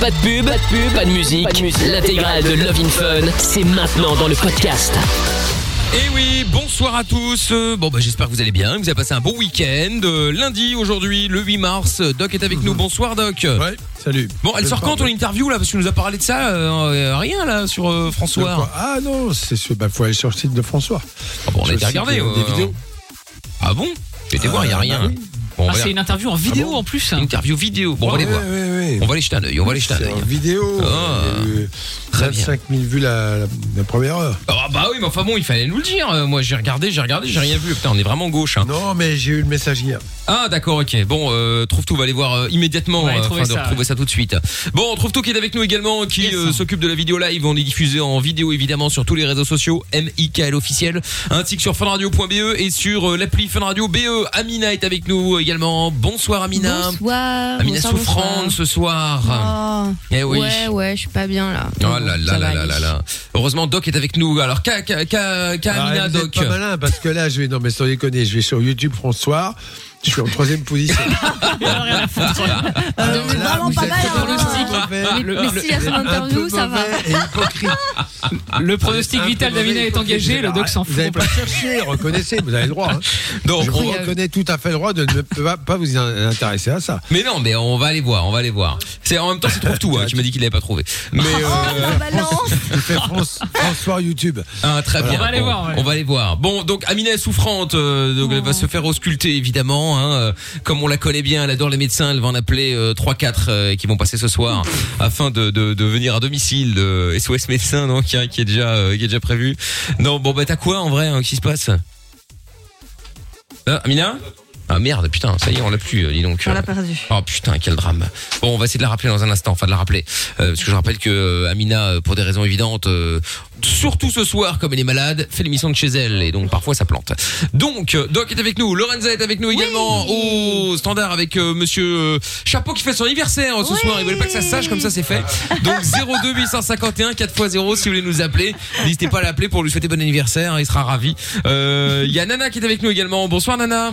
Pas de pub, pas de pub, pas de musique. L'intégrale de Love in Fun, c'est maintenant dans le podcast. Et Eh oui, bonsoir à tous. Euh, Bon bah j'espère que vous allez bien, que vous avez passé un bon week-end. Euh, lundi aujourd'hui, le 8 mars, Doc est avec nous. Bonsoir Doc. Ouais, salut. Bon, elle sort quand ton interview là? Parce que tu nous as parlé de ça, euh, euh, rien là sur euh, François. Ah non, c'est sûr, bah faut aller sur le site de François. Ah bon, on a été euh, euh, Des vidéos. Ah bon? J'ai été voir, il y a Ah, rien. Bon, Ah, c'est une interview en vidéo en plus. hein. interview vidéo. Bon, on va aller Ouais, voir. ouais, ouais. On va aller jeter un œil. On va aller jeter un œil. en vidéo. Ah, très bien. 25 000 vues la, la, la première heure. Ah bah oui, mais enfin bon, il fallait nous le dire. Euh, Moi j'ai regardé, j'ai regardé, j'ai rien vu. Putain, on est vraiment gauche. Hein. Non, mais j'ai eu le message hier. Ah d'accord, ok. Bon, euh, trouve tout, va aller voir euh, immédiatement Ouais, euh, afin de ça, retrouver ça tout de suite. Bon, trouve tout qui est avec nous également, qui Yes. euh, s'occupe de la vidéo live. On est diffusé en vidéo évidemment sur tous les réseaux sociaux, MIKL officiel, ainsi que sur funradio.be et sur euh, l'appli Fun Radio BE. Amina est avec nous également. Bonsoir Amina. Bonsoir. Amina bonsoir, souffrante ce soir. bonsoir. Eh oui. Ouais, ouais, je suis pas bien là. Oh là là là là là là. Heureusement Doc est avec nous. Alors qu'a qu'a qu'a Amina Ah, Doc. pas malin parce que là, je vais, non, mais sans déconner, je vais sur YouTube François. Je suis en troisième position. Euh, mais Là, vraiment vous pas êtes mal. dans le hein. mauvais. Mais, Le- mais le- s'il y a son interview, ça va. mauvais et hypocrite. Le pronostic Un vital et est engagé, le doc s'en Vous n'avez fout. pas cherché, reconnaissez, vous avez le droit. Hein. Donc Je on- reconnais tout à fait le droit de ne pas, pas vous intéresser à ça. Mais non, mais on va aller voir, on va aller voir. C'est en même temps c'est trouve tout. Hein, tu m'as dit qu'il l'avait pas trouvé. Mais Oh, euh. Tu fais France, François YouTube. ah, très bien. On va aller Bon, voir, ouais. On va aller voir. Bon, donc Amina est souffrante, euh, donc elle va se faire ausculter évidemment. Hein, euh, comme on la connaît bien, elle adore les médecins. Elle va en appeler euh, trois, quatre euh, qui vont passer ce soir afin de, venir à domicile. De SOS médecin, donc qui, qui est déjà euh, qui est déjà prévu. Non, bon bah t'as quoi en vrai hein, Qu'est-ce qui se passe? Ah, Amina? Ah merde, putain, ça y est, on l'a plus, euh, dis donc. On l'a perdu. Oh putain, quel drame. Bon, on va essayer de la rappeler dans un instant, enfin de la rappeler. Euh, parce que je rappelle que euh, Amina, euh, pour des raisons évidentes, euh, surtout ce soir, comme elle est malade, fait l'émission de chez elle, et donc parfois ça plante. Donc, Doc est avec nous, Lorenza est avec nous également, au standard avec euh, monsieur Chapeau qui fait son anniversaire euh, ce Oui. soir. Il voulait pas que ça se sache, comme ça c'est fait. Donc 02 851 4x0 si vous voulez nous appeler. N'hésitez pas à l'appeler pour lui souhaiter bon anniversaire, hein, il sera ravi. Euh, Il y a Nana qui est avec nous également. Bonsoir Nana.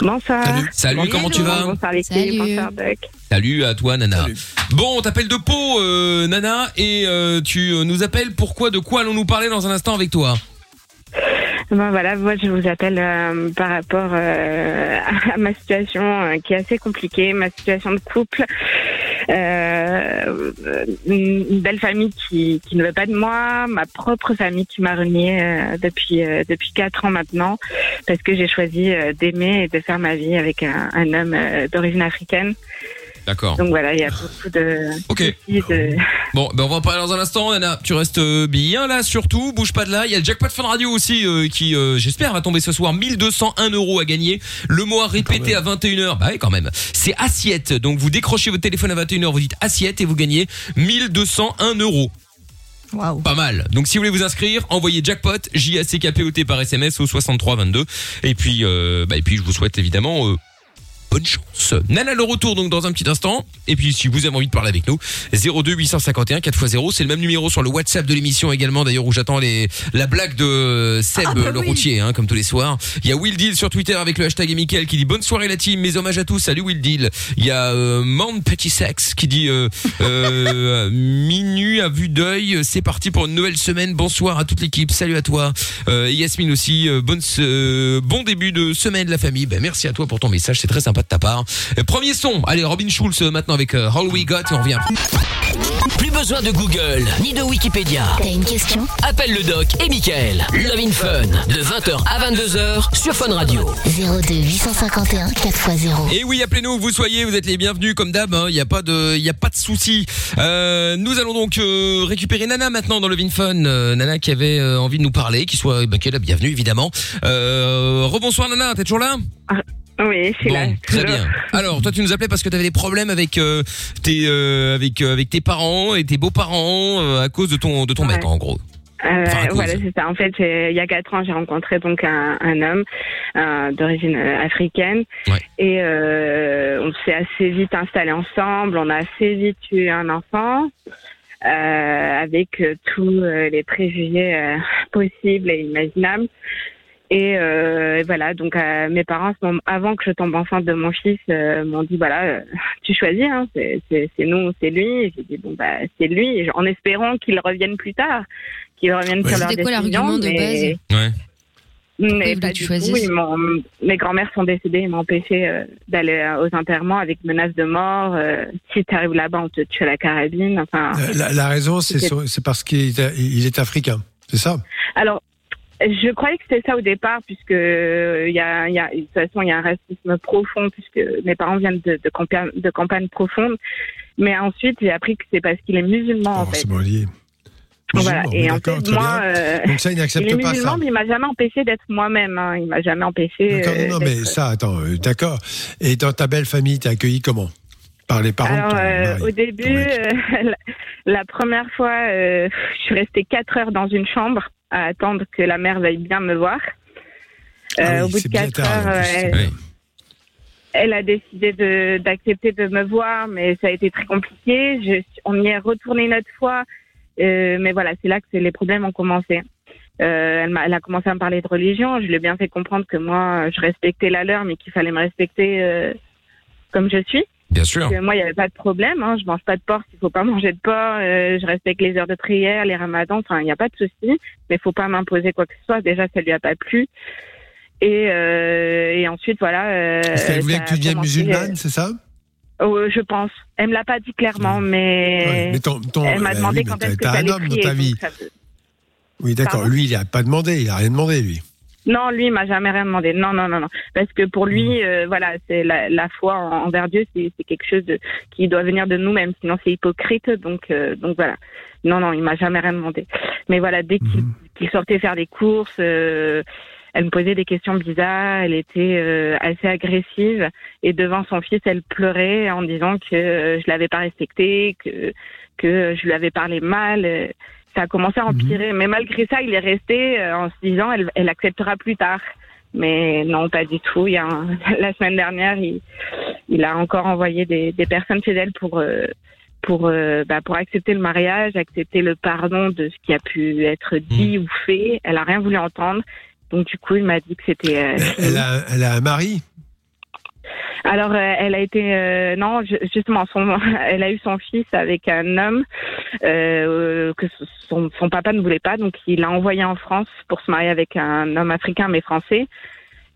Bonsoir. Salut. Salut, comment tu vas Salut. bonsoir Doc. Salut à toi Nana. Salut. Bon, on t'appelle de Pau euh, Nana et euh, tu euh, nous appelles pourquoi de quoi allons-nous parler dans un instant avec toi? Ben voilà, moi je vous appelle euh, par rapport euh, à ma situation euh, qui est assez compliquée, ma situation de couple. Une belle famille qui, ne veut pas de moi, ma propre famille qui m'a renié euh, depuis depuis quatre ans maintenant parce que j'ai choisi d'aimer et de faire ma vie avec un, homme d'origine africaine. D'accord. Donc voilà, il y a beaucoup de, Ok. de, Bon, ben on va en parler dans un instant Nana. Tu restes bien là surtout, bouge pas de là. Il y a le jackpot Fun Radio aussi euh, qui euh, j'espère va tomber ce soir 1201 euros à gagner. Le mot à répéter à 21h. Bah oui quand même. C'est assiette. Donc vous décrochez votre téléphone à 21h, vous dites assiette et vous gagnez 1201 euros. Waouh. Pas mal. Donc si vous voulez vous inscrire, envoyez jackpot J A C K P O T par SMS au 63 22 et puis euh, bah et puis je vous souhaite évidemment euh, bonne chance. Nana le retour donc dans un petit instant. Et puis si vous avez envie de parler avec nous 02 851 4x0 c'est le même numéro sur le WhatsApp de l'émission également d'ailleurs où j'attends les la blague de Seb Ah, bah le oui. routier hein, comme tous les soirs. Il y a Will Deal sur Twitter avec le hashtag et Mickaël qui dit bonne soirée la team. Mes hommages à tous. Salut Will Deal. Il y a euh, Man Petit Sex qui dit euh, euh, minuit à vue d'œil c'est parti pour une nouvelle semaine. Bonsoir à toute l'équipe. Salut à toi. Euh, Yasmine aussi euh, bonne euh, bon début de semaine la famille. Ben merci à toi pour ton message. C'est très sympa de ta part premier son allez Robin Schulz euh, maintenant avec euh, All We Got et on revient Plus besoin de Google ni de Wikipédia. T'as une question? Appelle le doc et Michael. Love in Fun de 20h à 22h sur Fun Radio. 02 851 4x0. Et oui, appelez-nous, où vous soyez, vous êtes les bienvenus comme d'hab. Il n'y a pas de, il y a pas de souci. Euh, nous allons donc euh, récupérer Nana maintenant dans le Vinfun. Euh, Nana qui avait euh, envie de nous parler, qui soit, bah, qui est la bienvenue évidemment. Euh, rebonsoir Nana, t'es toujours là? Oui, je suis là. Bon, très toujours. bien. Alors, toi, tu nous appelais parce que tu avais des problèmes avec euh, tes, euh, avec, euh, avec tes parents et tes beaux-parents à cause de ton, de ton Ouais. mec, en gros. Euh, Enfin, voilà, c'est ça. En fait, il y a quatre ans, j'ai rencontré donc un, un homme euh, d'origine africaine Ouais. et euh, on s'est assez vite installé ensemble. On a assez vite eu un enfant avec tous les préjugés possibles et imaginables. Et euh, voilà, donc euh, mes parents, à ce moment- avant que je tombe enceinte de mon fils, euh, m'ont dit voilà, euh, tu choisis, hein, c'est c'est- c'est nous, ou c'est lui. Et J'ai dit bon bah c'est lui, Et en espérant qu'il revienne plus tard, qu'il revienne Ouais. sur leur C'était quoi l'argument de mais- Ouais. mais pas du tu tout. Ils mes grands-mères sont décédées, ils m'ont empêché euh, d'aller aux enterrements avec menace de mort. euh, si tu arrives là-bas, on te tue à la carabine. Enfin, La, la raison, c'est parce qu'il est, il est africain. C'est ça? Alors. Je croyais que c'était ça au départ, puisque euh, il y a, y a, de toute façon, il y a un racisme profond, puisque mes parents viennent de, de, campagne, de campagne profonde. Mais ensuite, j'ai appris que c'est parce qu'il est musulman, en Oh, fait. Bon lié. Voilà. Et en fait, moi, euh, Donc ça, il n'accepte pas ça. mais il m'a jamais empêché d'être moi-même. Hein. Il m'a jamais empêché. Euh, non, non, mais ça, attends, euh, d'accord. Et dans ta belle famille, t'es accueilli comment? Par les parents de Alors, ton euh, mari, au début, euh, la, la première fois, euh, je suis restée quatre heures dans une chambre à attendre que la mère veuille bien me voir. Euh, Ah oui, au bout de bien quatre tard, en heures, plus, euh, elle, bien. Oui. elle a décidé d'accepter de, me voir, mais ça a été très compliqué. Je, on y est retourné une autre fois, euh, mais voilà, c'est là que les problèmes ont commencé. Euh, elle, m'a- elle a commencé à me parler de religion. Je lui ai bien fait comprendre que moi, je respectais la leur, mais qu'il fallait me respecter euh, comme je suis. Bien sûr. Parce que moi, il n'y avait pas de problème. Hein. Je mange pas de porc s'il faut pas manger de porc. Euh, je respecte les heures de prière, les ramadans. Enfin, il n'y a pas de souci. Mais il faut pas m'imposer quoi que ce soit. Déjà, ça lui a pas plu. Et, euh, et ensuite, voilà. Euh, Est-ce qu'elle voulait que tu deviennes musulmane, c'est ça? Euh, oh, Je pense. Elle me l'a pas dit clairement, mais, Ouais, Mais ton, ton, elle m'a euh, demandé oui, quand est-ce que ça un homme dans ta vie. peut- Oui, d'accord. Lui, il a pas demandé, il a rien demandé, lui. Non, lui, il m'a jamais rien demandé. Non, non, non, non. Parce que pour lui, euh, voilà, c'est la, la foi en- envers Dieu, c'est c'est quelque chose de, qui doit venir de nous-mêmes. Sinon, c'est hypocrite. Donc, euh, donc voilà. Non, non, il m'a jamais rien demandé. Mais voilà, dès qu'il Mhm. qu'il sortait faire des courses, euh, elle me posait des questions bizarres. Elle était euh, assez agressive. Et devant son fils, elle pleurait en disant que euh, je l'avais pas respecté, que que je lui avais parlé mal. Ça a commencé à empirer. Mais malgré ça, il est resté euh, en se disant, elle, elle acceptera plus tard. Mais non, pas du tout. Il y a un- la semaine dernière, il, il a encore envoyé des, des personnes chez elle pour euh, pour euh, bah, pour accepter le mariage, accepter le pardon de ce qui a pu être dit ou fait. Elle a rien voulu entendre. Donc du coup, il m'a dit que c'était. euh, elle a, elle a un mari? Alors, euh, elle a été euh, non, ju- justement, son, elle a eu son fils avec un homme euh, que son, son papa ne voulait pas, donc il l'a envoyé en France pour se marier avec un homme africain mais français.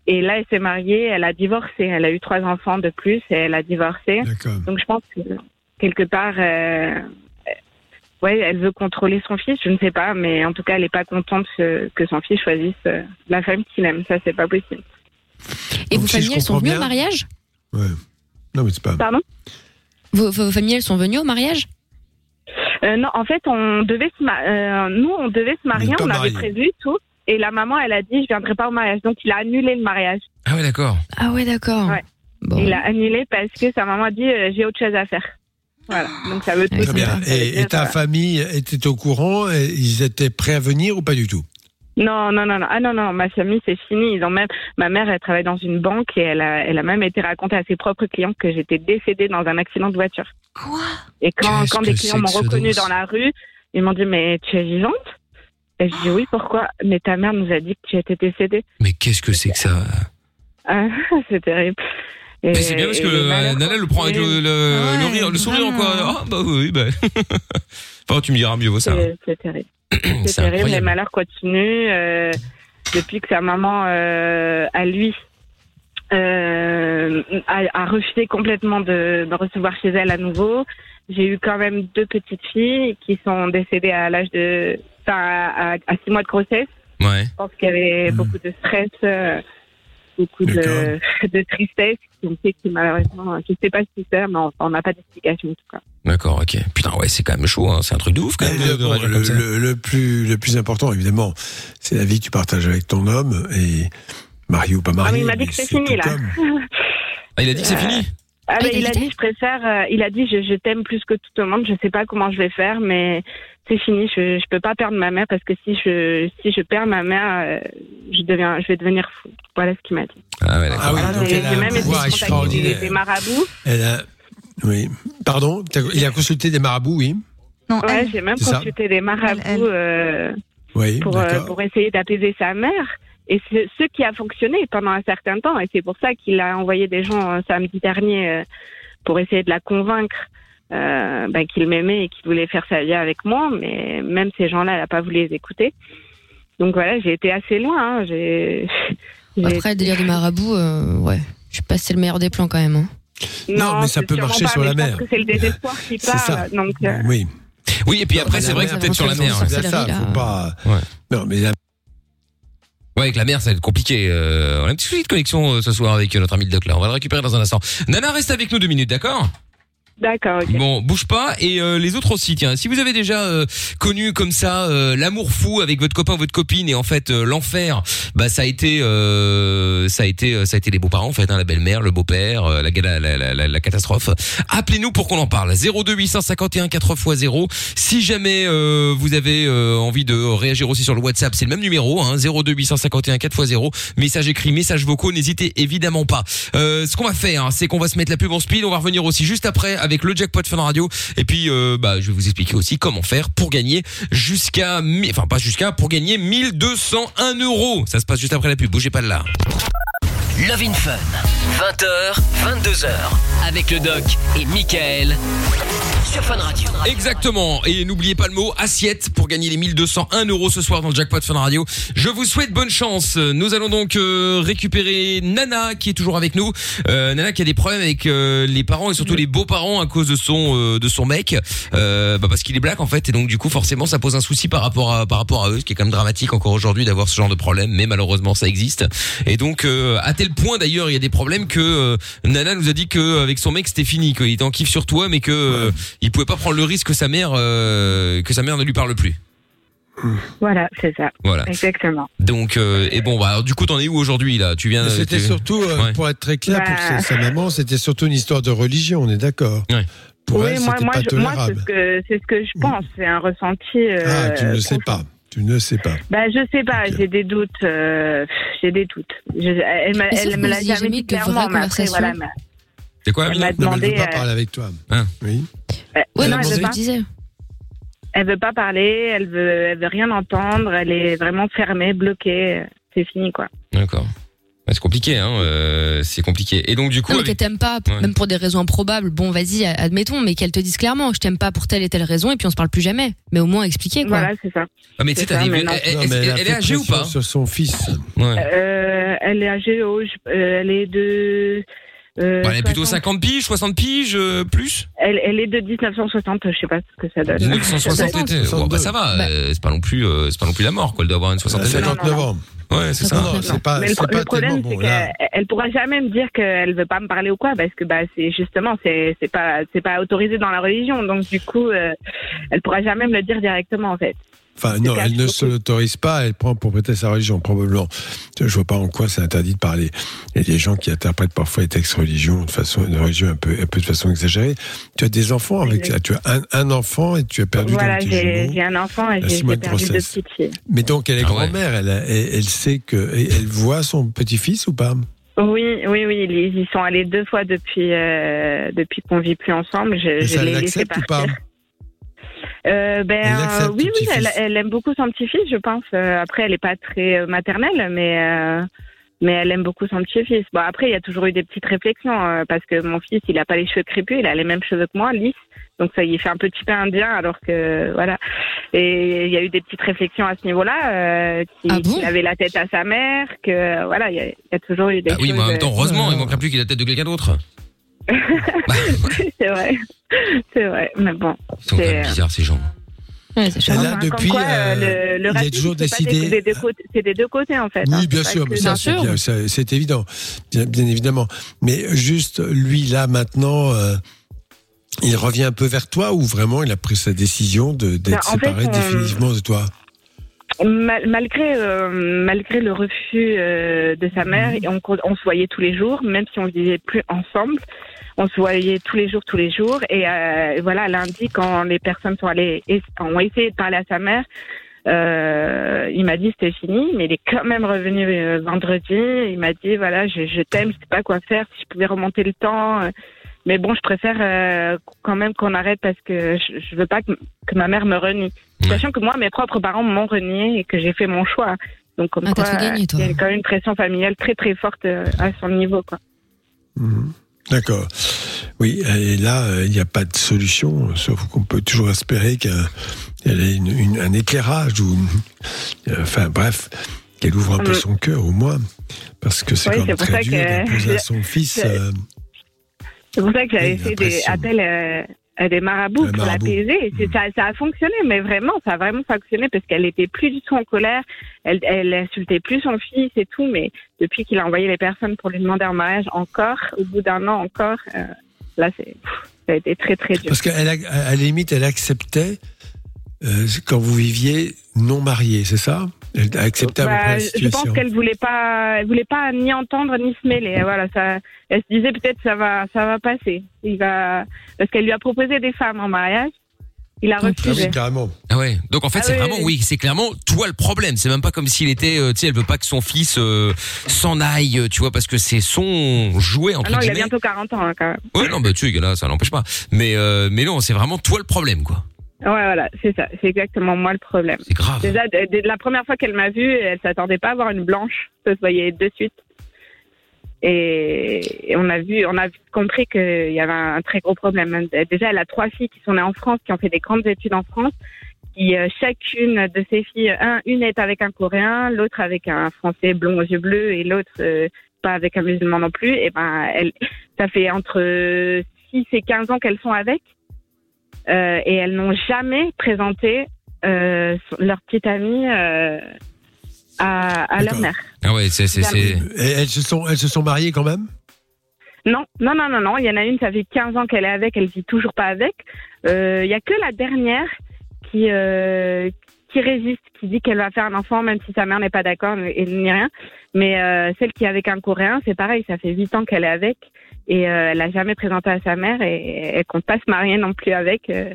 Et là, elle s'est mariée, elle a divorcé, elle a eu trois enfants de plus et elle a divorcé. Donc je pense que quelque part, ouais, elle veut contrôler son fils, je ne sais pas, mais en tout cas, elle n'est pas contente que, que son fils choisisse la femme qu'il aime. Ça, c'est pas possible. Et Donc, vos si familles, elles sont venues au mariage Ouais. Non, mais c'est pas. Pardon vos, vos familles, elles sont venues au mariage Euh, non, en fait, on devait se ma- euh, nous, on devait se marier, on avait prévu tout. Et la maman, elle a dit, je viendrai pas au mariage. Donc, il a annulé le mariage. Ah ouais, d'accord. Ah ouais, d'accord. Ouais. Bon. Il a annulé parce que sa maman a dit, euh, j'ai autre chose à faire. Voilà. Donc, ça veut tout Ouais, Très bien. Et, ta famille était au courant et Ils étaient prêts à venir ou pas du tout Non, non, non, non. Ah non, non, ma famille, c'est fini. Ils ont même, ma mère, elle travaille dans une banque et elle a, elle a même été racontée à ses propres clients que j'étais décédée dans un accident de voiture. Quoi? Et quand, quand des clients m'ont reconnue dans la rue, ils m'ont dit, mais tu es vivante? Et je dis oui, pourquoi? Mais ta mère nous a dit que tu étais décédée. Mais qu'est-ce que c'est que ça? Ah, c'est terrible. Et- Mais c'est bien parce que euh, Nana le prend avec le, le, Ouais, le rire, le sourire quoi. Ah bah oui, bah. enfin, tu me diras mieux vaut ça. C'est c'est terrible. C'est terrible. Les malheurs continuent. euh, depuis que sa maman, euh, à lui, euh, a, a refusé complètement de, de recevoir chez elle à nouveau. J'ai eu quand même deux petites filles qui sont décédées à l'âge de, enfin, à, à- six mois de grossesse. Ouais. Je pense qu'il y avait Mhm. beaucoup de stress, euh, beaucoup de, tristesse qui ont fait que malheureusement, je sais pas ce qui c'est, mais on n'a pas d'explication en tout cas. D'accord, ok. Putain, ouais, c'est quand même chaud, hein. c'est un truc de ouf quand même. le, de- de bon, réagir le- comme ça. le- le plus, le plus important, évidemment, c'est la vie que tu partages avec ton homme et marié ou pas marié. Ah, mais il m'a dit que c'est fini, là. Ah, il a dit que c'est fini Ah, bah, il a dit je préfère. euh, il a dit, je, je t'aime plus que tout le monde. Je sais pas comment je vais faire, mais c'est fini. Je, je peux pas perdre ma mère parce que si je, si je perds ma mère, euh, je deviens, je vais devenir fou. Voilà ce qu'il m'a dit. Ah ouais, d'accord. Ah oui, Alors, donc j'ai elle a même été des, marabouts. Elle a, oui. Pardon, il a consulté des marabouts, oui. Non, Ouais, elle. j'ai même ça. consulté des marabouts Elle, elle. euh, Oui, euh, pour essayer d'apaiser sa mère. Et c'est ce qui a fonctionné pendant un certain temps. Et c'est pour ça qu'il a envoyé des gens euh, samedi dernier euh, pour essayer de la convaincre euh, ben, qu'il m'aimait et qu'il voulait faire sa vie avec moi. Mais même ces gens-là, elle n'a pas voulu les écouter. Donc voilà, j'ai été assez loin. hein. J'ai. Après, le délire du marabout, euh, ouais. Je sais pas si c'est le meilleur des plans quand même. hein. Non, mais ça peut marcher pas, sur la mer. que C'est le désespoir qui C'est ça. parle. Donc, euh, Oui. Oui, et puis après, c'est vrai que c'est peut-être sur la mer. C'est ça, faut pas. Ouais. Non, mais Ouais, avec la mer, ça va être compliqué. Euh, on a un petit souci de connexion euh, ce soir avec euh, notre ami le Doc là. On va le récupérer dans un instant. Nana, reste avec nous deux minutes, d'accord? D'accord. Bon, bouge pas. Et euh, les autres aussi, tiens. Si vous avez déjà euh, connu comme ça euh, l'amour fou avec votre copain, votre copine, et en fait euh, l'enfer, bah ça a été, euh, ça a été, euh, ça a été les beaux-parents en fait, hein, la belle-mère, le beau-père, la, la, la, la, catastrophe. Appelez-nous pour qu'on en parle. 02 851 4x0. Si jamais vous avez envie de réagir aussi sur le WhatsApp, c'est le même numéro, hein, 02 851 4x0. Message écrit, message vocaux, n'hésitez évidemment pas. Ce qu'on va faire, hein, c'est qu'on va se mettre la pub en speed. On va revenir aussi juste après avec le jackpot Fun Radio. Et puis, euh, bah, je vais vous expliquer aussi comment faire pour gagner jusqu'à, enfin pas jusqu'à, pour gagner 1201 euros. Ça se passe juste après la pub. Bougez pas de là. Love in Fun. 20h, 22h. Avec le doc et Michael. Sur Fun Radio. Exactement. Et n'oubliez pas le mot assiette pour gagner les 1201 euros ce soir dans le jackpot Fun Radio. Je vous souhaite bonne chance. Nous allons donc euh, récupérer Nana qui est toujours avec nous. Euh, Nana qui a des problèmes avec euh, les parents et surtout les beaux-parents à cause de son euh, de son mec, euh, bah parce qu'il est black en fait et donc du coup forcément ça pose un souci par rapport à par rapport à eux, ce qui est quand même dramatique encore aujourd'hui d'avoir ce genre de problème, mais malheureusement ça existe. Et donc euh, à tel point d'ailleurs il y a des problèmes que euh, Nana nous a dit que avec son mec c'était fini, qu'il était en kiff sur toi, mais que euh, il pouvait pas prendre le risque que sa mère euh, que sa mère ne lui parle plus. Voilà, c'est ça. Voilà. Exactement. Donc euh, et bon bah alors, du coup t'en es où aujourd'hui là? Tu viens Mais C'était tu- surtout, euh, Ouais. pour être très clair, pour Bah. sa, sa maman, c'était surtout une histoire de religion, on est d'accord. Ouais. Pour oui, elle, moi, c'était moi, pas je- moi, c'est tolérable. ce que c'est ce que je pense. C'est un ressenti. euh, ah, tu ne le sais pas. Tu ne sais pas. Bah, je sais pas. J'ai des doutes. euh, j'ai des doutes. Je- elle m'a- elle me l'a jamais dit clairement, mais après, voilà. mais- C'est quoi Elle Amina m'a Non, elle demandé. veut pas euh, parler avec toi. Hein. Oui. euh, Oui, Elle non, que je disais. Elle veut pas parler. Elle veut, elle veut rien entendre. Elle est vraiment fermée, bloquée. C'est fini, quoi. D'accord. Ouais, c'est compliqué hein, euh, c'est compliqué. Et donc du coup Non, mais avec- qu'elle t'aime pas, Ouais. même pour des raisons improbables. Bon, vas-y, admettons, mais qu'elle te dise clairement, je t'aime pas pour telle et telle raison, et puis on se parle plus jamais. Mais au moins expliquer, quoi. Voilà, c'est ça. Ah mais tu sais c'est t'as ça, des elle, elle- est âgée ou pas Sur son fils. Ouais. Euh, elle est âgée. Oh, je- euh, elle est de. Euh, Bon, elle est plutôt 60. 50 piges, 60 piges, euh, plus Elle, elle est de 1960. Je sais pas ce que ça donne. 1960 était- bon, bah, ça va, Bah. euh, c'est pas non plus euh, c'est pas non plus la mort quoi, elle doit avoir une Elle a soixantaine d'années. 59 ans. Ouais, c'est ça. Non, c'est pas, Mais le, c'est le pas problème, tellement c'est bon. Là, qu'elle elle pourra jamais me dire qu'elle veut pas me parler ou quoi, parce que bah c'est justement c'est c'est pas c'est pas autorisé dans la religion, donc du coup euh, elle pourra jamais me le dire directement en fait. Enfin, non, elle ne se l'autorise pas, elle prend pour prêter sa religion, probablement. Je vois pas en quoi c'est interdit de parler. Il y a des gens qui interprètent parfois les textes religion de façon, de religion un peu, un peu de façon exagérée. Tu as des enfants avec, Exact. tu as un, un enfant et tu as perdu voilà, donc tes j'ai un enfant et j'ai perdu deux petites filles. Mais donc, elle est Ah ouais. grand-mère, elle, a- elle, elle sait que, elle voit son petit-fils ou pas? Oui, oui, oui, ils y sont allés deux fois depuis euh, depuis qu'on vit plus ensemble. Je, Et je ça l'ai laissé l'accepte ou pas? Euh, ben euh, oui, oui, elle, aime beaucoup son petit-fils, je pense. Euh, après, elle est pas très euh, maternelle, mais euh, mais elle aime beaucoup son petit-fils. Bon, après, il y a toujours eu des petites réflexions euh, parce que mon fils, il a pas les cheveux crépus, il a les mêmes cheveux que moi, lisses. Donc ça y fait un petit peu indien, alors que voilà. Et il y a eu des petites réflexions à ce niveau-là, euh, qu'il Ah bon? qu'il avait la tête à sa mère, que voilà, il y, a- il y a toujours eu des Bah oui, mais en même temps, euh, heureusement, il manquerait plus qu'il ait la tête de quelqu'un d'autre. C'est vrai, c'est vrai. Mais bon, Ils sont quand C'est- même bizarres ces gens. Ouais, Enfin, comme depuis, quoi, euh, le, le il a toujours c'est pas des- décidé- des deux côtés- C'est des deux côtés en fait. hein. Oui, bien sûr, mais ça, c'est évident, bien, bien évidemment. Mais juste, lui, là, maintenant, euh, il revient un peu vers toi ou vraiment il a pris sa décision de- d'être en fait, séparé on- définitivement de toi? Mal- malgré euh, malgré le refus euh, de sa mère, Mhm. on, se voyait tous les jours, même si on vivait plus ensemble. On se voyait tous les jours, tous les jours. Et euh, voilà, lundi, quand les personnes sont allées, es- ont essayé de parler à sa mère, euh, il m'a dit c'était fini, mais il est quand même revenu euh, vendredi. Il m'a dit voilà, je, je t'aime, je sais pas quoi faire, si je pouvais remonter le temps. euh, mais bon, je préfère euh, quand même qu'on arrête parce que je, je veux pas que, que ma mère me renie. Ouais. Sachant que moi, mes propres parents m'ont renié et que j'ai fait mon choix. Donc comme Ah, quoi, il y a quand même une pression familiale très très forte euh, à son niveau quoi. Mhm. D'accord. Oui, et là, euh, il n'y a pas de solution, sauf qu'on peut toujours espérer qu'elle ait une- une- un éclairage ou, une- euh, enfin bref, qu'elle ouvre un peu Mm. son cœur au moins, parce que c'est Oui, quand même très dur que- d'imposer à son fils. c'est- euh, C'est pour ça que j'avais fait des appels euh, des marabouts pour marabout. l'apaiser. Et c'est- Mm. Ça, ça a fonctionné, mais vraiment, ça a vraiment fonctionné parce qu'elle était plus du tout en colère. Elle, elle insultait plus son fils et tout, mais depuis qu'il a envoyé les personnes pour lui demander en mariage encore, au bout d'un an encore, euh, là, c'est, pff, ça a été très très dur. parce qu'à la, à la limite, elle acceptait euh, quand vous viviez non marié, c'est ça? Près Bah, la je situation. pense qu'elle voulait pas, elle voulait pas ni entendre ni se mêler. Voilà, ça, elle se disait peut-être ça va, ça va passer. Il va, parce qu'elle lui a proposé des femmes en mariage. Il a Ah refusé. oui, carrément. Ah ouais. Donc en fait, Ah c'est oui, vraiment, oui. c'est clairement toi le problème. C'est même pas comme s'il était, euh, tu sais, elle veut pas que son fils euh, s'en aille, euh, tu vois, parce que c'est son jouet Ah entre non, il a guillemets. bientôt 40 ans hein, quand même. Ouais, non, bah tu sais, là, ça n'empêche pas. Mais euh, mais non, c'est vraiment toi le problème, quoi. Ouais, voilà, c'est ça. C'est exactement moi le problème. C'est grave. Déjà, la première fois qu'elle m'a vue, elle s'attendait pas à voir une blanche. Ça se voyait de suite. Et, et on a vu, on a compris qu'il y avait un, très gros problème. Déjà, elle a trois filles qui sont nées en France, qui ont fait des grandes études en France. Qui euh, chacune de ces filles, un, une est avec un Coréen, l'autre avec un Français blond aux yeux bleus et l'autre euh, pas avec un musulman non plus. Et ben, elle, ça fait entre 6 et 15 ans qu'elles sont avec. Euh, et elles n'ont jamais présenté euh, leur petite amie euh, à, à leur mère. Ah ouais, c'est c'est c'est. Et elles se sont, elles se sont mariées quand même? Non, non, non, non, non. Il y en a une, ça fait 15 ans qu'elle est avec, elle vit toujours pas avec. Euh, Il y a que la dernière qui euh, qui résiste, qui dit qu'elle va faire un enfant même si sa mère n'est pas d'accord et ni rien. Mais euh, celle qui est avec un Coréen, c'est pareil, ça fait 8 ans qu'elle est avec et euh, elle a jamais présenté à sa mère et elle compte pas se marier non plus avec. euh.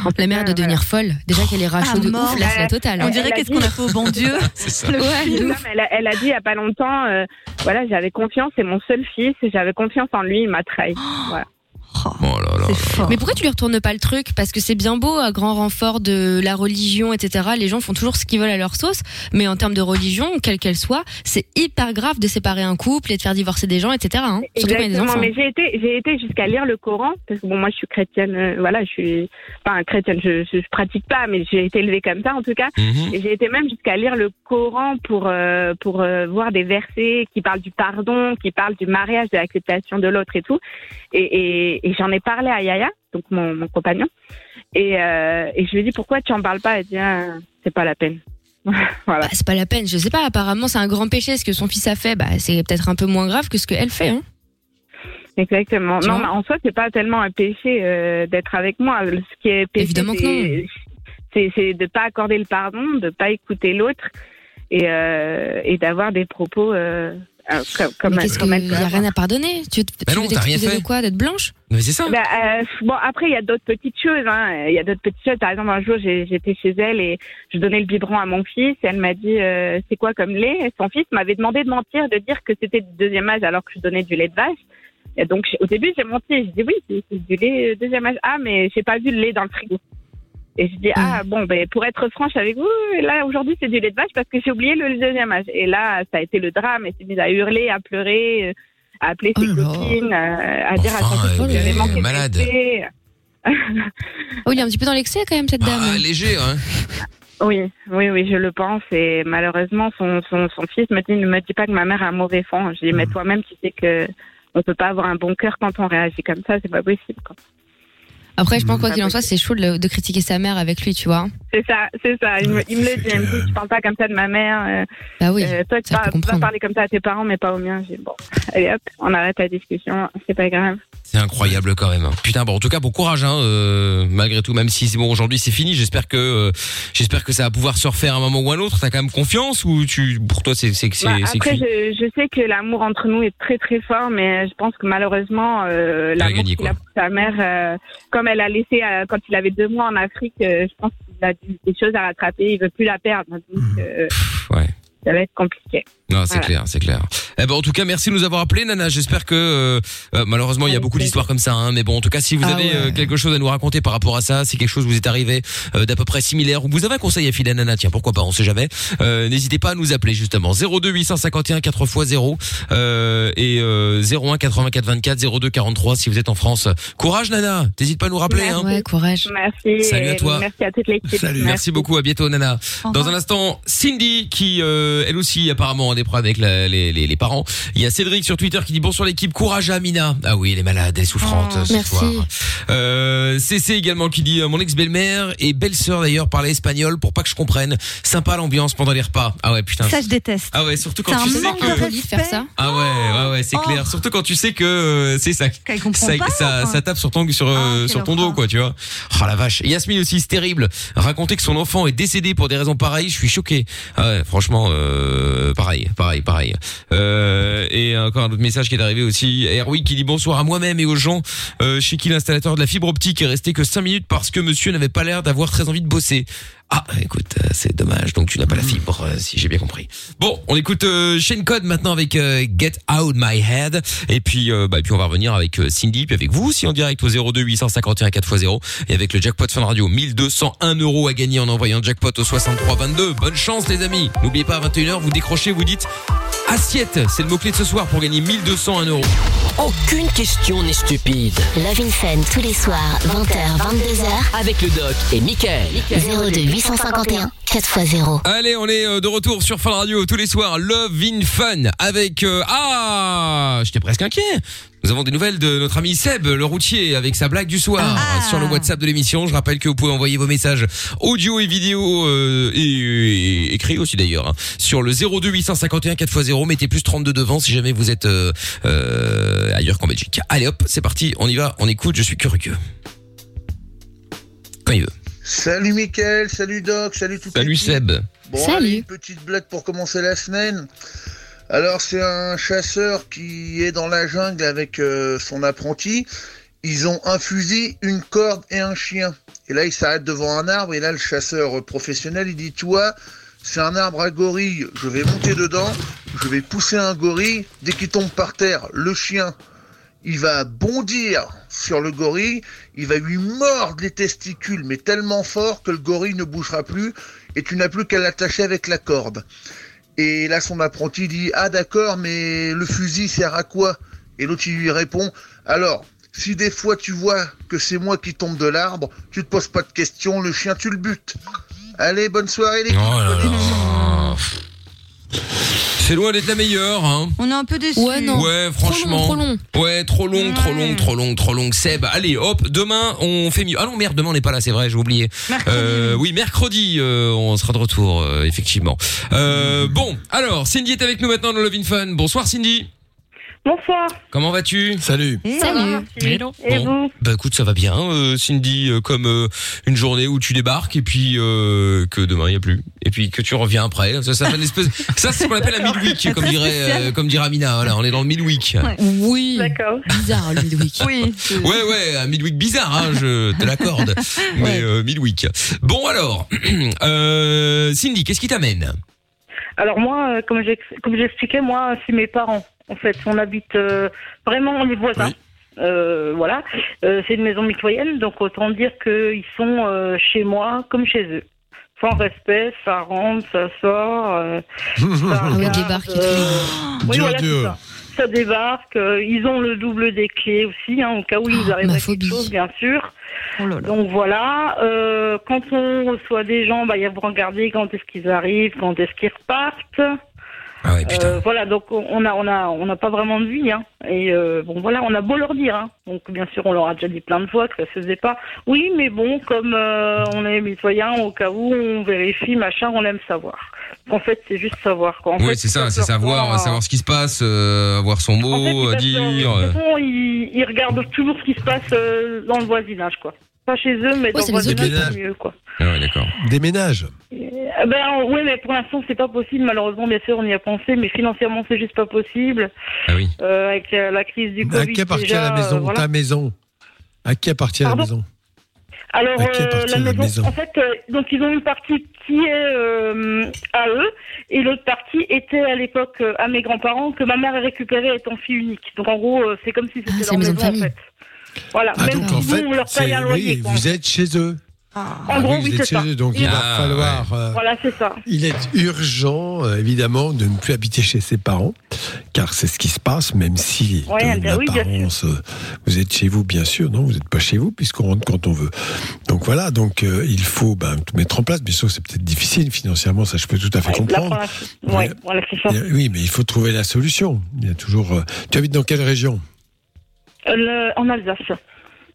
En La tout mère de devenir folle. Déjà qu'elle est rachou Ah, de mort. ouf, là c'est la totale. On dirait qu'est-ce dit- qu'on a fait au bon Dieu. C'est ça. Ouais, Non, elle, a, elle a dit il y a pas longtemps, euh, voilà, j'avais confiance, c'est mon seul fils, j'avais confiance en lui, il m'a trahi. Voilà. Oh, Oh là là. c'est fort. Mais pourquoi tu lui retournes pas le truc? Parce que c'est bien beau, à grand renfort de la religion, etc. Les gens font toujours ce qu'ils veulent à leur sauce, mais en termes de religion, quelle qu'elle soit, c'est hyper grave de séparer un couple et de faire divorcer des gens, etc. Hein. Exactement, mais j'ai été, j'ai été jusqu'à lire le Coran, parce que bon, moi je suis chrétienne, euh, voilà, je suis pas chrétienne, je, je, je pratique pas, mais j'ai été élevée comme ça en tout cas. Mhm. Et j'ai été même jusqu'à lire le Coran pour euh, pour euh, voir des versets qui parlent du pardon, qui parlent du mariage, de l'acceptation de l'autre et tout. Et, et, et j'en ai parlé à Yaya, donc mon, mon compagnon. Et, euh, et je lui ai dit pourquoi tu en parles pas? Elle dit ah, c'est pas la peine. voilà. Bah, c'est pas la peine, je sais pas, apparemment c'est un grand péché, ce que son fils a fait, bah, c'est peut-être un peu moins grave que ce qu'elle fait. Hein. Exactement. Tu non, mais en soi, c'est pas tellement un péché euh, d'être avec moi. Ce qui est péché, Évidemment que c'est- de pas accorder le pardon, de pas écouter l'autre et euh, et d'avoir des propos euh, euh, comme comme, mais qu'est-ce comme elle qu'il peut y a rien à pardonner Tu, tu Bah non, veux t'as rien fait. de quoi D'être blanche Mais c'est ça. Bah, euh, bon, après, il y a d'autres petites choses. Hein. Il y a d'autres petites choses. Par exemple, un jour, j'ai- j'étais chez elle et je donnais le biberon à mon fils. Et elle m'a dit, euh, c'est quoi comme lait? Et Son fils m'avait demandé de mentir, de dire que c'était du deuxième âge alors que je donnais du lait de vache. Et donc, j'ai- au début, j'ai menti. Je dis, oui, c'est c'est du lait euh, deuxième âge. Ah, mais j'ai pas vu le lait dans le frigo. Et je dis, ah, bon, ben, pour être franche avec vous, là, aujourd'hui, c'est du lait de vache parce que j'ai oublié le deuxième âge. Et là, ça a été le drame. Elle s'est mise à hurler, à pleurer, à appeler Oh ses là. copines, euh, à dire à Enfin, copine elle est manqué de malade. Oh, il est un petit peu dans l'excès quand même, cette dame. Ah, léger, hein. Oui, oui, oui, je le pense. Et malheureusement, son, son, son fils me dit, ne me dis pas que ma mère a un mauvais fond. Je dis, mais toi-même, tu sais que on peut pas avoir un bon cœur quand on réagit comme ça. C'est pas possible. quoi. Après, je pense quoi Pas qu'il en soit, c'est chaud de, critiquer sa mère avec lui, tu vois. C'est ça, c'est ça. Il me, il me le dit. Il me dit, tu parles pas comme ça de ma mère. euh, Bah oui. euh, toi, tu peux tu vas parler comme ça à tes parents, mais pas aux miens. J'ai dit, bon, allez hop, on arrête la discussion. C'est pas grave. C'est incroyable quand même. Putain, bon, en tout cas, bon courage, hein, euh, malgré tout, même si c'est bon aujourd'hui, c'est fini. J'espère que, euh, j'espère que ça va pouvoir se refaire à un moment ou à un autre. T'as quand même confiance ou tu, pour toi, c'est, c'est, c'est, Bah, c'est après, je, je sais que l'amour entre nous est très très fort, mais je pense que malheureusement, euh, l'amour sa mère, euh, comme elle a laissé euh, quand il avait deux mois en Afrique, euh, je pense qu'il a des choses à rattraper. Il veut plus la perdre. Donc, Mmh. euh, ouais. Ça va être compliqué. Non, c'est Voilà. clair, c'est clair. Eh ben, en tout cas, merci de nous avoir appelé, Nana. J'espère que euh, euh, malheureusement, il y a beaucoup d'histoires comme ça. Hein, mais bon, en tout cas, si vous Ah avez ouais. euh, quelque chose à nous raconter par rapport à ça, si quelque chose vous est arrivé euh, d'à peu près similaire, ou vous avez un conseil à filer à Nana, tiens, pourquoi pas, on sait jamais. Euh, N'hésitez pas à nous appeler justement 02 851 4 x 0 euh, et euh, 01 84 24 02 43 si vous êtes en France. Courage, Nana. T'hésites pas à nous rappeler. Hein. Ouais, courage. Merci. Salut à et toi. Merci à toute l'équipe. Salut. Merci beaucoup, à bientôt Nana. Dans un instant, Cindy qui euh, elle aussi apparemment a des problèmes avec la- les, les, les parents. Il y a Cédric sur Twitter qui dit bonsoir l'équipe, courage à Amina. Ah oui, elle est malade, elle est souffrante Oh, ce merci. soir. Euh, CC également qui dit euh, mon ex-belle-mère et belle-sœur d'ailleurs parlait espagnol pour pas que je comprenne. Sympa l'ambiance pendant les repas. Ah ouais putain. Ça, je déteste. Ah ouais, surtout quand tu sais que faire ça. ah ouais, ouais, ouais, c'est Oh. clair. Surtout quand tu sais que euh, c'est ça. Qu'elle comprend Ça, pas. ça, enfin. ça tape sur ton sur, euh, Ah, sur ton dos quoi tu vois oh la vache Yasmine aussi c'est terrible raconter que son enfant est décédé pour des raisons pareilles je suis choqué ah ouais, franchement euh, pareil pareil pareil. Euh, et encore un autre message qui est arrivé aussi. Erwin qui dit bonsoir à moi-même et aux gens. Euh, chez qui l'installateur de la fibre optique est resté que 5 minutes parce que monsieur n'avait pas l'air d'avoir très envie de bosser ah, écoute, euh, c'est dommage. Donc tu n'as pas la fibre, euh, si j'ai bien compris. Bon, on écoute euh, Shane Code maintenant avec euh, Get Out My Head. Et puis, euh, bah, et puis on va revenir avec euh, Cindy, puis avec vous aussi en direct au 02 851 4x0 et avec le jackpot Fun Radio 1201 euros à gagner en envoyant jackpot au 63 22. Bonne chance les amis. N'oubliez pas à 21h, vous décrochez, vous dites assiette. C'est le mot clé de ce soir pour gagner 1201 euros. Aucune question n'est stupide. Love in Fun tous les soirs, 20h, 22h, Avec le doc et Michael. 02 851 4x0. Allez, on est euh, de retour sur Fun Radio tous les soirs. Love in Fun avec euh, ah, j'étais presque inquiet. Nous avons des nouvelles de notre ami Seb, le routier, avec sa blague du soir Ah. sur le WhatsApp de l'émission. Je rappelle que vous pouvez envoyer vos messages audio et vidéo euh, et, et écrits aussi d'ailleurs hein, sur le 02 851 4x0. Mettez plus 32 devant si jamais vous êtes euh, euh, ailleurs qu'en Belgique. Allez hop, c'est parti, on y va, on écoute. Je suis curieux. Quand il veut. Salut Mickaël, salut Doc, salut toute Salut l'équipe. Seb. Bon, Salut. allez, une petite blague pour commencer la semaine. Alors c'est un chasseur qui est dans la jungle avec euh, son apprenti. Ils ont un fusil, une corde et un chien. Et là il s'arrête devant un arbre et là le chasseur professionnel il dit tu vois c'est un arbre à gorille. Je vais monter dedans, je vais pousser un gorille. Dès qu'il tombe par terre, le chien il va bondir sur le gorille, il va lui mordre les testicules, mais tellement fort que le gorille ne bougera plus, et tu n'as plus qu'à l'attacher avec la corde. Et là, son apprenti dit, ah d'accord, mais le fusil sert à quoi? Et l'autre, il lui répond, alors, si des fois tu vois que c'est moi qui tombe de l'arbre, tu te poses pas de questions, le chien, tu le butes. Allez, bonne soirée les Oh là là. C'est loin d'être la meilleure, hein. On est un peu déçus. Ouais, non. Ouais, franchement. Trop long, Ouais, trop long, trop long, trop long, trop long. Seb, allez, hop, demain on fait mieux. Ah non, merde, demain on n'est pas là, c'est vrai, j'ai oublié. Mercredi. Euh, oui, mercredi, euh, on sera de retour, euh, effectivement. Euh, bon, alors, Cindy est avec nous maintenant dans Love in Fun. Bonsoir Cindy. Bonsoir. Comment vas-tu? Salut. Salut. merci. Et Bon. vous? Bah écoute, ça va bien, euh, Cindy, euh, comme euh, une journée où tu débarques et puis euh, que demain il y a plus et puis que tu reviens après. Ça, ça fait une espèce. Ça, c'est ce qu'on appelle un midweek, comme dirait, euh, comme dirait Amina. Voilà, on est dans le midweek. Ouais. Oui. D'accord. Bizarre, le midweek. Oui. Ouais, ouais, un midweek bizarre, hein, je te l'accorde. Mais euh, midweek. Bon alors, euh, Cindy, qu'est-ce qui t'amène? Alors moi, euh, comme j'expliquais, moi, c'est mes parents. En fait, on habite euh, vraiment les voisins. Oui. Euh, voilà, Euh, c'est une maison mitoyenne, donc autant dire qu'ils sont euh, chez moi comme chez eux. Sans respect, ça rentre, ça sort. euh, ça regarde, débarque euh, oui, Dieu, voilà, c'est ça. Ça débarque. euh, ils ont le double des clés aussi, hein, au cas où il nous Ah, arrive ma quelque chose, bien sûr. Oh là là. Donc voilà, euh, quand on reçoit des gens, bah, il y a vous regarder quand est-ce qu'ils arrivent, quand est-ce qu'ils repartent. Ah ouais, putain. Euh, voilà, donc on a, on a, on n'a pas vraiment de vie, hein. Et euh, bon, voilà, on a beau leur dire, hein. Donc bien sûr, on leur a déjà dit plein de fois que ça se faisait pas. Oui, mais bon, comme euh, on est mitoyen, au cas où on vérifie, machin, on aime savoir. En fait, c'est juste savoir. Quoi. En oui, fait, c'est ça, c'est savoir, savoir ce qui se passe, euh, avoir son en fait, mot passent leur- dire. ils, ils regardent toujours ce qui se passe euh, dans le voisinage, quoi. Pas chez eux, mais dans autres. c'est mieux, quoi. Ah ouais, d'accord. Déménage. Eh ben oui, mais pour l'instant c'est pas possible. Malheureusement, bien sûr, on y a pensé, mais financièrement c'est juste pas possible. Ah oui. Euh, avec euh, la crise du Covid. À qui appartient déjà, la maison euh, voilà. Ta maison? À qui appartient Pardon? la maison? Alors, À quelle euh, partie la, maison, maison? en fait, euh, donc ils ont une partie qui est euh, à eux et l'autre partie était à l'époque euh, à mes grands-parents que ma mère a récupéré étant fille unique. Donc en gros, euh, c'est comme si c'était Ah, leur maison en fait. Voilà, Ah, même donc si en nous, fait, on leur paye c'est- un loyer. oui, quoi. vous êtes chez eux. En gros, Ah vous oui, êtes c'est chez ça. eux, donc il Ah, va falloir. euh, Voilà, c'est ça. Il est urgent, euh, évidemment, de ne plus habiter chez ses parents, car c'est ce qui se passe, même si Ouais, de bien oui, bien l'apparence, euh, vous êtes chez vous, bien sûr, non, vous n'êtes pas chez vous, puisqu'on rentre quand on veut. Donc voilà, donc euh, il faut ben, tout mettre en place. Bien sûr, c'est peut-être difficile financièrement, ça je peux tout à fait Ouais, là, pour comprendre. l'instant- ouais, Mais- voilà, c'est ça. Et, oui, mais il faut trouver la solution. Il y a toujours. euh, Tu habites dans quelle région? Le- en Alsace.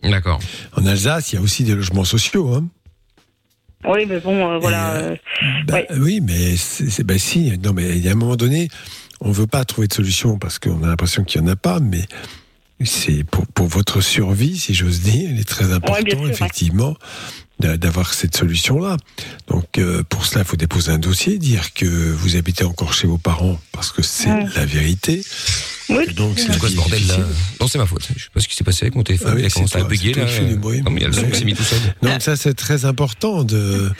D'accord. En Alsace, il y a aussi des logements sociaux. Hein. Oui, mais bon, euh, voilà. euh, euh, Ouais. Oui, mais c'est ben si. Non, mais il y a un moment donné, on veut pas trouver de solution parce qu'on a l'impression qu'il y en a pas, mais c'est pour, pour votre survie, si j'ose dire, il est très important, bien sûr, ouais. effectivement, d'avoir cette solution-là. Donc, euh, pour cela, il faut déposer un dossier, dire que vous habitez encore chez vos parents parce que c'est Ouais. la vérité. oui, Et donc, C'est quoi ce bordel là Non, c'est ma faute. Je sais pas ce qui s'est passé avec mon téléphone. Ah oui, il a commencé à bugger là. du bruit. Non, mais il y a le son qui s'est mis tout seul. Donc ça, c'est très important de,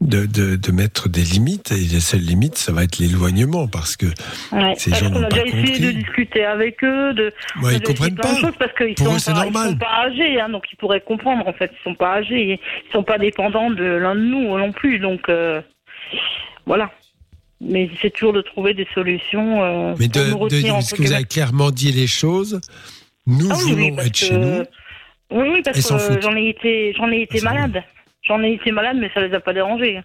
de, de, de mettre des limites. Et les seules limites, ça va être l'éloignement parce que Ouais. Ces Parce gens n'ont a pas déjà essayé compris. de discuter avec eux, de. ouais, on a ils comprennent pas. parce qu'ils Pour sont, eux, c'est pas- normal. ils sont pas âgés, hein, donc ils pourraient comprendre en fait. Ils sont pas âgés, ils sont pas dépendants de l'un de nous non plus, donc euh, voilà. Mais c'est toujours de trouver des solutions euh, Mais pour de, nous de, parce que vous avez clairement dit les choses. Nous Ah oui, voulons être chez nous. Oui, oui, parce que j'en ai été, j'en ai été malade. J'en ai été malade, mais ça les a pas dérangés.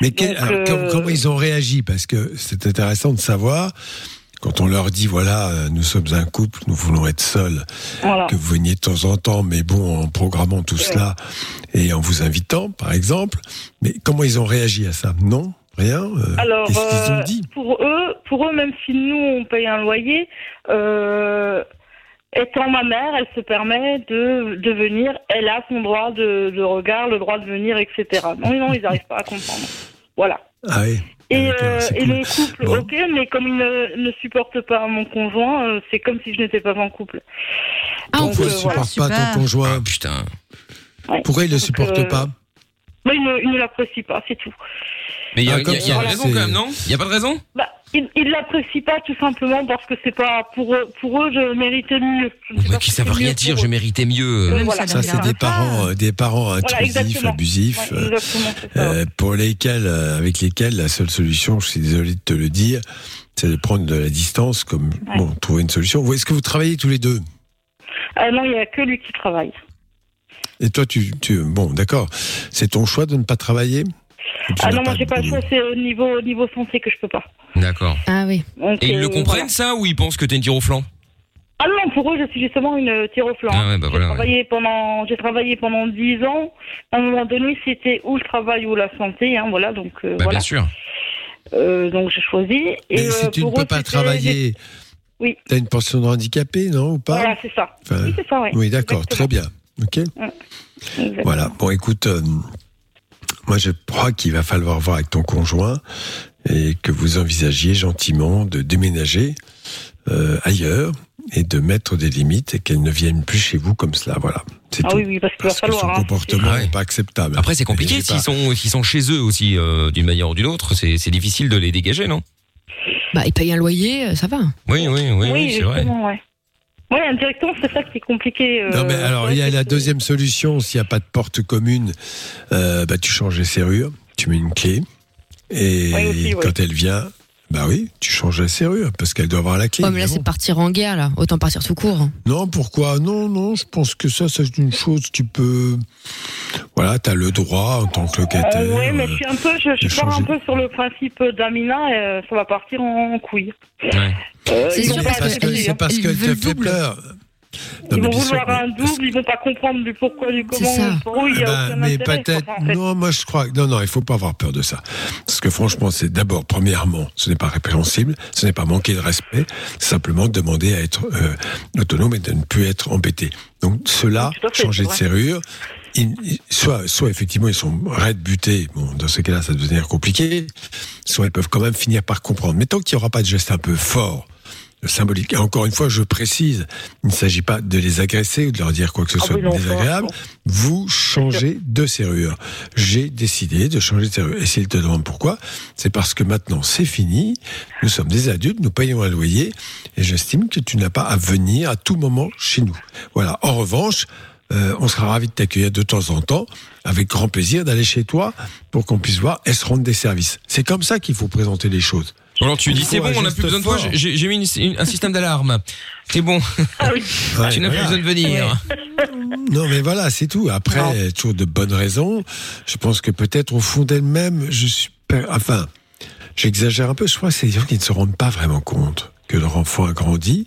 Mais quel- donc, alors, euh, com- comment ils ont réagi? Parce que c'est intéressant de savoir. Quand on leur dit, voilà, euh, nous sommes un couple, nous voulons être seuls, Voilà. que vous veniez de temps en temps, mais bon, en programmant tout cela et en vous invitant, par exemple. Mais comment ils ont réagi à ça? Non? Rien? Euh, Alors, ont dit? pour eux, pour eux, même si nous on paye un loyer, euh, étant ma mère, elle se permet de, de venir. Elle a son droit de, de regard, le droit de venir, etc. Non, non, ils n'arrivent pas à comprendre. Voilà. Ah oui Et, Ah, euh, c'est et cool. le couple, Bon. ok, mais comme il ne, ne supporte pas mon conjoint, euh, c'est comme si je n'étais pas en couple. Ah, Donc, Pourquoi euh, il ne voilà. supporte pas ton Ah conjoint? Putain. Pourquoi il ne le Donc, supporte euh, pas? ne, il ne l'apprécie pas, c'est tout. Mais il y a, Ah, y a- y une raison quand même, non? Il y a pas de raison? Bah, il, il l'apprécie pas tout simplement parce que c'est pas pour eux, pour eux je méritais mieux. Ne Mais qui ça veut rien dire, je méritais mieux. Euh, voilà. ça ne c'est des parents, euh, des parents intrusifs, abusifs, Ouais, euh, euh, pour lesquels, euh, avec lesquels, la seule solution, je suis désolé de te le dire, c'est de prendre de la distance, comme Ouais. bon, trouver une solution. Est-ce que vous travaillez tous les deux? Ah non, il y a que lui qui travaille. Et toi, tu, tu bon, d'accord. C'est ton choix de ne pas travailler? Ah non, moi j'ai pas le choix, c'est au niveau, au niveau santé que je peux pas. D'accord. Ah oui. Donc, Et ils euh, le comprennent voilà. ça ou ils pensent que t'es une tire au flanc? Ah non, pour eux, je suis justement une tire au flanc. Ah ouais, bah j'ai voilà, travaillé pendant, j'ai travaillé pendant 10 ans. À un moment donné, c'était ou le travail ou la santé, hein, voilà. Donc euh, Bah voilà. bien sûr. Euh, donc j'ai choisi. Et Mais si euh, tu ne peux eux, pas travailler, Oui. tu as une pension de handicapé, non Ou pas? Voilà, c'est ça. Enfin, Oui, c'est ça, ouais. Oui, d'accord, très bien. Ok. Exactement. Voilà. Bon, écoute, euh, moi, je crois qu'il va falloir voir avec ton conjoint et que vous envisagiez gentiment de déménager euh, ailleurs et de mettre des limites et qu'elle ne vienne plus chez vous comme cela. Voilà. C'est Ah tout. oui, oui, parce qu'il va Parce que son falloir. hein. comportement n'est pas acceptable. Après c'est compliqué s'ils pas- sont s'ils sont chez eux aussi euh, d'une manière ou d'une autre, c'est c'est difficile de les dégager, non? Bah, il paye un loyer, euh, ça va. Oui, oui, oui, oui, c'est vrai. ouais. Ouais, indirectement, c'est ça qui est compliqué. euh, Non, mais alors, il y a la deuxième solution. S'il n'y a pas de porte commune, euh, bah, tu changes les serrures, tu mets une clé. Et Oui, aussi, oui. quand elle vient, bah oui, tu changes la serrure parce qu'elle doit avoir la clé. Ouais, mais là, c'est partir en guerre, là. Autant partir tout court. Non, pourquoi? Non, non, je pense que ça, c'est une chose, tu peux. Voilà, tu as le droit en tant que locataire. Euh, ouais, mais euh, je suis un peu, je, je de pars un peu sur le principe d'Amina, et, euh, ça va partir en, couille. Ouais. Euh, C'est parce que hein. qu'elle veut te fait peur. Non, Ils vont vouloir un double, ils vont pas comprendre du pourquoi, du comment. ça. Pour eux, il y a Ben, aucun mais peut-être. quoi, en fait. Non, moi je crois. Non, non, il faut pas avoir peur de ça. Parce que franchement, c'est d'abord, premièrement, ce n'est pas répréhensible, ce n'est pas manquer de respect, c'est simplement demander à être euh, autonome et de ne plus être embêté. Donc cela, changer de serrure. soit, soit effectivement ils sont raides butés. Bon, dans ce cas-là, ça devient compliqué. Soit ils peuvent quand même finir par comprendre. Mais tant qu'il n'y aura pas de geste un peu fort symbolique. Et encore une fois, je précise, il ne s'agit pas de les agresser ou de leur dire quoi que ce Ah soit oui, non, désagréable. non. Vous changez de serrure. J'ai décidé de changer de serrure. Et s'ils te demandent pourquoi, c'est parce que maintenant c'est fini. Nous sommes des adultes, nous payons un loyer, et j'estime que tu n'as pas à venir à tout moment chez nous. Voilà. En revanche, euh, on sera ravis de t'accueillir de temps en temps, avec grand plaisir d'aller chez toi pour qu'on puisse voir et se rendre des services. C'est comme ça qu'il faut présenter les choses. Alors tu dis c'est bon, on n'a geste plus besoin de toi. J'ai j'ai mis une- une- un système d'alarme. C'est bon. Ah oui. Ouais, tu n'as plus besoin de venir. Non, mais voilà, c'est tout. Après, toujours de bonnes raisons. Je pense que peut-être au fond d'elle-même, je suis, per- enfin, j'exagère un peu. Je crois que c'est des gens qui ne se rendent pas vraiment compte que leur enfant a grandi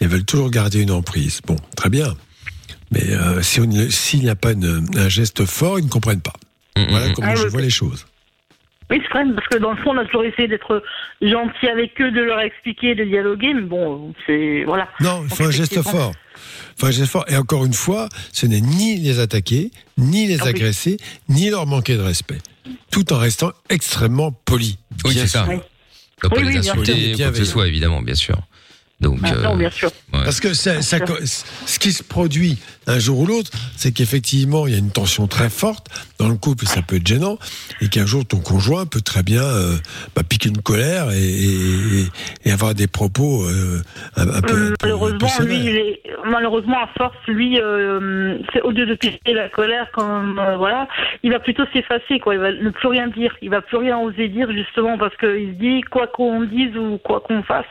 et veulent toujours garder une emprise. Bon, très bien. Mais euh, si on ne- s'il n'y a pas une- un geste fort, ils ne comprennent pas. Voilà comment Ah, je vois les choses. Oui, c'est vrai, parce que dans le fond, on a toujours essayé d'être gentil avec eux, de leur expliquer, de dialoguer, mais bon, c'est. Voilà. Non, il faut un geste fort. Il faut un geste fort. Et encore une fois, ce n'est ni les attaquer, ni les Ah oui. agresser, ni leur manquer de respect. Tout en restant extrêmement poli. Oui, c'est ça. Oui. Pas Oui, les oui, bien insulter, sûr. quoi que ce soit évidemment, bien sûr. Donc Ah, euh, non, bien sûr. ouais. Parce que ça, ça- ce qui se produit un jour ou l'autre, c'est qu'effectivement, il y a une tension très forte dans le couple, ça peut être gênant, et qu'un jour, ton conjoint peut très bien euh, bah, piquer une colère et, et- et avoir des propos euh, un, un peu, un peu- un peu Malheureusement, sévères. lui, il est, malheureusement, à force, lui, euh, c'est au lieu de piquer la colère, comme euh, voilà, il va plutôt s'effacer, quoi. Il va ne plus rien dire. Il va plus rien oser dire, justement, parce qu'il se dit quoi qu'on dise ou quoi qu'on fasse,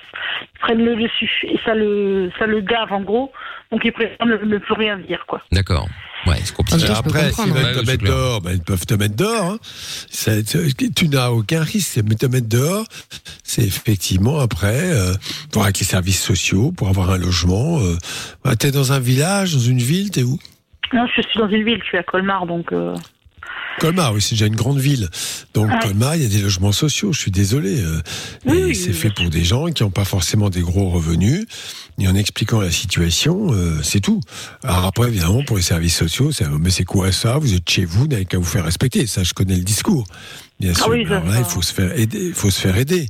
ils prennent le dessus et ça le, ça le gave en gros. Donc il préfère ne, ne plus rien dire, quoi. D'accord. Ouais, c'est compliqué. Après, s'ils veulent Ouais, te mettre dehors, ben, ils peuvent te mettre dehors. hein. Ça- tu tu n'as aucun risque. Mais te mettre dehors, c'est effectivement après, euh, pour avec les services sociaux, pour avoir un logement. Euh, bah, t'es dans un village, dans une ville, t'es où? Non, je suis dans une ville, je suis à Colmar, donc. euh, Colmar, oui, c'est déjà une grande ville. Donc Ouais. Colmar, il y a des logements sociaux. Je suis désolé. euh, Oui, c'est oui, fait pour des gens qui n'ont pas forcément des gros revenus. Et en expliquant la situation, euh, c'est tout. Alors après, évidemment, pour les services sociaux, c'est mais c'est quoi ça? Vous êtes chez vous, vous n'avez qu'à vous faire respecter. Ça, je connais le discours. Bien Ah sûr. oui, Alors là, il faut se faire aider. Il faut se faire aider.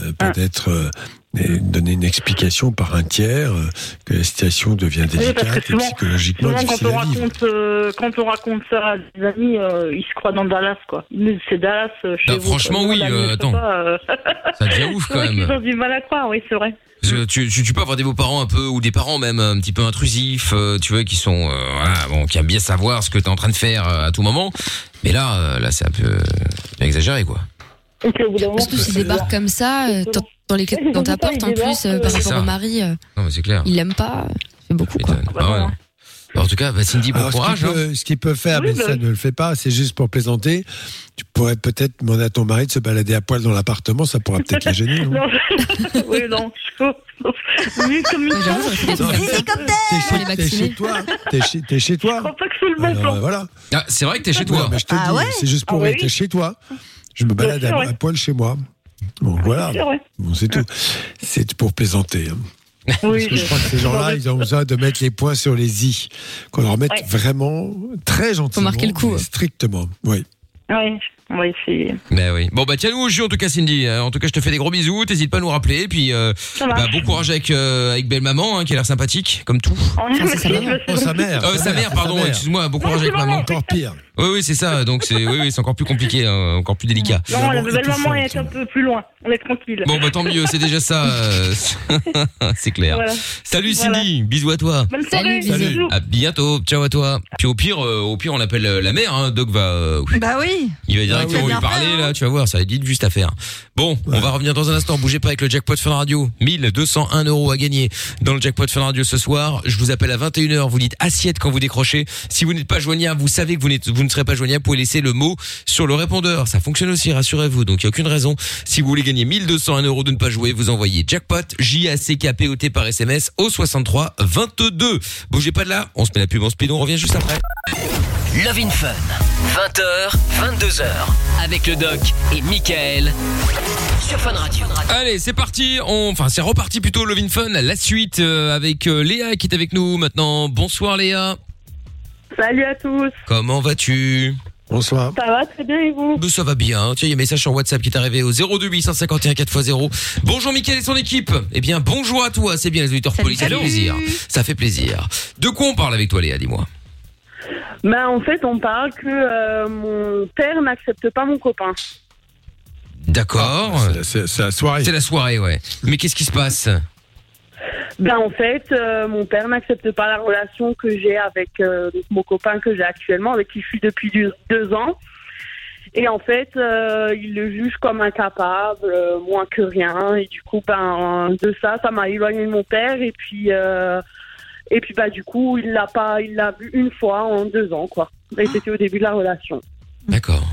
Euh, Peut-être euh, et donner une explication par un tiers euh, que la situation devient Oui, délicate et psychologiquement Souvent, quand difficile on à vivre. raconte, euh, quand on raconte ça à des amis, euh, ils se croient dans Dallas, quoi. Ils c'est Dallas euh, chez Non, vous. franchement, quoi. Oui, euh, attends. ça, euh, Ça devient ouf quand même. ont du mal à croire, oui, c'est vrai. Que tu, tu, tu peux avoir des beaux-parents un peu ou des parents même un petit peu intrusifs, euh, tu vois, qui sont euh, voilà, bon, qui aiment bien savoir ce que t'es en train de faire euh, à tout moment. Mais là, euh, là, c'est un peu euh, exagéré, quoi. Puis, au bout d'un moment, Surtout s'ils c'est- débarquent comme ça, euh, dans- dans les dans ta porte en plus, euh, par C'est rapport ça. au mari, euh, Non, mais c'est clair. il l'aime pas, euh, c'est beaucoup quoi. Ah ouais. Alors, en tout cas, bah, Cindy, bon Alors, ce courage. qu'il hein. peut, ce qu'il peut faire, Oui, mais bah ça oui. ne le fait pas, c'est juste pour plaisanter. Tu pourrais peut-être demander à ton mari de se balader à poil dans l'appartement, ça pourra peut-être la gêner. non Non, je- oui, non. Vu comme une. T'es Pour les chez, t'es vacciner. chez toi, t'es chez, t'es chez Je toi. crois pas que c'est le bon Alors, plan. euh, voilà. Ah, c'est vrai que t'es chez toi. Ouais, mais je te Ah dis, ouais c'est juste pour Ah être oui. chez toi. Je me balade sûr, à, ouais. à poil chez moi. Bon, voilà. C'est vrai. Bon, c'est tout. C'est pour plaisanter. hein. Oui, Parce que je crois que ces gens-là, ils ont besoin de mettre les points sur les i. Qu'on leur mette Ouais. vraiment très gentiment. marquer le coup. Strictement. Oui. Oui, on va essayer. Ben oui. Bon bah tiens-nous au jus en tout cas Cindy. Euh, En tout cas je te fais des gros bisous. T'hésites pas à nous rappeler. Et puis euh, Ça va. bah, bon courage avec euh, avec belle maman hein, qui a l'air sympathique comme tout. c'est sa maman. Oh, sa mère. Euh, sa mère pardon. Excuse-moi. Bon courage Non, avec maman. Encore pire. Oui oui c'est ça. Donc c'est oui oui c'est encore plus compliqué, hein, encore plus délicat. Non, la belle maman est un peu plus loin. On est tranquille. Bon bah tant mieux. C'est déjà ça. euh, c'est clair. Voilà. Salut Cindy. Bisous à toi. Bonne soirée. Salut, bisous. À bientôt. Ciao à toi. Puis au pire euh, au pire on appelle euh, la mère. Hein. Doc va euh, Bah oui. Il va directement oui. lui parler fait, hein. là, tu vas voir, ça va être vite juste à faire. Bon, on va revenir dans un instant, bougez pas avec le jackpot Fun Radio. 1201 euros à gagner dans le jackpot Fun Radio ce soir. Je vous appelle à 21h, vous dites assiette quand vous décrochez. Si vous n'êtes pas joignable, vous savez que vous, n'êtes- vous ne serez pas joignable, vous pouvez laisser le mot sur le répondeur. Ça fonctionne aussi, rassurez-vous. Donc il n'y a aucune raison. Si vous voulez gagner 1201 euros de ne pas jouer, vous envoyez jackpot, J-A-C-K-P-O-T par SMS au 63 22. Bougez pas de là, on se met la pub en speed, on revient juste après. Love in Fun. 20h, 22h. Avec le doc et Michael. Sur Fun Radio. Allez, c'est parti. On, enfin, c'est reparti plutôt Love in Fun. La suite euh, avec euh, Léa qui est avec nous maintenant. Bonsoir Léa. Salut à tous. Comment vas-tu Bonsoir. Ça va très bien et vous? Ça va bien. Tiens, il y a un message sur WhatsApp qui est arrivé au 02 851 4x0. Bonjour Mickaël et son équipe. Eh bien, bonjour à toi. C'est bien les auditeurs Salut, police. Ça fait plaisir. Ça fait plaisir. De quoi on parle avec toi, Léa Dis-moi? Ben, en fait, on parle que euh, mon père n'accepte pas mon copain. D'accord. C'est- C'est c'est la soirée. C'est la soirée, ouais. Mais qu'est-ce qui se passe? Ben, en fait, euh, mon père n'accepte pas la relation que j'ai avec euh, donc, mon copain que j'ai actuellement, avec qui je suis depuis deux, ans. Et en fait, euh, il le juge comme incapable, euh, moins que rien. Et du coup, ben, de ça, ça m'a éloigné de mon père. Et puis, euh, et puis, bah, du coup, il l'a pas, il l'a vu une fois en deux ans, quoi. Et c'était au début de la relation. D'accord.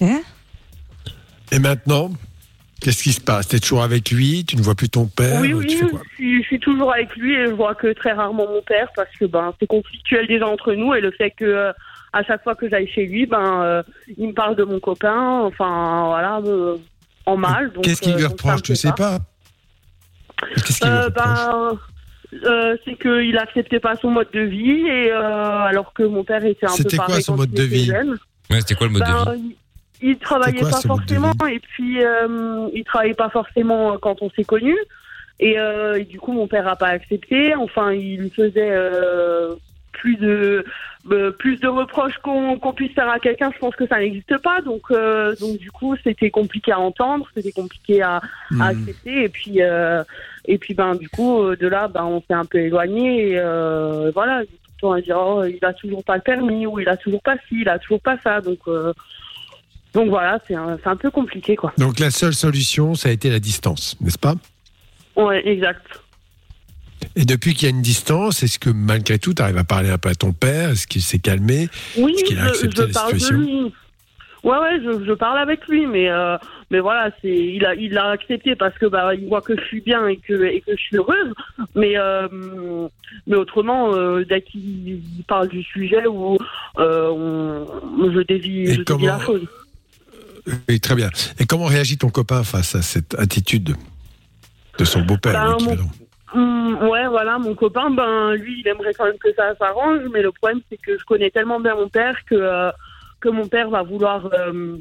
Et maintenant, qu'est-ce qui se passe? T'es toujours avec lui? Tu ne vois plus ton père? Oui, oui, Tu fais quoi? je suis, je suis toujours avec lui et je vois que très rarement mon père parce que ben c'est conflictuel déjà entre nous et le fait que euh, à chaque fois que j'aille chez lui, ben euh, il me parle de mon copain, enfin voilà, euh, en mal. Qu'est-ce qu'il euh, lui me reproche? Tu plaît sais pas. Qu'est-ce qu'il lui Euh, reproche? ben, euh, c'est qu'il acceptait pas son mode de vie et euh, alors que mon père était un peu C'était quoi pareil son quand mode il de vie? jeune. Ouais, c'était quoi le mode Ben, de vie il, il travaillait quoi, pas forcément et puis euh, il travaillait pas forcément quand on s'est connus et, euh, et du coup mon père a pas accepté. Enfin, il faisait euh, plus de euh, plus de reproches qu'on qu'on puisse faire à quelqu'un. Je pense que ça n'existe pas. Donc euh, donc du coup c'était compliqué à entendre, c'était compliqué à, Hmm. à accepter et puis euh, et puis ben du coup euh, de là ben on s'est un peu éloigné et euh, voilà tout le temps à dire oh, il a toujours pas le permis ou il a toujours pas ci il a toujours pas ça donc euh, donc voilà c'est un, un peu compliqué quoi. Donc la seule solution, ça a été la distance, n'est-ce pas? Ouais exact. Et depuis qu'il y a une distance, est-ce que malgré tout, tu arrives à parler un peu à ton père? Est-ce qu'il s'est calmé? Oui Est-ce qu'il a je, accepté je la parle situation? de lui. Ouais ouais je, je parle avec lui mais euh, mais voilà c'est il a il a accepté parce que bah il voit que je suis bien et que et que je suis heureuse. Mais euh, mais autrement euh, dès qu'il parle du sujet où on, je dévie, je dévie la chose Oui, très bien. Et comment réagit ton copain face à cette attitude de son beau-père Ben, l'équivalent Hum, ouais, voilà, mon copain, ben lui, il aimerait quand même que ça s'arrange, mais le problème, c'est que je connais tellement bien mon père que euh, que mon père va vouloir euh,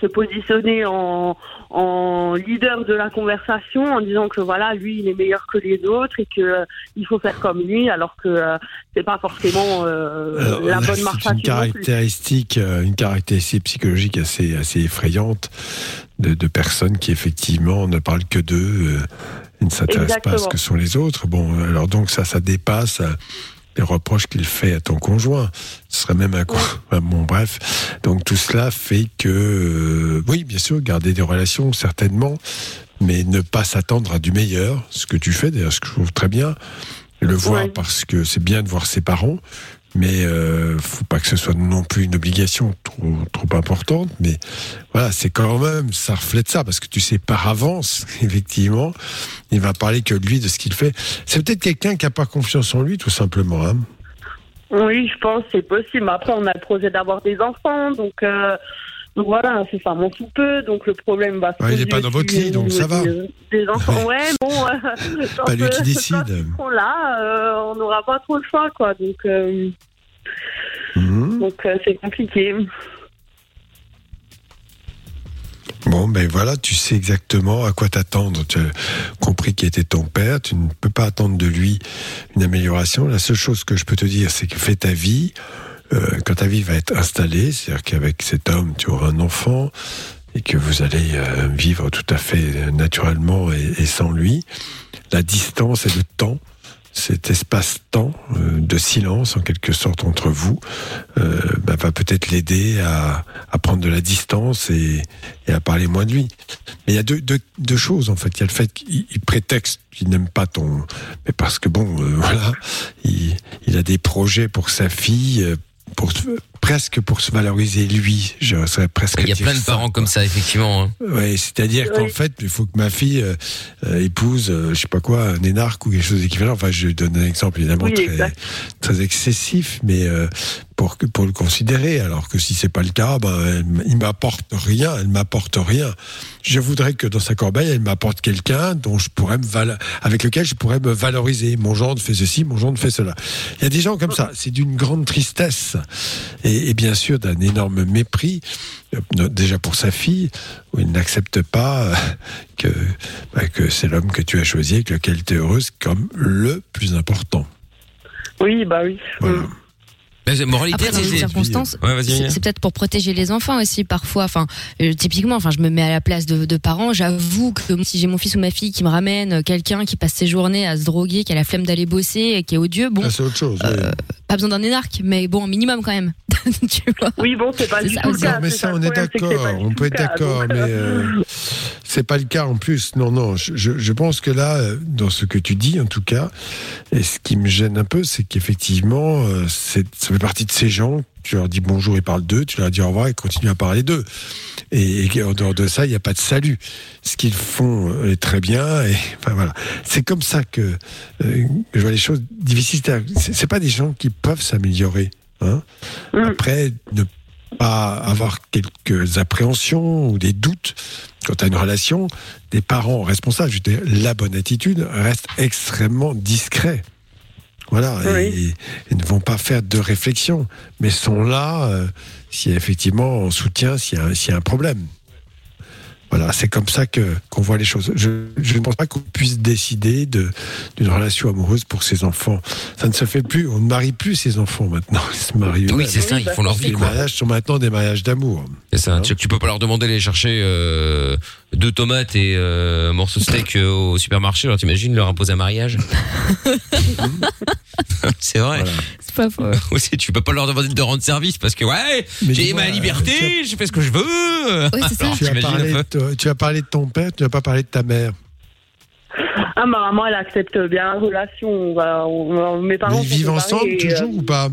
se positionner en, en leader de la conversation en disant que voilà, lui, il est meilleur que les autres et que euh, il faut faire comme lui, alors que euh, c'est pas forcément euh, Alors, la bonne marche à une caractéristique, euh, une caractéristique psychologique assez, assez effrayante de, de personnes qui effectivement ne parlent que d'eux euh, et ne s'intéressent pas à ce que sont les autres. Bon, alors donc ça, ça dépasse euh, les reproches qu'il fait à ton conjoint. Ce serait même un con- bon, bref. Donc tout cela fait que, euh, oui, bien sûr, garder des relations certainement, mais ne pas s'attendre à du meilleur. Ce que tu fais, d'ailleurs, ce que je trouve très bien. Le voir parce que c'est bien de voir ses parents, mais euh, faut pas que ce soit non plus une obligation trop trop importante. Mais voilà, c'est quand même ça reflète ça parce que tu sais par avance, effectivement, il va parler que de lui de ce qu'il fait. C'est peut-être quelqu'un qui a pas confiance en lui, tout simplement. Hein. Oui, je pense c'est possible. Après, on a le projet d'avoir des enfants, donc, euh, donc voilà, c'est ça m'en sous peu. Donc le problème va se Ouais, il est poser pas dans votre lit, donc ça va. Des, des enfants, ouais, bon. euh, Pas lui qui décide. Là, euh, on n'aura pas trop le choix, quoi. Donc, euh, Mhm. donc c'est compliqué. Bon, ben voilà, tu sais exactement à quoi t'attendre. Tu as compris qui était ton père. Tu ne peux pas attendre de lui une amélioration. La seule chose que je peux te dire, c'est que fais ta vie. Euh, quand ta vie va être installée, c'est-à-dire qu'avec cet homme, tu auras un enfant et que vous allez euh, vivre tout à fait naturellement et, sans lui, la distance et le temps, cet espace-temps euh, de silence en quelque sorte entre vous, bah, va peut-être l'aider à, prendre de la distance et, à parler moins de lui. Mais il y a deux, choses en fait. Il y a le fait qu'il il prétexte qu'il n'aime pas ton, mais parce que bon, voilà, il, il a des projets pour sa fille. Pour, presque pour se valoriser lui, je serais presque. Il y a plein de ça, parents comme ça, effectivement. hein. Ouais, c'est-à-dire qu'en Oui. fait, il faut que ma fille euh, euh, épouse, euh, je sais pas quoi, un énarque ou quelque chose d'équivalent. Enfin, je donne un exemple évidemment Oui, très, excessif, mais euh, pour pour le considérer. Alors que si c'est pas le cas, ben elle- il m'apporte rien, elle m'apporte rien. Je voudrais que dans sa corbeille, elle m'apporte quelqu'un dont je pourrais me val- avec lequel je pourrais me valoriser. Mon gendre fait ceci, mon gendre fait cela. Il y a des gens comme ça. C'est d'une grande tristesse et, et bien sûr d'un énorme mépris. euh, Déjà pour sa fille, où il n'accepte pas euh, que, bah, que c'est l'homme que tu as choisi, avec lequel tu es heureuse, comme le plus important. Oui, bah oui. Voilà. Mais moralité, Après, dans c'est- les c'est- circonstances, Ouais, vas-y, c'est peut-être pour protéger les enfants aussi parfois. Enfin, euh, typiquement, enfin, je me mets à la place de, de parents. J'avoue que si j'ai mon fils ou ma fille qui me ramène euh, quelqu'un qui passe ses journées à se droguer, qui a la flemme d'aller bosser, et qui est odieux, bon, Ah, c'est autre chose. oui. Pas besoin d'un énarque, mais bon, un minimum quand même. tu vois Oui, bon, c'est pas du tout le cas. Non, mais ça, on est d'accord. On peut être d'accord, mais euh, euh, c'est pas le cas en plus. Non, non. Je, je- pense que là, dans ce que tu dis, en tout cas, et ce qui me gêne un peu, c'est qu'effectivement, euh, c'est- ça fait partie de ces gens. Tu leur dis bonjour, ils parlent d'eux. Tu leur dis au revoir, ils continuent à parler d'eux. Et, et en dehors de ça, il n'y a pas de salut. Ce qu'ils font est très bien. Et enfin voilà, c'est comme ça que, euh, je vois les choses difficiles. C'est pas des gens qui peuvent s'améliorer. Hein Mm. Après, ne pas avoir quelques appréhensions ou des doutes quant à une relation, des parents responsables, je veux dire, la bonne attitude reste extrêmement discret. Voilà, et, Oui. et ne vont pas faire de réflexion, mais sont là euh, a effectivement en soutien, s'il y, a un- s'il y a un problème. Voilà, c'est comme ça que qu'on voit les choses. Je, je ne pense pas qu'on puisse décider de d'une relation amoureuse pour ses enfants. Ça ne se fait plus. On ne marie plus ses enfants maintenant. Ils se marient Oui, c'est ça, ils font leur vie, Les quoi. mariages sont maintenant des mariages d'amour. C'est ça. Tu, tu peux pas leur demander d'aller chercher euh, deux tomates et euh, un morceau de steak euh, au supermarché. Alors t'imagines leur imposer un mariage C'est vrai. Voilà. C'est pas faux. Aussi, tu peux pas leur demander de rendre service parce que ouais, Mais j'ai dis-moi, ma liberté, euh, je fais ce que je veux. Ouais, c'est ça. Alors, Tu as, t'imagines parlé un de, peu toi- tu as parlé de ton père, tu n'as pas parlé de ta mère. Ah, ma maman, elle accepte bien la relation. On va- on- mes parents Mais ils sont vivent séparés ensemble et, toujours euh, ou pas?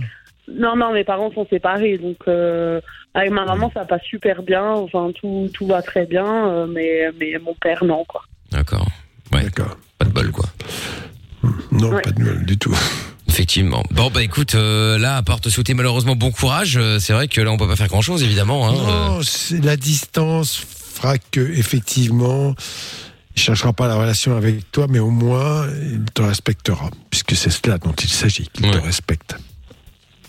Non, non, mes parents sont séparés, donc euh, avec ma maman ça passe super bien. Enfin, tout, tout va très bien, euh, mais mais mon père non quoi. D'accord. Ouais, D'accord. pas de bol quoi. Non, Ouais. pas de nouvelles du tout. Effectivement. Bon bah écoute, euh, là à part te souhaiter malheureusement bon courage, euh, c'est vrai que là on peut pas faire grand chose évidemment. Hein. Non, c'est- la distance fera que effectivement, il cherchera pas la relation avec toi, mais au moins il te respectera, puisque c'est cela dont il s'agit, qu'il Ouais. te respecte.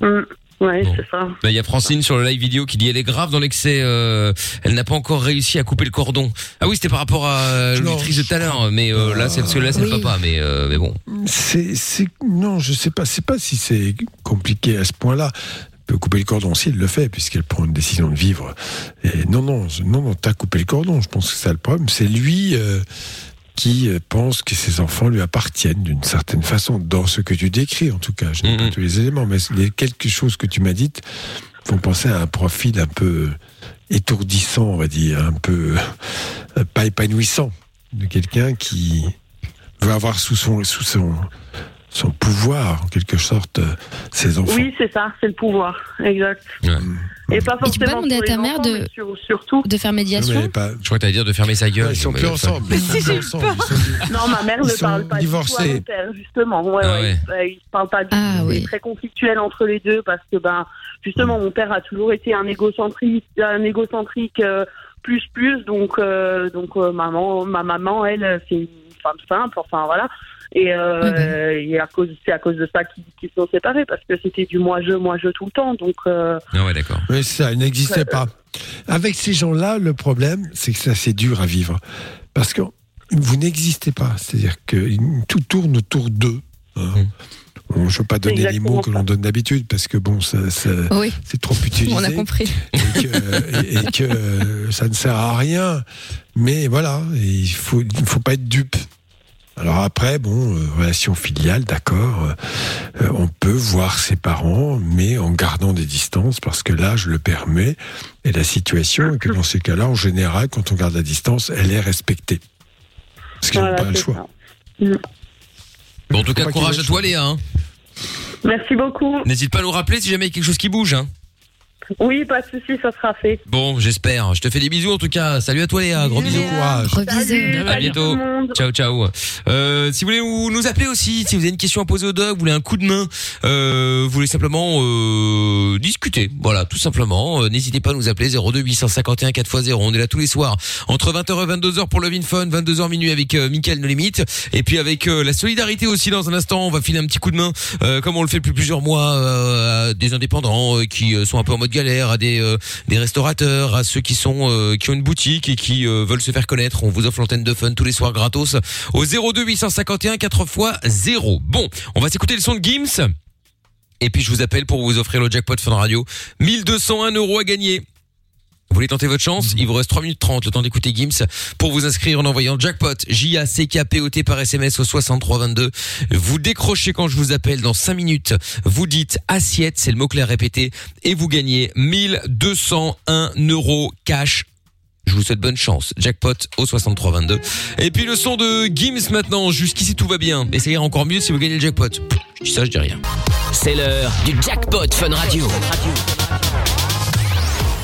Mm. Ouais, Bon. c'est ça. Bah, il y a Francine sur le live vidéo qui dit elle est grave dans l'excès. euh, elle n'a pas encore réussi à couper le cordon. Ah oui, c'était par rapport à euh, Non, l'auditrice de tout à l'heure, mais euh, là c'est parce que là c'est le papa, mais euh, mais bon. C'est, c'est, non, je sais pas, c'est pas si c'est compliqué à ce point-là. Elle peut couper le cordon s'il le fait, puisqu'elle prend une décision de vivre. Et non, non, non, non, t'as coupé le cordon. Je pense que c'est ça le problème. C'est lui euh, qui euh, pense que ses enfants lui appartiennent d'une certaine façon, dans ce que tu décris, en tout cas. Je n'ai pas tous les éléments, mais les quelques choses que tu m'as dites font penser à un profil un peu étourdissant, on va dire, un peu euh, pas épanouissant, de quelqu'un qui veut avoir sous son, sous son, son pouvoir, en quelque sorte, euh, ses enfants. Oui, c'est ça, c'est le pouvoir, exact. Ouais. Et pas Et tu peux pas forcément demander à ta mère enfants, de- sur- surtout. De faire Non, médiation mais pas- Je crois que t'allais dire de fermer sa gueule. ils sont plus ensemble. Mais Ils sont si, plus j'ai ensemble. Non, ma mère Ils ne parle pas divorcés. du tout à mon père, justement. Ouais, Ah ouais. Euh, Ils se parlent pas du Ah tout. oui. C'est très conflictuel entre les deux parce que, ben, justement, mon père a toujours été un égocentrique, un égocentrique euh, plus plus. Donc, euh, donc, euh, maman, ma maman, elle, c'est une femme simple. Enfin, voilà. Et, euh, Ouais, et à cause, c'est à cause de ça qu'ils qu'ils se sont séparés parce que c'était du moi je, moi je tout le temps. Donc, euh, Ah ouais, d'accord. Oui, c'est ça, il n'existait pas. Avec ces gens-là, le problème, c'est que ça, c'est dur à vivre. Parce que vous n'existez pas. C'est-à-dire que tout tourne autour d'eux. hein. Bon, je ne veux pas donner les exactement mots que ça. l'on donne d'habitude parce que bon, ça, ça- Oui, c'est trop utilisé. on a compris. et que, et- et que, euh, ça ne sert à rien. Mais voilà, il faut, il ne faut pas être dupe. Alors après, bon, euh, relation filiale, d'accord, euh, on peut voir ses parents, mais en gardant des distances, parce que l'âge le permet, et la situation, et que dans ces cas-là, en général, quand on garde la distance, elle est respectée. Parce qu'ils n'ont pas le choix. ça. Bon, en tout cas, courage à toi. Léa. Hein. Merci beaucoup. N'hésite pas à nous rappeler si jamais il y a quelque chose qui bouge. Hein. Oui, pas de souci, ça sera fait. Bon, j'espère. Je te fais des bisous en tout cas. Salut à toi, Léa. Gros bisous. Courage. Gros bisous. À bientôt. Ciao, ciao. Euh, si vous voulez vous nous appeler aussi, si vous avez une question à poser au dog, vous voulez un coup de main, euh, vous voulez simplement euh, discuter. Voilà, tout simplement. Euh, N'hésitez pas à nous appeler 02 851 4x0. On est là tous les soirs entre 20h et 22h pour Love in Fun, 22h minuit avec euh, Mickaël No Limite et puis avec euh, la solidarité aussi dans un instant. On va filer un petit coup de main euh, comme on le fait depuis plusieurs mois euh, à des indépendants euh, qui euh, sont un peu en mode galère, à des euh, des restaurateurs, à ceux qui sont euh, qui ont une boutique et qui euh, veulent se faire connaître. On vous offre l'antenne de Fun tous les soirs gratos au 02 851 4 x 0. Bon, on va s'écouter le son de Gims. Et puis je vous appelle pour vous offrir le jackpot Fun Radio. 1201 euros à gagner. Vous voulez tenter votre chance? Il vous reste 3 minutes 30, le temps d'écouter Gims. Pour vous inscrire en envoyant jackpot, J-A-C-K-P-O-T par SMS au 6322. Vous décrochez quand je vous appelle dans 5 minutes. Vous dites assiette, c'est le mot-clé à répéter. Et vous gagnez 1201 euros cash je vous souhaite bonne chance. Jackpot au 6322. Et puis le son de Gims maintenant. Jusqu'ici tout va bien. Ira encore mieux si vous gagnez le jackpot. Je dis ça, je dis rien. C'est l'heure du jackpot Fun Radio.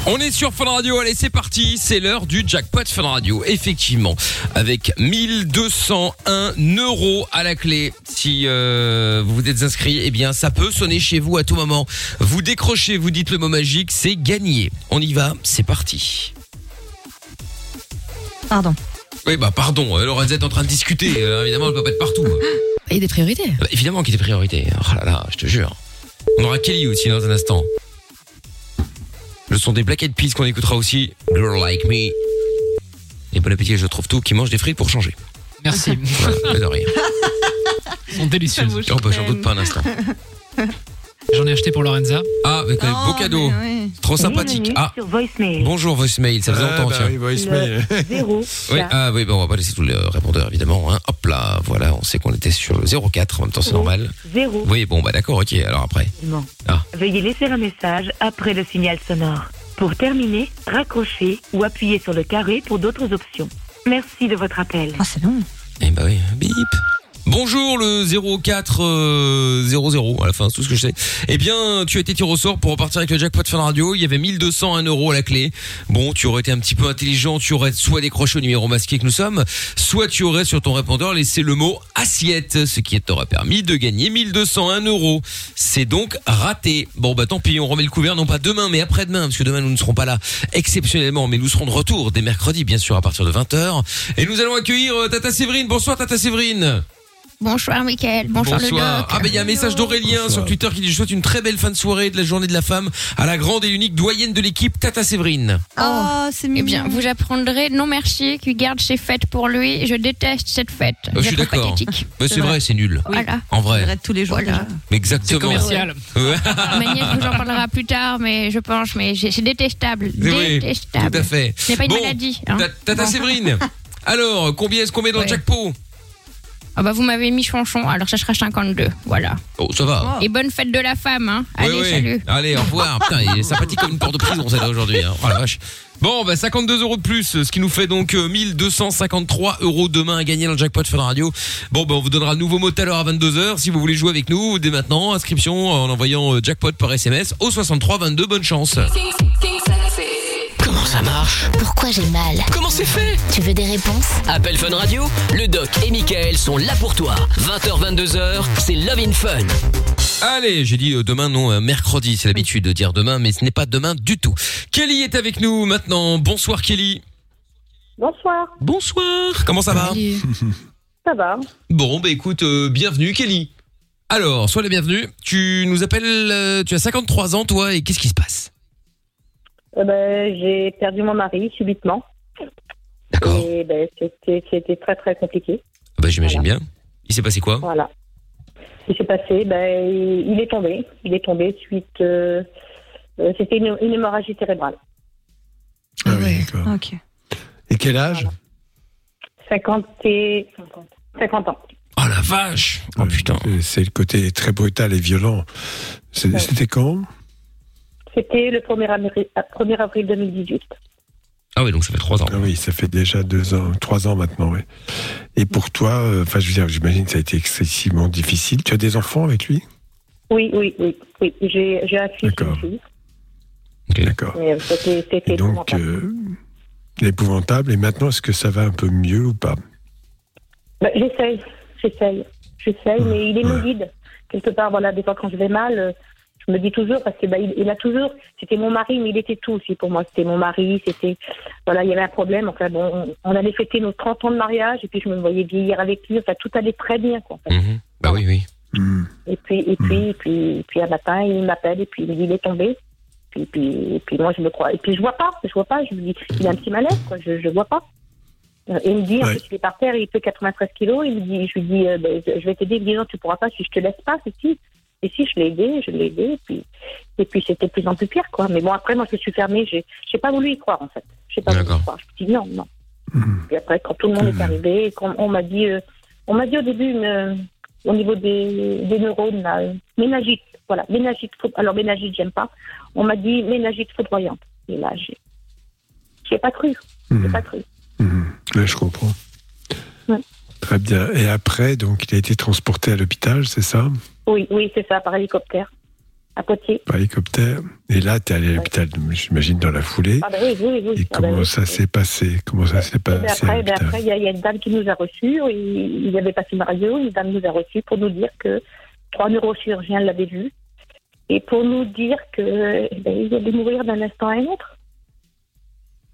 On est sur Fun Radio, allez c'est parti, c'est l'heure du jackpot Fun Radio, effectivement, avec 1201 euros à la clé. Si euh, vous vous êtes inscrit, eh bien ça peut sonner chez vous à tout moment. Vous décrochez, vous dites le mot magique, c'est gagné. On y va, c'est parti. Pardon. Oui bah pardon, euh, Lorenz est en train de discuter, euh, évidemment elle peut pas être partout. Il y a des priorités. Bah, évidemment qu'il y a des priorités, oh là là, je te jure. On aura Kelly aussi dans un instant. Le son des Black Eyed Peas qu'on écoutera aussi. Girl Like Me. Et bon appétit, je trouve tout, qui mange des frites pour changer. Merci. Voilà, mais de rien. Ils sont délicieuses. Oh, bah, j'en doute pas un instant. J'en ai acheté pour Lorenza. Ah, avec un beau cadeau. Trop sympathique. Ah, bonjour voicemail, ça faisait Ah, longtemps, bah tiens. oui, voicemail. Le zéro. Oui, ah oui, bon, on va pas laisser tous les répondeurs évidemment. Hein. Hop là, voilà, on sait qu'on était sur le 04, en même temps c'est normal. Zéro. Oui, bon, bah d'accord, ok, alors après. Non. Ah. Veuillez laisser un message après le signal sonore. Pour terminer, raccrochez ou appuyez sur le carré pour d'autres options. Merci de votre appel. Ah, c'est long. Eh bah oui, bip. Bonjour le 04 euh, 00 à la fin, c'est tout ce que je sais. Eh bien, tu as été tiré au sort pour repartir avec le jackpot Fun Radio. Il y avait 1201 euros à la clé. Bon, tu aurais été un petit peu intelligent, tu aurais soit décroché au numéro masqué que nous sommes, soit tu aurais sur ton répondeur laissé le mot assiette, ce qui t'aurait permis de gagner 1201 euros. C'est donc raté. Bon, bah tant pis, on remet le couvert non pas demain, mais après-demain, parce que demain nous ne serons pas là exceptionnellement, mais nous serons de retour dès mercredi, bien sûr, à partir de 20h. Et nous allons accueillir euh, Tata Séverine. Bonsoir Tata Séverine. Bonsoir Mickaël, bonsoir, le doc. Ah ben il y a un message d'Aurélien sur Twitter qui dit je souhaite une très belle fin de soirée de la journée de la femme à la grande et unique doyenne de l'équipe Tata Séverine. Oh, c'est Eh mignon. bien, vous apprendrez non merci qui garde ses fêtes pour lui. Je déteste cette fête. Euh, je suis d'accord. Bah, c'est vrai, c'est nul. Voilà. En vrai. Arrête tous les jours. Voilà. Exactement. C'est commercial. Ouais. Ma nièce vous en parlera plus tard, mais je pense, mais c'est détestable. Oui, détestable. tout à fait. Ce n'est pas une Bon, maladie. hein. Ta- Tata Séverine. Alors, combien est-ce qu'on met dans le jackpot? Ah bah vous m'avez mis chanchon, alors ça sera 52. Voilà. Oh, ça va. Et bonne fête de la femme, hein. Oui, Allez, oui. salut. Allez, au revoir. Putain, il est sympathique comme une porte de prison, celle-là, aujourd'hui. Hein. Oh la vache. Bon, bah 52 euros de plus, ce qui nous fait donc euh, 1253 euros demain à gagner dans le jackpot Fun Radio. Bon, bah on vous donnera le nouveau mot tout à l'heure à 22h. Si vous voulez jouer avec nous, dès maintenant, inscription en envoyant euh, jackpot par SMS au 63 22. Bonne chance. Comment ça marche Pourquoi j'ai mal Comment c'est fait Tu veux des réponses Appel Fun Radio, le doc et Michael sont là pour toi. 20h, 22h, c'est Love in Fun. Allez, j'ai dit euh, demain, non, euh, mercredi. C'est l'habitude de dire demain, mais ce n'est pas demain du tout. Kelly est avec nous maintenant. Bonsoir Kelly. Bonsoir, Bonsoir. Comment ça va ça va Bon, bah écoute, euh, bienvenue Kelly. Alors, sois la bienvenue. Tu nous appelles, euh, tu as 53 ans toi, et qu'est-ce qui se passe Eh ben, J'ai perdu mon mari subitement. D'accord. Et ben, c'était c'était très très compliqué. Bah j'imagine bien. Il s'est passé quoi? Voilà. Ce qui s'est passé, ben, il il est tombé. Il est tombé suite. euh, euh, c'était une, une hémorragie cérébrale. Ah oui, d'accord. Ok. Et quel âge? 50 et 50, 50 ans. Oh la vache Oh putain. C'est le côté très brutal et violent. C'est- C'était quand? C'était le 1er avril, 1er avril 2018. Ah oui, donc ça fait 3 ans. Ah oui, ça fait déjà deux ans, trois ans maintenant, oui. Et pour toi, euh, enfin, je veux dire, j'imagine que ça a été excessivement difficile. Tu as des enfants avec lui? Oui, oui, oui. oui. J'ai j'ai un fils D'accord. fille. Ok. D'accord. Euh, C'était c'était Et donc, épouvantable. euh, épouvantable. Et maintenant, est-ce que ça va un peu mieux ou pas? Ben, j'essaye, j'essaye, j'essaye, mais il est Ouais. mon guide. Quelque part, voilà, des fois quand je vais mal, euh, je me dis toujours parce que bah, il, il a toujours, c'était mon mari, mais il était tout aussi pour moi. C'était mon mari, c'était voilà, il y avait un problème. Enfin bon, on, on allait fêter nos 30 ans de mariage et puis je me voyais vieillir avec lui. Enfin tout allait très bien quoi. en fait. Mhm. Bah oui, oui. Et puis et puis et puis et puis un matin il m'appelle et puis il me dit il est tombé. Puis puis et puis moi je me crois et puis je vois pas, je vois pas. Je me dis il a un petit malaise quoi, je je vois pas. Et il me dit, en Ouais. plus, il est par terre, il fait 93 kilos. Il me dit, je lui dis, euh, ben, je je vais t'aider. Il me dit, non, tu pourras pas si je te laisse pas. C'est si. Et si, je l'ai aidé, je l'ai aidé. Et puis, et puis c'était de plus en plus pire, quoi. Mais bon, après, moi, je me suis fermée. J'ai, j'ai pas voulu y croire, en fait. J'ai pas voulu y croire. Je me suis dit, non, non. Puis après, quand tout le monde est arrivé, et qu'on- on m'a dit, euh, on m'a dit au début, une, euh, au niveau des, des neurones, là, euh, ménagite. Voilà, ménagite. Alors, ménagite, j'aime pas. On m'a dit ménagite foudroyante. Et là, j'ai, j'ai pas cru. J'ai pas cru. Ouais, je comprends. Ouais. Très bien. Et après, donc, il a été transporté à l'hôpital, c'est ça? Oui, oui, c'est ça, par hélicoptère, à Poitiers. Par hélicoptère. Et là, tu es allé à l'hôpital, j'imagine, dans la foulée. Ah ben oui, oui, oui. Et Ah ben comment oui. ça s'est passé? Comment ça s'est Et ben passé après, ben il y, a- y une dame qui nous a reçus. et Il avait passé radio. Une dame nous a reçus pour nous dire que trois neurochirurgiens l'avaient vu et pour nous dire que eh ben, il allait mourir d'un instant à un autre.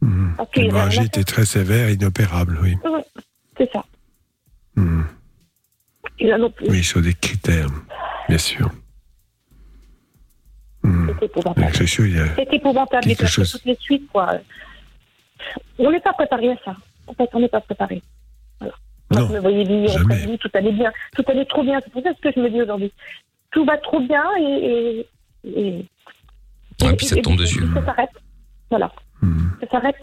Y L'hémorragie un était très sévère et inopérable, oui. Oui, c'est ça. Mhm. Et là non plus. Oui, sur des critères, bien sûr. Mhm. C'était épouvantable. C'est sûr, il y a... C'est épouvantable. Quelque Et parce que chose. toutes les suites, quoi. On n'est pas préparé à ça. En fait, on n'est pas préparé. Voilà. Moi, Non, je me voyais vivre tout allait bien. Tout allait trop bien. C'est pour ça ce que je me dis aujourd'hui. Tout va trop bien et. et, et Ouais, puis ça tombe dessus. Ça s'arrête. Voilà. Mhm. Ça s'arrête.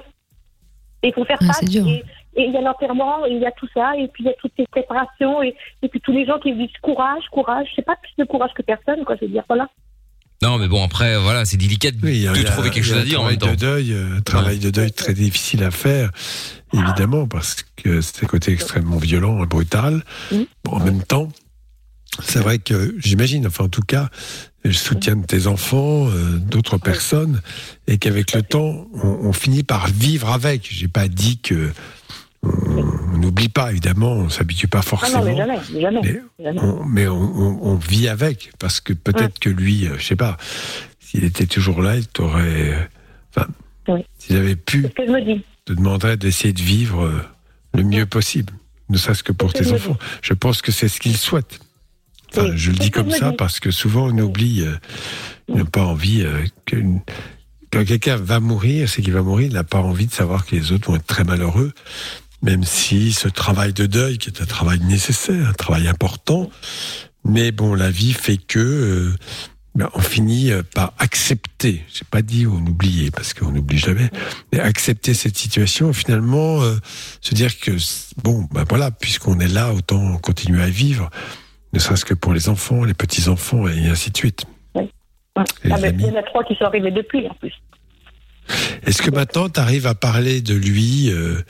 Et il faut faire Ah, face. c'est dur. Et et il y a l'enterrement, et il y a tout ça, et puis il y a toutes ces préparations, et, et puis tous les gens qui me disent courage, courage. C'est pas plus de courage que personne, quoi. Je veux dire, voilà. Non, mais bon, après, voilà, c'est délicat de, Oui, trouver quelque chose à dire en même temps. de deuil, euh, un travail de deuil très difficile à faire, évidemment, parce que c'est un côté extrêmement violent et brutal. Bon, en même temps, c'est vrai que j'imagine, enfin en tout cas, le soutien de tes enfants, euh, d'autres personnes, et qu'avec le temps, on, on finit par vivre avec. J'ai pas dit que on n'oublie pas, évidemment, on s'habitue pas Ah forcément. non, mais jamais, jamais. Mais jamais. on, mais on, on- on vit avec, parce que peut-être que lui, euh, je sais pas, s'il était toujours là, il t'aurait. euh, Enfin, Oui. s'il avait pu, que je me dis. te demanderait d'essayer de vivre euh, le mieux possible, ne serait-ce que pour que tes je enfants. Je pense que c'est ce qu'il souhaite. Enfin, Oui, je le dis que comme ça dis. parce que souvent on oublie, euh, on n'a pas envie euh, qu'une- quand quelqu'un va mourir, c'est qu'il va mourir, il n'a pas envie de savoir que les autres vont être très malheureux, même si ce travail de deuil, qui est un travail nécessaire, un travail important, mais bon, la vie fait que euh, ben, on finit euh, par accepter. J'ai pas dit on oublier parce qu'on n'oublie jamais, mais accepter cette situation finalement euh, se dire que bon, ben voilà, puisqu'on est là, autant continuer à vivre, ne serait-ce que pour les enfants, les petits enfants et ainsi de suite. Les Ah, ben, il y en a trois qui sont arrivés depuis, en plus. Est-ce que maintenant tu arrives à parler de lui, euh,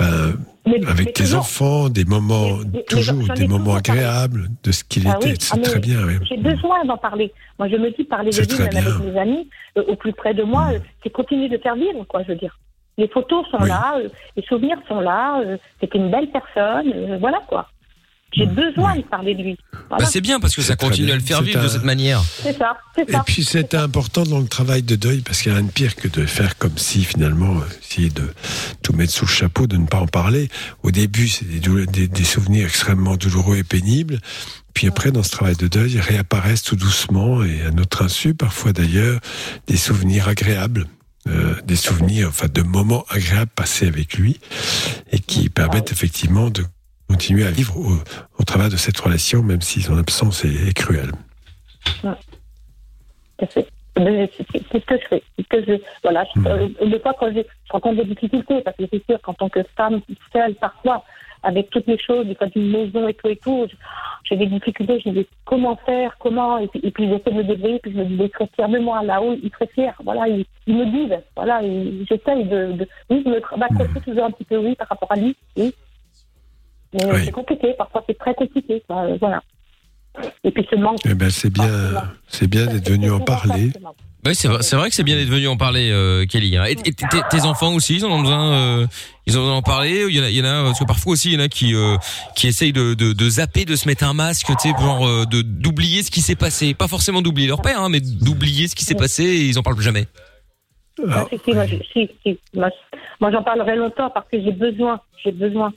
enfin, Mais- avec mais tes toujours. enfants, des moments Mais- toujours, des moments toujours agréables, de ce qu'il Ah était, oui, c'est ah, très bien. oui. J'ai besoin d'en parler. Moi, je me dis, parler de lui, même avec mes amis, euh, au plus près de moi, euh, c'est continuer de faire vivre, quoi, je veux dire. Les photos sont Oui. là, euh, les souvenirs sont là, c'était une belle personne, voilà, quoi. J'ai besoin de parler de lui. Voilà. Bah, c'est bien parce que ça continue à le faire vivre de un- cette manière. c'est ça, c'est Et ça. puis c'est important dans le travail de deuil parce qu'il n'y a rien de pire que de faire comme si finalement, euh, essayer de tout mettre sous le chapeau, de ne pas en parler. Au début, c'est des, doule- des- des souvenirs extrêmement douloureux et pénibles. Puis après, dans ce travail de deuil, ils réapparaissent tout doucement et à notre insu, parfois d'ailleurs, des souvenirs agréables. euh, des souvenirs, enfin de moments agréables passés avec lui et qui permettent effectivement de continuer à vivre au, au travers de cette relation, même si son absence est- est cruelle. C'est c'est- c'est- c'est ce que je fais. Que je, voilà, je, euh, des fois, quand j'ai- je rencontre des difficultés, parce que c'est sûr qu'en tant que femme seule, parfois, avec toutes les choses, des fois d'une maison et tout et tout, je- j'ai des difficultés, je me dis comment faire, comment, et puis, et puis j'essaie de me débrouiller, puis je me dis, il serait fier de moi, là-haut, il serait fier, voilà, il, il me dit, voilà, j'essaye de, de, oui, je me m'accrocher toujours un petit peu, oui, par rapport à lui, oui. Mais Oui. c'est compliqué, parfois c'est très compliqué, quoi, euh, voilà. Et puis ce manque. Eh ben, c'est bien, c'est bien d'être venu en parler. Ouais, c'est vrai, c'est vrai que c'est bien d'être venu en parler, euh, Kelly. hein. Et, et tes, tes enfants aussi, ils en ont besoin, euh, ils en ont besoin d'en parler. Il y en a, il y en a parce que parfois aussi, il y en a qui euh, qui essayent de, de, de zapper, de se mettre un masque, tu sais, genre euh, de d'oublier ce qui s'est passé. Pas forcément d'oublier leur père, hein, mais d'oublier ce qui s'est passé et ils en parlent jamais. Ah, si, si, moi, je- si, si. Moi, j'en parlerai longtemps parce que j'ai besoin, j'ai besoin.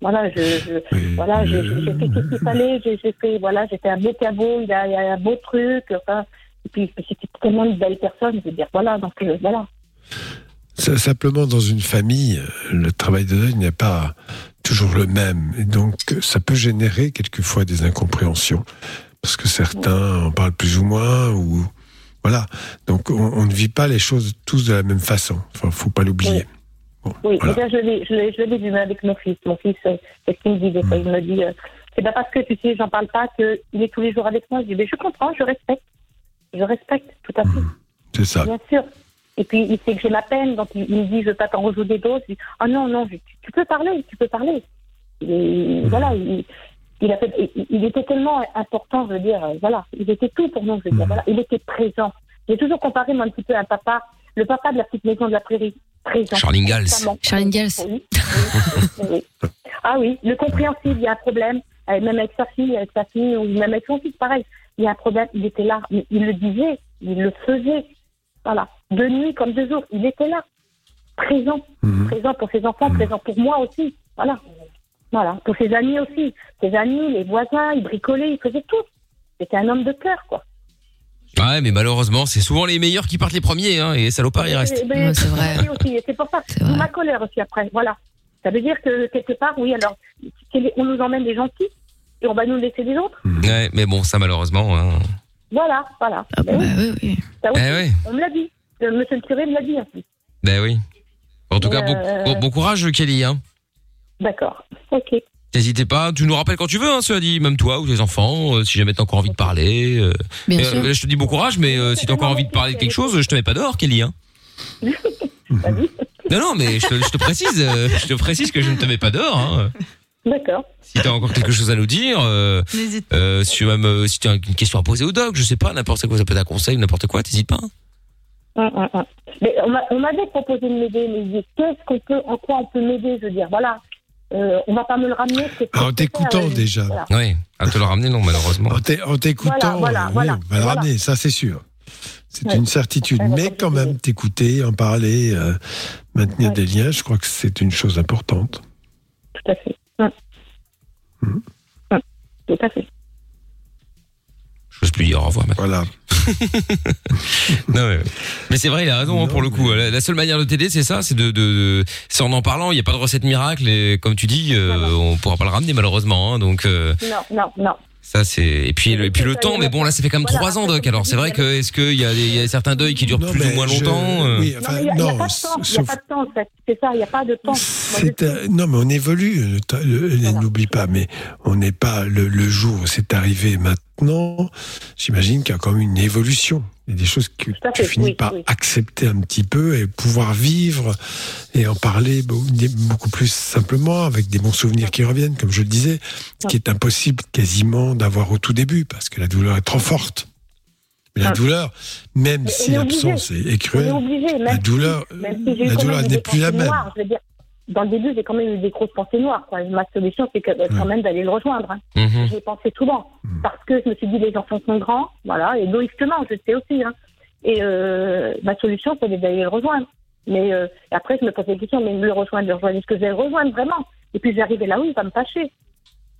Voilà, je, je- voilà, j'ai fait ce qu'il fallait, j'ai fait, voilà, j'ai fait un beau caveau, il y a, il y a un beau truc, enfin, et puis c'était tellement une belle personne, je veux dire, voilà, donc euh, voilà. Simplement, dans une famille, le travail de deuil n'est pas toujours le même. Et donc, ça peut générer quelquefois des incompréhensions. Parce que certains en parlent plus ou moins, ou. Voilà. Donc, on, on ne vit pas les choses tous de la même façon. Enfin, faut pas l'oublier. Oui, Voilà. et là, je l'ai, je l'ai, je l'ai vu avec mon fils. Mon fils, euh, c'est ce qu'il me dit des fois. Il me dit, euh, c'est pas parce que tu sais, j'en parle pas qu'il est tous les jours avec moi. Je dis, mais je comprends, je respecte. Je respecte, tout à fait. C'est ça. Bien sûr. Et puis, il sait que j'ai ma peine, donc il, il me dit, je veux pas t'en rejouer d'autres. Je dis, ah non, non, je- tu, tu peux parler, tu peux parler. Et voilà, il, il, a fait, il, il était tellement important, je veux dire, euh, voilà, il était tout pour nous, je veux dire, voilà, il était présent. J'ai toujours comparé, moi, un petit peu à un papa, le papa de la petite maison de la prairie, présent. Charles Ingalls. Constamment. Charles Ingalls. Oui, oui, oui. Ah oui, le compréhensible, il y a un problème, euh, même avec sa fille, avec sa fille, ou même avec son fils, pareil. Il y a un problème, il était là, il, il le disait, il le faisait. Voilà, de nuit comme de jour, il était là, présent, présent pour ses enfants, présent pour moi aussi. Voilà, voilà, pour ses amis aussi, ses amis, les voisins, il bricolait, il faisait tout. C'était un homme de cœur, quoi. Ouais, mais malheureusement, c'est souvent les meilleurs qui partent les premiers, hein, et salopard, il reste. Eh ben, lui aussi, et c'est pour ça. D'où ma colère aussi après. Voilà. Ça veut dire que quelque part, oui, alors, on nous emmène des gentils et on va nous laisser des autres. Ouais, mais bon, ça malheureusement. hein. Voilà, voilà. Ben oui. Ça aussi, Eh ouais. On me l'a dit. Le monsieur le curé me l'a dit en plus. Ben oui. En tout cas, bon, Euh, bon- bon courage, Kelly. Hein. D'accord. Ok. N'hésitez pas, tu nous rappelles quand tu veux, hein, cela dit, même toi ou tes enfants, euh, si jamais t'as encore envie de parler. euh. Bien Mais, sûr. euh, je te dis bon courage, mais euh, si t'as encore envie de parler de quelque chose, je te mets pas dehors, Kelly. Hein. Non, non, mais je te, je te précise, euh, je te précise que je ne te mets pas dehors. Hein. D'accord. Si t'as encore quelque chose à nous dire, euh, euh, si même euh, si tu as une question à poser au doc, je sais pas, n'importe quoi, ça peut être un conseil, n'importe quoi, t'hésites pas. hein. Hum, hum, hum. Mais on m'a- on m'avait proposé de m'aider, mais je qu'est-ce qu'on peut, en quoi on peut m'aider Je veux dire, voilà. Euh, on va pas me le ramener. Ah, en t'écoutant euh, déjà. voilà. Oui, à te le ramener, non, malheureusement. En t'é- en t'écoutant, Voilà, voilà, oui, on va le voilà. ramener, ça c'est sûr. C'est Ouais. une certitude. Mais quand même, t'écouter, en parler, euh, maintenir des liens, je crois que c'est une chose importante. Tout à fait. Hum. Hum. Tout à fait. J'ose plus dire au revoir maintenant. Voilà. non, mais, mais c'est vrai, il a raison hein, pour le coup. La, la seule manière de t'aider, c'est ça, c'est de, de, de- c'est en en parlant. Il n'y a pas de recette miracle et comme tu dis, euh, on pourra pas le ramener malheureusement. hein, donc euh, Non, non, non. Ça c'est et puis le, et puis le temps. Mais bon, là, ça fait quand même trois ans, Doc. Alors c'est vrai que est-ce qu'il y a des- il y a certains deuils qui durent plus ou mais moins je- longtemps euh oui, Non, enfin, mais il n'y a, il y a non, pas de temps. Il n'y a sauf- pas de temps, en fait. C'est ça, il n'y a pas de temps. Moi, je C'est un- non, mais on évolue. le temps- le- N'oublie pas, mais on n'est pas le, le jour où c'est arrivé maintenant. J'imagine qu'il y a quand même une évolution. Il y a des choses que à tu fait, finis oui, par oui. accepter un petit peu et pouvoir vivre et en parler beau- beaucoup plus simplement avec des bons souvenirs qui reviennent, comme je le disais, ce qui est impossible quasiment d'avoir au tout début parce que la douleur est trop forte. Mais la douleur, même si l'absence est, est cruelle, obligé, la douleur, si la douleur n'est plus la même. noires, je veux dire, dans le début, j'ai quand même eu des grosses pensées noires. Quoi. Ma solution, c'est que, quand même d'aller le rejoindre. Hein. Mhm. J'ai pensé souvent. Parce que je me suis dit, les enfants sont grands, voilà, égoïstement, je sais aussi. Hein. Et euh, ma solution, c'est d'aller le rejoindre. Mais euh, après, je me posais la question, mais le rejoindre, le rejoindre, est-ce que je vais le rejoindre vraiment? Et puis, j'arrivais là où il va me fâcher.